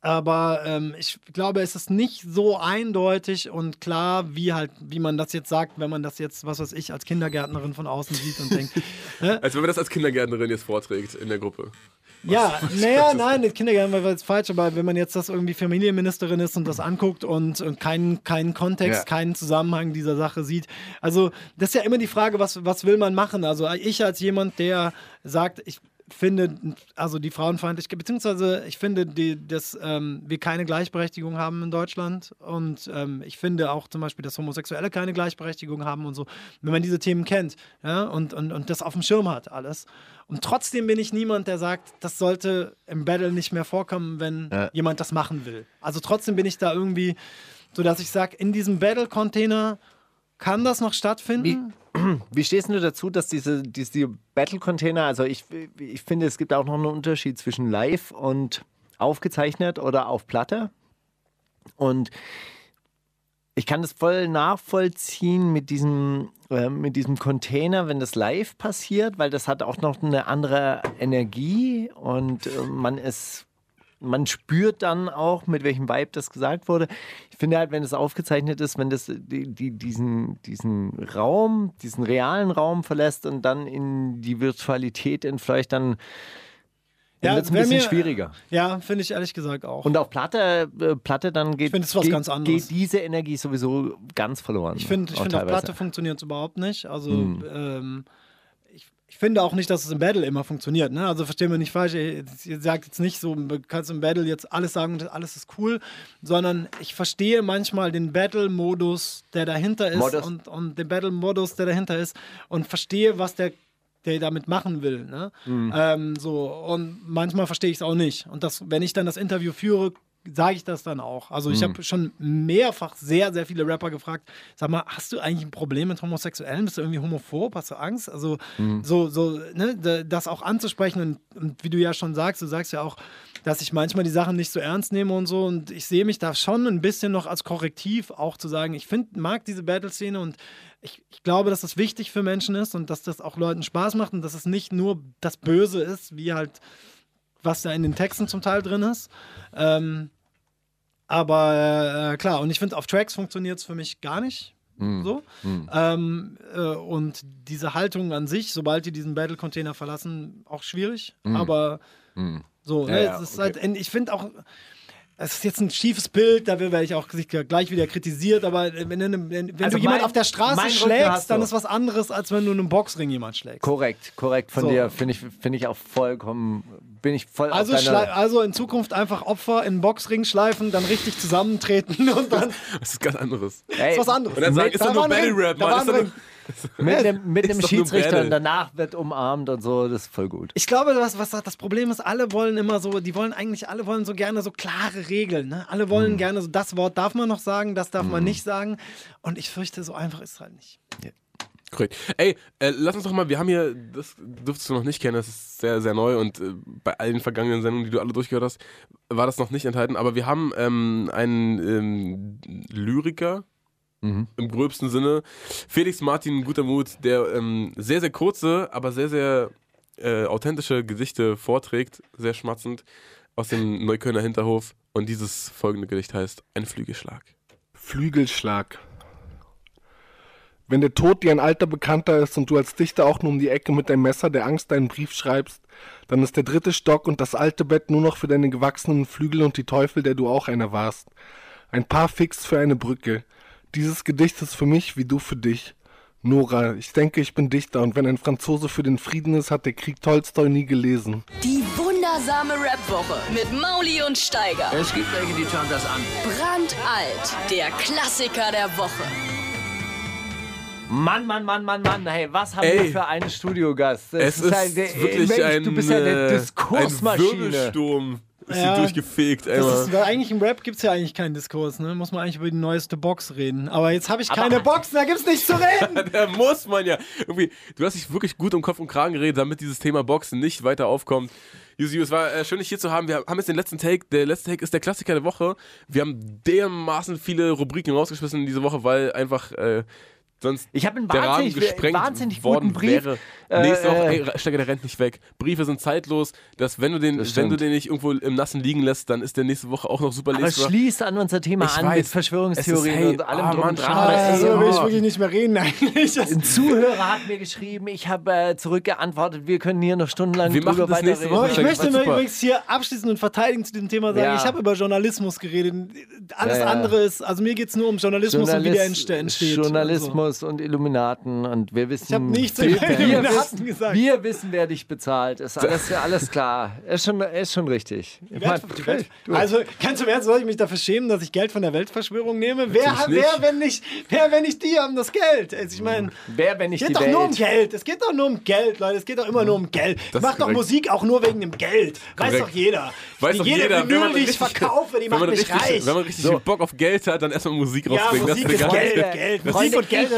aber ähm, ich glaube, es ist nicht so eindeutig und klar, wie halt, wie man das jetzt sagt, wenn man das jetzt, was weiß ich, als Kindergärtnerin von außen sieht und denkt, ne? Als wenn man das als Kindergärtnerin jetzt vorträgt in der Gruppe. Ja, naja, nein, das Kindergarten war jetzt falsch, aber wenn man jetzt das irgendwie Familienministerin ist und das anguckt und, und keinen, keinen Kontext, Ja. keinen Zusammenhang dieser Sache sieht. Also, das ist ja immer die Frage, was, was will man machen? Also, ich als jemand, der sagt, ich finde, also die Frauenfeindlichkeit, beziehungsweise ich finde, die, dass ähm, wir keine Gleichberechtigung haben in Deutschland und ähm, ich finde auch zum Beispiel, dass Homosexuelle keine Gleichberechtigung haben und so, wenn man diese Themen kennt ja, und, und, und das auf dem Schirm hat, alles. Und trotzdem bin ich niemand, der sagt, das sollte im Battle nicht mehr vorkommen, wenn Ja. jemand das machen will. Also trotzdem bin ich da irgendwie, so dass ich sage, in diesem Battle-Container kann das noch stattfinden? Wie stehst du dazu, dass diese, diese Battle-Container, also ich, ich finde, es gibt auch noch einen Unterschied zwischen live und aufgezeichnet oder auf Platte. Und ich kann das voll nachvollziehen mit diesem, äh, mit diesem Container, wenn das live passiert, weil das hat auch noch eine andere Energie und äh, man ist man spürt dann auch, mit welchem Vibe das gesagt wurde. Ich finde halt, wenn es aufgezeichnet ist, wenn das die, die, diesen, diesen Raum, diesen realen Raum verlässt und dann in die Virtualität entfleucht, dann, dann wird es ein bisschen mir- schwieriger. Ja, finde ich ehrlich gesagt auch. Und auf Platte, äh, Platte dann geht, geht, geht diese Energie sowieso ganz verloren. Ich finde, ich finde auf. Hm. Platte funktioniert es überhaupt nicht. Also, ähm, ich, ich finde auch nicht, dass es im Battle immer funktioniert. Ne? Also, verstehen wir nicht falsch. Ihr, ihr sagt jetzt nicht so, du kannst im Battle jetzt alles sagen und alles ist cool, sondern ich verstehe manchmal den Battle-Modus, der dahinter ist Modus. und, und den Battle-Modus, der dahinter ist und verstehe, was der der damit machen will. Ne? Mhm. Ähm, so, und manchmal verstehe ich es auch nicht. Und das, wenn ich dann das Interview führe, sage ich das dann auch. Also Mhm. ich habe schon mehrfach sehr, sehr viele Rapper gefragt, sag mal, hast du eigentlich ein Problem mit Homosexuellen? Bist du irgendwie homophob? Hast du Angst? Also Mhm. so, so, ne, da- das auch anzusprechen und, und wie du ja schon sagst, du sagst ja auch, dass ich manchmal die Sachen nicht so ernst nehme und so und ich sehe mich da schon ein bisschen noch als Korrektiv auch zu sagen, ich find, mag diese Battle-Szene und ich, ich glaube, dass das wichtig für Menschen ist und dass das auch Leuten Spaß macht und dass es nicht nur das Böse ist, wie halt was da in den Texten zum Teil drin ist. Ähm, aber äh, klar, und ich finde, auf Tracks funktioniert es für mich gar nicht. So. Ähm, äh, und diese Haltung an sich, sobald die diesen Battle-Container verlassen, auch schwierig. Aber so, ne, ja, es ist halt, ich finde auch, es ist jetzt ein schiefes Bild, da werde ich auch gleich wieder kritisiert, aber wenn, wenn, wenn Also du jemand auf der Straße schlägst, dann ist was anderes, als wenn du in einem Boxring jemand schlägst. Korrekt, korrekt von So. dir. Finde ich, find ich auch vollkommen, bin ich voll Also, also in Zukunft einfach Opfer in den Boxring schleifen, dann richtig zusammentreten und dann Das ist ganz anderes. Ey, ist was anderes. Und dann sagen, Da ist doch nur Ring, Rap, da Mann. Ring. Mit einem, mit nur Schiedsrichter und danach wird umarmt und so, das ist voll gut. Ich glaube, was, was das Problem ist, alle wollen immer so, die wollen eigentlich, alle wollen so gerne so klare Regeln. Ne? Alle wollen gerne so, das Wort darf man noch sagen, das darf man nicht sagen. Und ich fürchte, so einfach ist es halt nicht. Korrekt. Ey, äh, lass uns doch mal, wir haben hier, das dürftest du noch nicht kennen, das ist sehr, sehr neu und äh, bei allen vergangenen Sendungen, die du alle durchgehört hast, war das noch nicht enthalten, aber wir haben ähm, einen ähm, Lyriker, im gröbsten Sinne, Felix Martin Gutermut, der ähm, sehr, sehr kurze, aber sehr, sehr äh, authentische Gedichte vorträgt, sehr schmatzend, aus dem Neuköllner Hinterhof und dieses folgende Gedicht heißt Ein Flügelschlag. Flügelschlag. Wenn der Tod dir ein alter Bekannter ist und du als Dichter auch nur um die Ecke mit deinem Messer der Angst deinen Brief schreibst, dann ist der dritte Stock und das alte Bett nur noch für deine gewachsenen Flügel und die Teufel, der du auch einer warst. Ein paar Fix für eine Brücke. Dieses Gedicht ist für mich wie du für dich. Nora, ich denke, ich bin Dichter und wenn ein Franzose für den Frieden ist, hat der Krieg Tolstoi nie gelesen. Die wundersame Rap-Woche mit Mauli und Steiger. Es gibt welche, die schauen das an. Brandalt, der Klassiker der Woche. Mann, Mann, Mann, Mann, Mann, hey, was haben Ey. wir für einen Studiogast? Das Es ist, halt der- wirklich Mensch, ein, Du bist ja eine äh, ein Diskursmaschine. Wirbelsturm. Ist Ja, sie durchgefegt, Das ist, weil eigentlich im Rap gibt es ja eigentlich keinen Diskurs, ne? Muss man eigentlich über die neueste Box reden. Aber jetzt habe ich Aber- keine Box, da gibt's nichts zu reden. Da muss man ja. Irgendwie, du hast dich wirklich gut um Kopf und Kragen geredet, damit dieses Thema Boxen nicht weiter aufkommt. Yusi, es war äh, schön, dich hier zu haben. Wir haben jetzt den letzten Take. Der letzte Take ist der Klassiker der Woche. Wir haben dermaßen viele Rubriken rausgeschmissen diese Woche, weil einfach äh, sonst Ich habe einen der Rahmen wahnsinnig, gesprengt wahnsinnig worden Brief. wäre. Äh, Nächste Woche, äh, ey, Steiger, der rennt nicht weg. Briefe sind zeitlos, dass wenn du den, Das wenn du den nicht irgendwo im Nassen liegen lässt, dann ist der nächste Woche auch noch super aber lesbar. schließt an unser Thema Ich an mit weiß. Verschwörungstheorien Es ist, hey, und allem ah, drum und dran. Aber Also will oh. ich wirklich nicht mehr reden eigentlich. Ein Zuhörer hat mir geschrieben, ich habe äh, zurückgeantwortet, wir können hier noch stundenlang Wir drüber machen das nächste weiterreden. Woche. ich möchte super. übrigens hier abschließend und verteidigend zu diesem Thema sagen, Ja. ich habe über Journalismus geredet. Alles Ja, ja. andere ist, also mir geht es nur um Journalismus und wie der entste- entsteht. Journalismus Sopranos und Illuminaten und wir wissen. Ich hab nichts wir, über wir, Illuminaten wissen, gesagt. wir wissen, wer dich bezahlt. Ist alles, alles klar. Ist schon, ist schon richtig. Ich mein, Die Welt, also, ganz im Ernst, soll ich mich dafür schämen, dass ich Geld von der Weltverschwörung nehme? Wer, wer, wenn nicht, wer, wenn nicht die haben das Geld? Also, ich meine, wer, wenn nicht es die geht doch nur um? Geld. Es geht doch nur um Geld, Leute. Es geht doch immer nur um Geld. Das mach ist doch. Musik auch nur wegen dem Geld. Weiß Korrekt. doch jeder. Weiß die, doch jede jeder, wenn Vinyl, man die ich richtig- verkaufe, die wenn macht man mich richtig, reich. Wenn man richtig viel Bock auf Geld hat, dann erstmal Musik ja, rausbringen. Musik das ist. Geld. Geld. Musik und Geld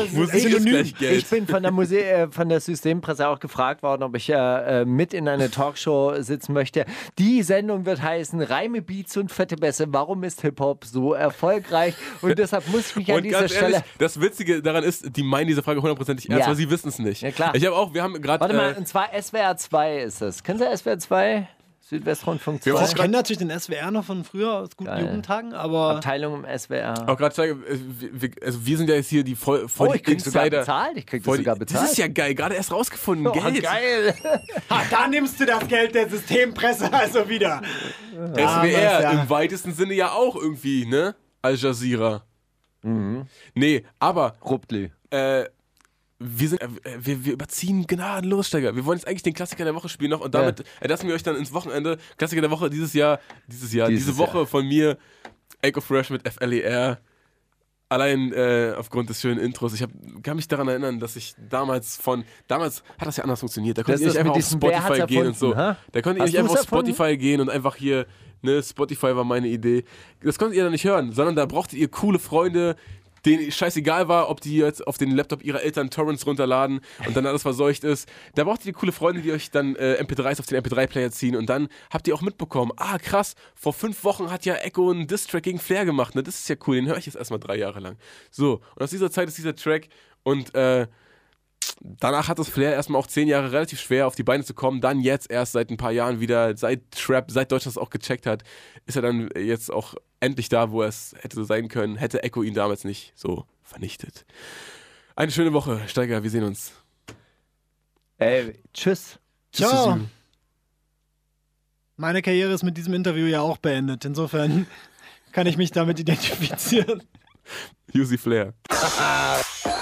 Geld. Ich bin von der, Muse äh, von der Systempresse auch gefragt worden, ob ich äh, äh, mit in eine Talkshow sitzen möchte. Die Sendung wird heißen Reime, Beats und fette Bässe. Warum ist Hip-Hop so erfolgreich? Und deshalb muss ich mich an Und dieser ganz ehrlich, Stelle... das Witzige daran ist, die meinen diese Frage hundertprozentig ernst, Ja. weil sie wissen es nicht. Ja, klar. Ich habe auch, wir haben gerade. Warte mal, Äh, und zwar SWR 2 ist das. Kennst du SWR 2? Südwestrundfunk 2? Wir haben Ich kenne natürlich den SWR noch von früher aus guten Geil. Jugendtagen, aber Abteilung im SWR. auch gerade zeige, äh, also wir sind ja jetzt hier die voll, voll Oh, ich krieg sogar bezahlt. Ich krieg das sogar bezahlt. Das ist ja geil, gerade erst rausgefunden. Oh, Geld. geil. ha, da nimmst du das Geld der Systempresse also wieder. SWR ja. im weitesten Sinne ja auch irgendwie, ne? Al Jazeera. Mhm. Nee, aber Ruptli. äh, wir, sind, äh, wir, wir überziehen gnadenlos, Steiger. Wir wollen jetzt eigentlich den Klassiker der Woche spielen noch und damit entlassen wir euch dann ins Wochenende. Klassiker der Woche dieses Jahr, dieses Jahr, Dieses diese Woche Jahr. von mir, Echo Fresh mit FLER. Allein äh, aufgrund des schönen Intros. Ich hab, kann mich daran erinnern, dass ich damals von. Damals hat das ja anders funktioniert. Da Das konnte ich ist nicht das einfach auf Spotify gehen und so. hä? Da konnte ich nicht einfach auf? Spotify gehen und einfach hier, ne, Spotify war meine Idee. Das konntet ihr dann nicht hören, sondern da brauchtet ihr coole Freunde, denen scheißegal war, ob die jetzt auf den Laptop ihrer Eltern Torrents runterladen und dann alles verseucht ist. Da braucht ihr coole Freunde, die euch dann äh, MP3s auf den MP3-Player ziehen und dann habt ihr auch mitbekommen, ah krass, vor fünf Wochen hat ja Echo einen Diss-Track gegen Flair gemacht, ne? das ist ja cool, den höre ich jetzt erstmal drei Jahre lang. So, und aus dieser Zeit ist dieser Track und äh, Danach hat es Flair erstmal auch zehn Jahre relativ schwer auf die Beine zu kommen. Dann jetzt erst seit ein paar Jahren wieder, seit Trap, seit Deutschland es auch gecheckt hat, ist er dann jetzt auch endlich da, wo er es hätte sein können. Hätte Echo ihn damals nicht so vernichtet. Eine schöne Woche, Steiger, wir sehen uns. Ey, tschüss. Ciao. Meine Karriere ist mit diesem Interview ja auch beendet. Insofern kann ich mich damit identifizieren. Yusi Flair.